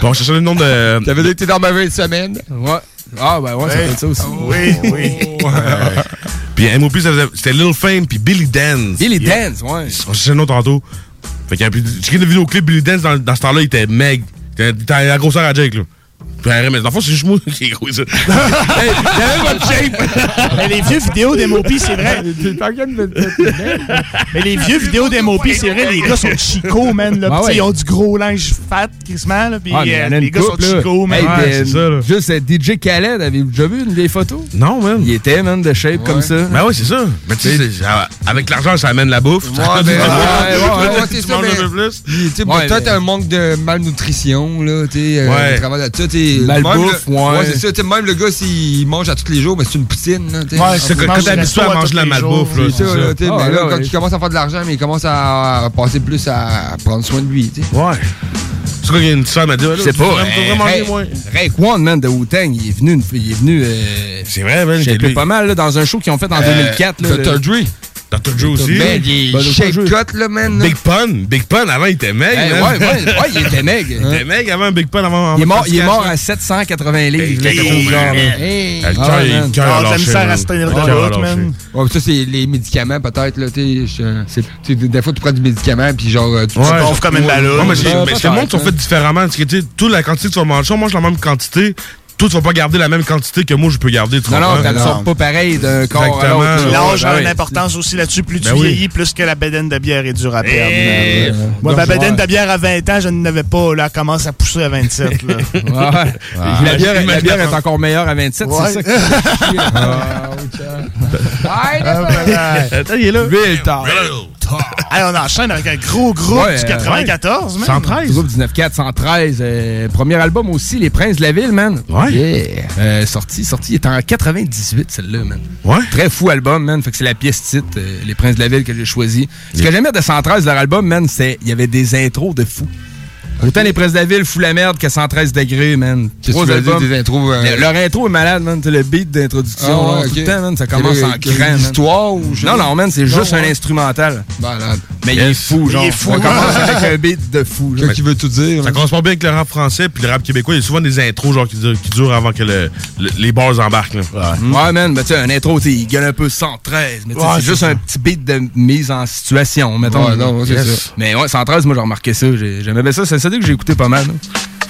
Bon, je cherchais le nom de. Ça que t'es dans ma vie de semaine. Ouais. Ah, ben ouais, ça Ouais. être ça aussi. Oui, oui. Puis M.O.P. ça c'était Lil Fame puis Billy Dance. Billy Dance, ouais. On cherchait le nom tantôt. Fait qu'il y a plus. J'ai le vidéoclip Billy Dance dans, dans ce temps-là, il était meg. Il était- la grosseur à Jake, là. Puis, mais dans le fond, c'est juste moi qui ai gros ça. hey, il avait votre shape. Mais les vieux vidéos d'MOP, c'est vrai. Mais les vieux vidéos d'MOP, c'est vrai, les gars sont chico, man. Là, Ah ouais. Ils ont du gros linge fat. Là, pis, Ah, euh, les gars sont là. chico, man. Hey, Ouais, ben, c'est ça, là. Juste euh, DJ Khaled, avez-vous déjà vu une vieille photo? Non, man. Il était, man, de shape comme ça. Ben oui, c'est ça. Mais tu sais, avec l'argent, ça amène la bouffe. Ouais, ben, ouais, ouais, ouais, c'est Tu ça, un peu plus. Tu sais, Ouais, peut-être mais- un manque de malnutrition, là, tu sais, euh, Ouais. de Malbouffe, même le- ouais. c'est ça, même le gars, s'il mange à tous les jours, mais c'est une poutine, là. Ouais, c'est quand t'es habitué à manger de la malbouffe, là. C'est ça, là, Ah, mais là, ouais. quand il commence à faire de l'argent, mais il commence à passer plus à prendre soin de lui. Ouais. C'est quoi qu'il y a une soeur m'a dit, Je sais pas. Faut euh, vraiment manger Ray- moins. Ray Kwan, man, de Wu-Tang, il est venu, une- il est venu euh, C'est vrai, man. lui- pas mal là, dans un show qu'ils ont fait en 2004. Là, Dr. le- Dre. Dr. Joe aussi? Man, il est Ben, Dre. cut, là, man. Big Pun. Big Pun, avant, il était meg. Hey, man. ouais, ouais, ouais, il était meg. Il était meg avant Big Pun. Avant, Il est mort, il est mort à 780 livres. Ah, Le Ah, cœur, man. il- le cœur a de la lâché, misère à se tenir de route, man. Ouais, ça, c'est les médicaments, peut-être, là. Des fois, tu prends du médicament, puis genre, euh, tu gonfles comme une mais mais le monde sont peut-être, fait différemment. Parce que, tu sais, toute la quantité que tu vas manger, on mange la même quantité. Toi, tu vas pas garder la même quantité que moi, je peux garder. Tu Non, non, sont pas pareilles d'un corps à l'autre. L'âge a Ouais, une importance aussi là-dessus. Plus tu Ben oui. vieillis, plus que la bédaine de bière est dure à perdre. Eh. Moi, ma bédaine de bière à 20 ans, je n'avais pas. Là, elle commence à pousser à 27. Là. Ouais. Puis La bière, la bière est encore meilleure à 27, Ouais. c'est ça qui fait chier. Attends, il est là. Real talk. Real Allez, on enchaîne avec un gros groupe Ouais, du euh, 94, man. 113. Groupe 19-4, 113. euh, premier album aussi, Les Princes de la Ville, man. Ouais. Yeah. Euh, sorti, sorti, il est en 98, celle-là, man. Ouais. Très fou album, man. Fait que c'est la pièce titre, euh, Les Princes de la Ville, que j'ai choisi. Ce que j'aimais de 113, leur album, man, c'est il y avait des intros de fou. Autant Les Princes de la Ville, fou la merde, que 113 degrés, man. Qu'est-ce Trois tu albums. des intros, euh, Le- Leur intro est malade, man. C'est le beat d'introduction. Ah ouais, Tout le temps, man. Ça commence en man. histoire ou je sais Non, pas. non, man, c'est juste un instrumental. Malade. Mais il est fou, genre. Il est fou. Ça commence avec un beat de fou. genre. Qu'est-ce qu'il veut tout dire? Ça correspond bien avec le rap français puis le rap québécois. Il y a souvent des intros genre qui durent, qui durent avant que le- le- les bars embarquent. Là. Ouais, man, ben, tu sais, un intro, tu il gagne un peu 113, mais tu sais, c'est juste ça. un petit beat de mise en situation, mettons. Ouais, non, c'est ça. Mais ouais, 113, moi, j'ai remarqué ça. j'ai- J'aimais bien ça. C'est ça que j'ai écouté pas mal.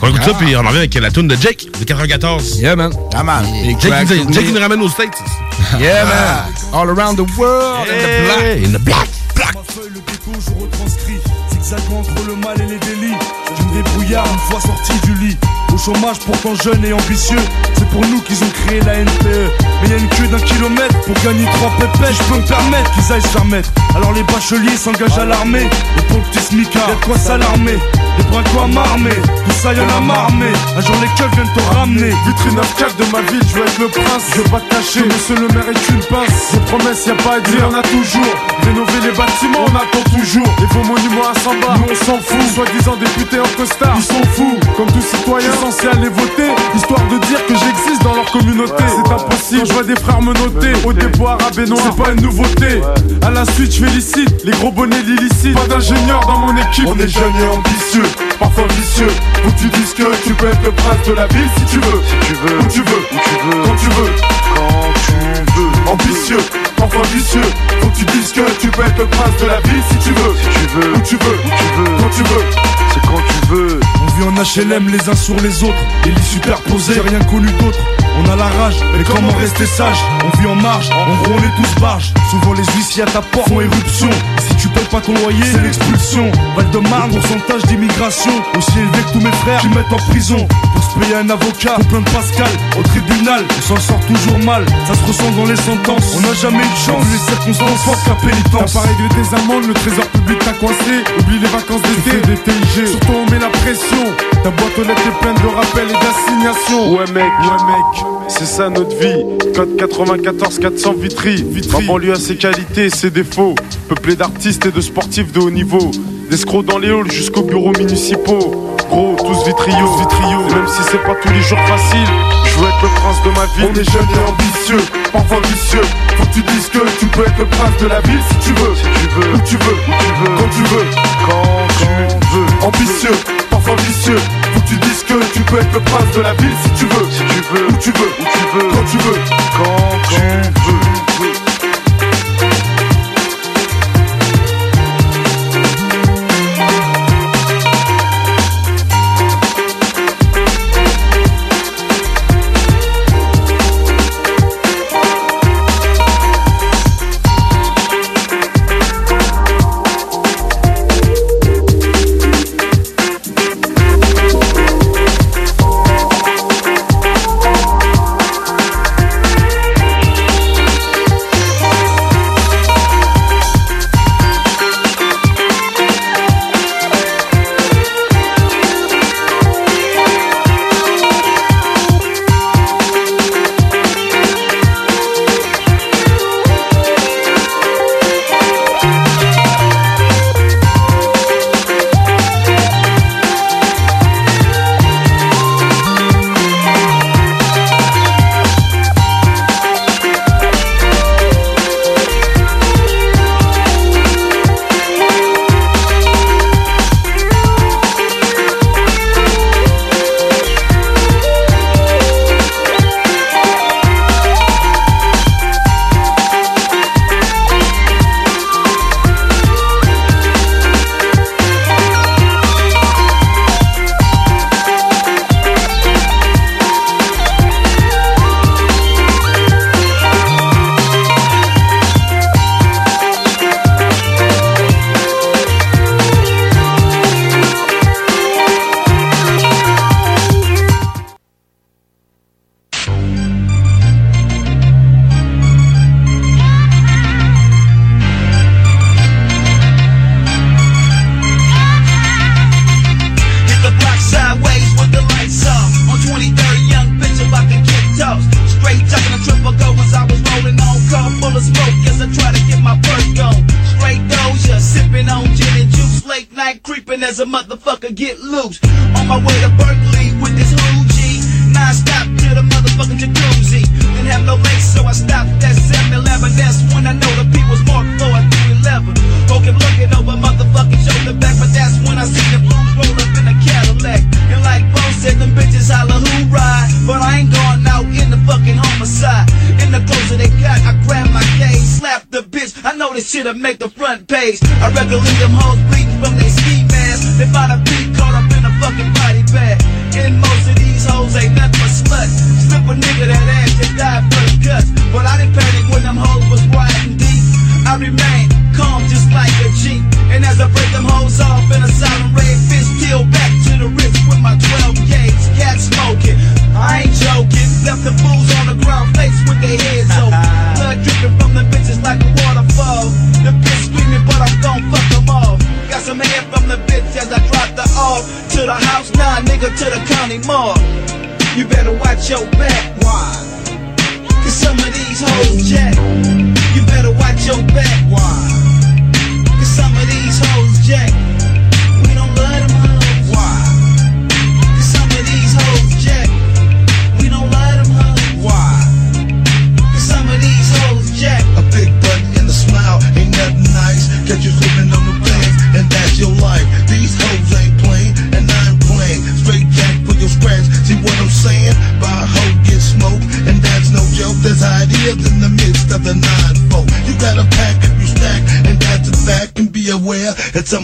On écoute ça puis on en revient avec la tune de Jake de 94. Yeah, man. Ah, man. Et Jake, nous, Jake tourné. nous ramène aux States. Yeah, man. All around the world in the black. In the black. Ma feuille, le déco, je retranscris. Zigzagant entre le mal et les délits. Je me débrouillard une fois sorti du lit. Au chômage, pourtant jeune et ambitieux. C'est pour nous qu'ils ont créé la NPE. Mais y a une queue d'un kilomètre pour gagner trois pépés. Je peux me permettre qu'ils aillent se faire mettre. Alors les bacheliers s'engagent à l'armée. Et pour le petit smicard, y'a de quoi s'alarmer. Les brinquois m'armer. Tout ça y'en a marmé. Un jour les keufs viennent te ramener. Vitrine 9 de ma ville, je veux être le prince. Je veux pas te cacher, monsieur le maire est une pince. Des promesses, y a pas à dire, on a toujours. Rénover les bâtiments, on attend toujours. Et vos monuments à Samba, nous on s'en fout. Soi-disant députés en costard, ils sont fous. Comme tout citoyen censé aller voter, histoire de dire que j'existe dans leur communauté. C'est impossible, je vois des frères me noter. Au déboire à Benoît, c'est pas une nouveauté. À la suite, je félicite les gros bonnets l'illicite. Pas d'ingénieur dans mon équipe. On est jeunes et ambitieux, parfois vicieux. Faut que tu dises que tu peux être le prince de la ville si tu veux. Si tu veux, où tu veux, où tu veux, quand tu veux, quand tu veux. Ambitieux, parfois vicieux. Faut que tu dises que tu peux être le prince de la ville si tu veux. Si tu veux, où tu veux, où tu veux, quand tu veux. C'est quand tu veux. On vit en HLM les uns sur les autres, les lits superposés, j'ai rien connu d'autre. On a la rage, mais comment rester sage On vit en marge, en gros on est tous barges. Souvent les huissiers à ta porte font éruption. Tu payes pas ton loyer, c'est l'expulsion. Val-de-Marne, pourcentage d'immigration aussi élevé que tous mes frères qui mettent en prison. Pour se payer un avocat, faut plein de Pascal. Au tribunal, on s'en sort toujours mal. Ça se ressent dans les sentences. On n'a jamais eu de chance, les circonstances fortes qu'à pénitence. T'as pas réglé tes amendes, le trésor public t'a coincé. Oublie les vacances d'été, des TIG. Surtout on met la pression. Ta boîte aux lettres est pleine de rappels et d'assignations. Ouais mec, ouais mec, c'est ça notre vie. Code 94 400 Vitry. Ma banlieue a ses qualités et ses défauts. Peuplé d'artistes et de sportifs de haut niveau. D'escrocs dans les halls jusqu'aux bureaux municipaux. Gros, tous vitriaux, vitriaux. Et même si c'est pas tous les jours facile, je veux être le prince de ma ville. On est jeunes et ambitieux, parfois vicieux. Faut que tu dises que tu peux être le prince de la ville si tu veux. Si tu veux, où tu veux, où tu veux, quand tu veux, quand tu veux. Ambitieux, parfois vicieux. Faut que tu dises que tu peux être le prince de la ville si tu veux. Si tu veux, où tu veux, où tu veux, quand tu veux, quand tu veux.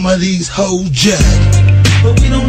Some of these hoes jack. But we don't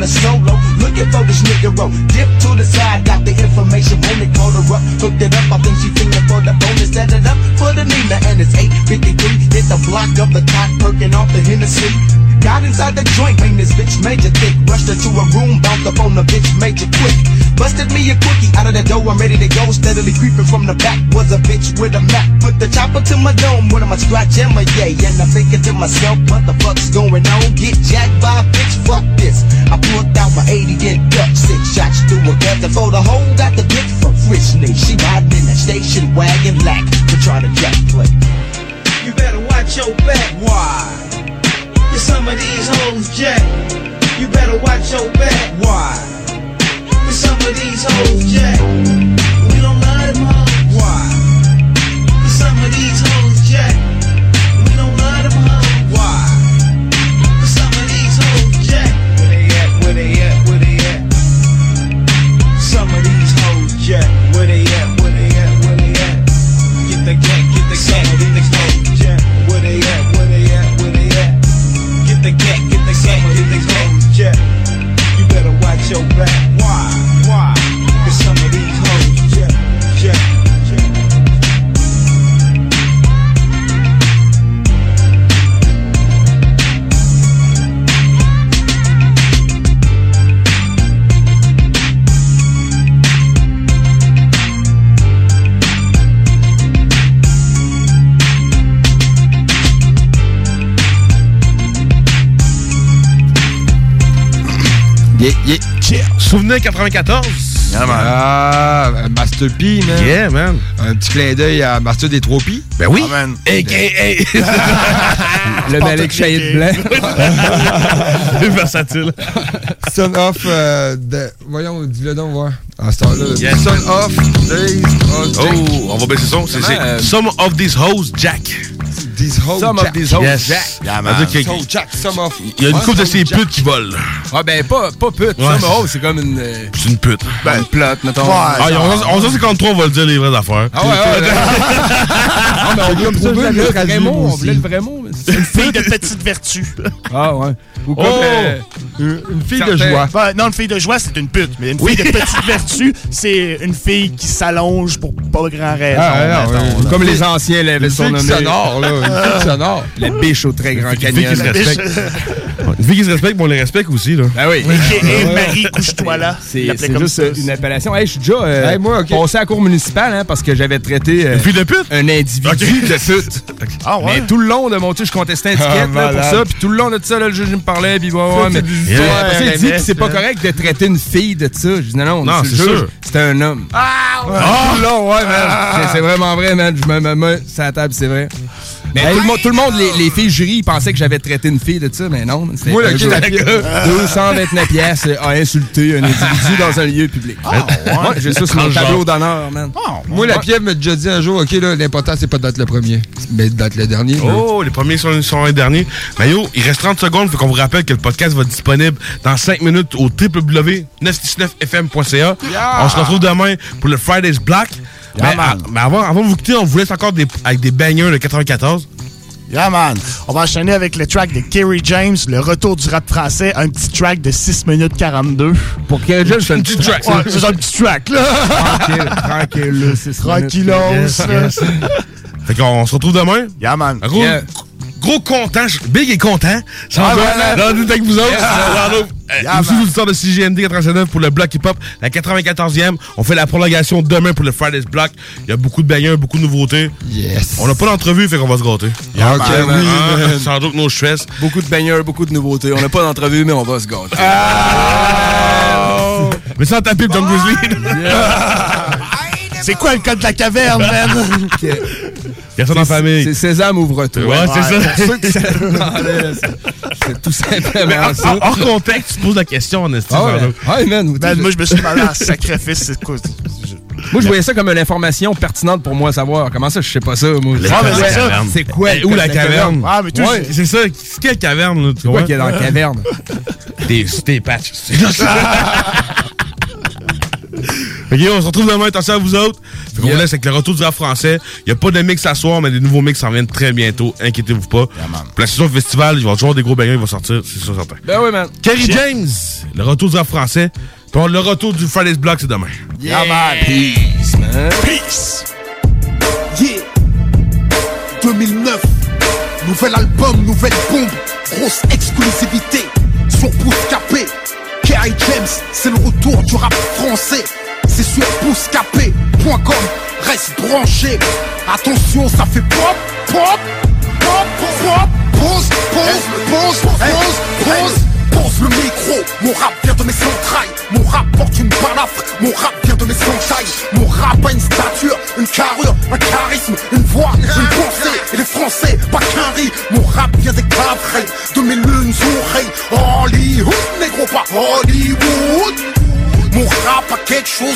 the solo. Looking for this nigga roll. Dip to the side. Got the information when they called her up. Hooked it up. I think she feeling for the bonus. Set it up for the Nina. And it's 8.53. Hit the block of the top. Perking off the Hennessy. Got inside the joint, made this bitch major thick. Rushed her to a room, bounced up on the bitch major quick. Busted me a quickie out of the door, I'm ready to go. Steadily creeping from the back was a bitch with a map. Put the chopper to my dome, one of my scratch and my yay. And I'm thinking to myself, what the fuck's going on? Get jacked by a bitch, fuck this. I pulled out my 80 and duck six shots through a gun. For the hole, got the bitch from Richney. She riding in that station wagon lack for trying to jack play. You better watch your back. Why? Cause some of these hoes jack. You better watch your back. Why? Cause some of these hoes jack. Yeah, yeah. Souvenir 94. Yeah, man. Ah, Master P, man. Yeah, man. Un petit clin d'œil à Master des Trois P. Ben oui. Ah, man. Le Malik Shahid blanc. Versatile. Son of euh, de. Voyons, dis-le donc, voir. À ce temps-là. Yes. Son of Days. Oh, on va baisser son. C'est euh, Some of these hoes Jack. These hoes Some of these hoes Yes. Jack. Yeah, man. some. Il y a une Ouais, couple de some ces putes qui volent. Ah ben pas, pas pute. Ouais, ça, mais c'est- c'est comme une, euh, C'est une pute. une plate, mettons. Ah, il y a 11 1153, on va le dire les vraies affaires. Ah ouais, ouais, ouais. Ah, mais on voulait ça, le vrai mot. moi On aussi. voulait le vrai mot. mais c'est- Une fille de petite vertu. Ah ouais. Ou comme, Oh! euh, Une fille de joie. Ben, non, une fille de joie, c'est une pute. Mais une fille de petite vertu, c'est une fille qui s'allonge pour pas grand raison. Ah, non, mettons. Comme les anciens l'avaient Une fille qui surnommé. s'honore, là. Une fille qui s'honore. La biche au très grand Une fille qui canyon. se respecte. Une fille qui se respecte, mais on les respecte aussi, là. Ben oui. Et Marie, couche-toi là. C'est juste ça. euh, une appellation. Hey, je suis déjà euh, Hey, moi, ok. passé à la cour municipale hein, parce que j'avais traité euh, de pute? un individu de pute. Ah ouais? Mais tout le long de mon truc, je contestais un Ah, là, pour ça. Puis tout le long de ça, là, le juge me parlait. Puis ouais, ouais, mais. ça, il dit que c'est pas correct de traiter une fille de ça. Je dis non, non, Non, c'est sûr. C'était un homme. Ah! Tout le long, ouais, man. C'est- C'est vraiment vrai, man. Je me mets sur la table, c'est vrai. Mais tout le monde, tout le monde les, les filles jury, ils pensaient que j'avais traité une fille de ça, mais non. C'était Moi, un le la- 229 pièces à insulter un individu dans un lieu public. ouais, j'ai ça sur mon tableau d'honneur, man. Moi, la piève m'a déjà dit un jour, OK, là, l'important, c'est pas d'être le premier, mais d'être le dernier. là. Oh, les premiers sont, sont les derniers. Mais yo, il reste 30 secondes, fait qu'on vous rappelle que le podcast va être disponible dans 5 minutes au www.969fm.ca. On se retrouve demain pour le Friday's Black. Mais, man. ah, mais avant, avant de vous quitter, on vous laisse encore des, avec des bangers de 94. Yeah, man. On va enchaîner avec le track de Kerry James, le retour du rap français, un petit track de 6 minutes 42. Pour Kerry James, c'est un petit track. Ouais, c'est un petit track, là. Tranquille, tranquille, là, c'est ça. Tranquillos, Yes, yes. Fait qu'on se retrouve demain. Yeah, man. Un Gros, Yeah. Gros content. je- Big est content. Ça Ah, on est avec vous autres. Yeah. Aussi, vous auditeurs de CGMD 89 pour le bloc hip-hop. La 94e. On fait la prolongation demain pour le Friday's Block. Il y a beaucoup de bangers, beaucoup de nouveautés. Yes. On n'a pas d'entrevue, fait qu'on va se gâter. Yeah, OK, man. oui, Ah, man. Sans doute nos stress. Beaucoup de baigneurs, beaucoup de nouveautés. On n'a pas d'entrevue, mais on va se gâter. Mais sans taper le John Grizzly. C'est quoi le code de la caverne, man? Personne en famille. C'est Sésame ouvre-toi. Ouais, c'est ça. Qui c'est- tout simplement hors, ça. hors contexte, tu poses la question en estime. Ah ouais, man. Man, moi, je me suis demandé en sacrifice, c'est quoi? Moi, je voyais ça comme une information pertinente pour moi à savoir. Comment ça, je sais pas ça, moi? Ah, mais c'est ça. C'est quoi? Où la caverne? Ah, mais toi, Ouais. C'est ça. C'est quelle caverne, là? Tu C'est quoi vois? qu'il y a dans la caverne? Des, des patchs. Ok, on se retrouve demain, attention à vous autres. Fait qu'on Yeah. vous laisse avec le retour du rap français. Il n'y a pas de mix à soir, mais des nouveaux mix s'en viennent très bientôt. Inquiétez-vous pas. La saison festival, il va toujours des gros bangers qui vont sortir, c'est sûr certain. Ben oui, man. Kerry James, le retour du rap français. Puis le retour du Friday's Block, c'est demain. Yeah, man. Peace, man. Peace. Yeah 2009 Nouvel album, nouvelle bombe Grosse exclusivité Sur Bouscapé Kerry James, c'est le retour du rap français. C'est sur bouscapé.com Reste branché. Attention, ça fait pop, pop, pop, pop Pause, pause, pause, pause, pause Pose le micro, mon rap vient de mes entrailles. Mon rap porte une balafre, mon rap vient de mes entrailles Mon rap a une stature, une carrure, un charisme, une voix, une pensée. Et les français, pas qu'un riz. Mon rap vient des de mes lunes oreilles. Hollywood, négro pas Hollywood. Mon rap a quelque chose.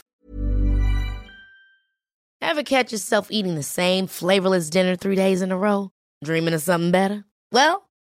Ever catch yourself eating the same flavorless dinner three days in a row? Dreaming of something better? Well,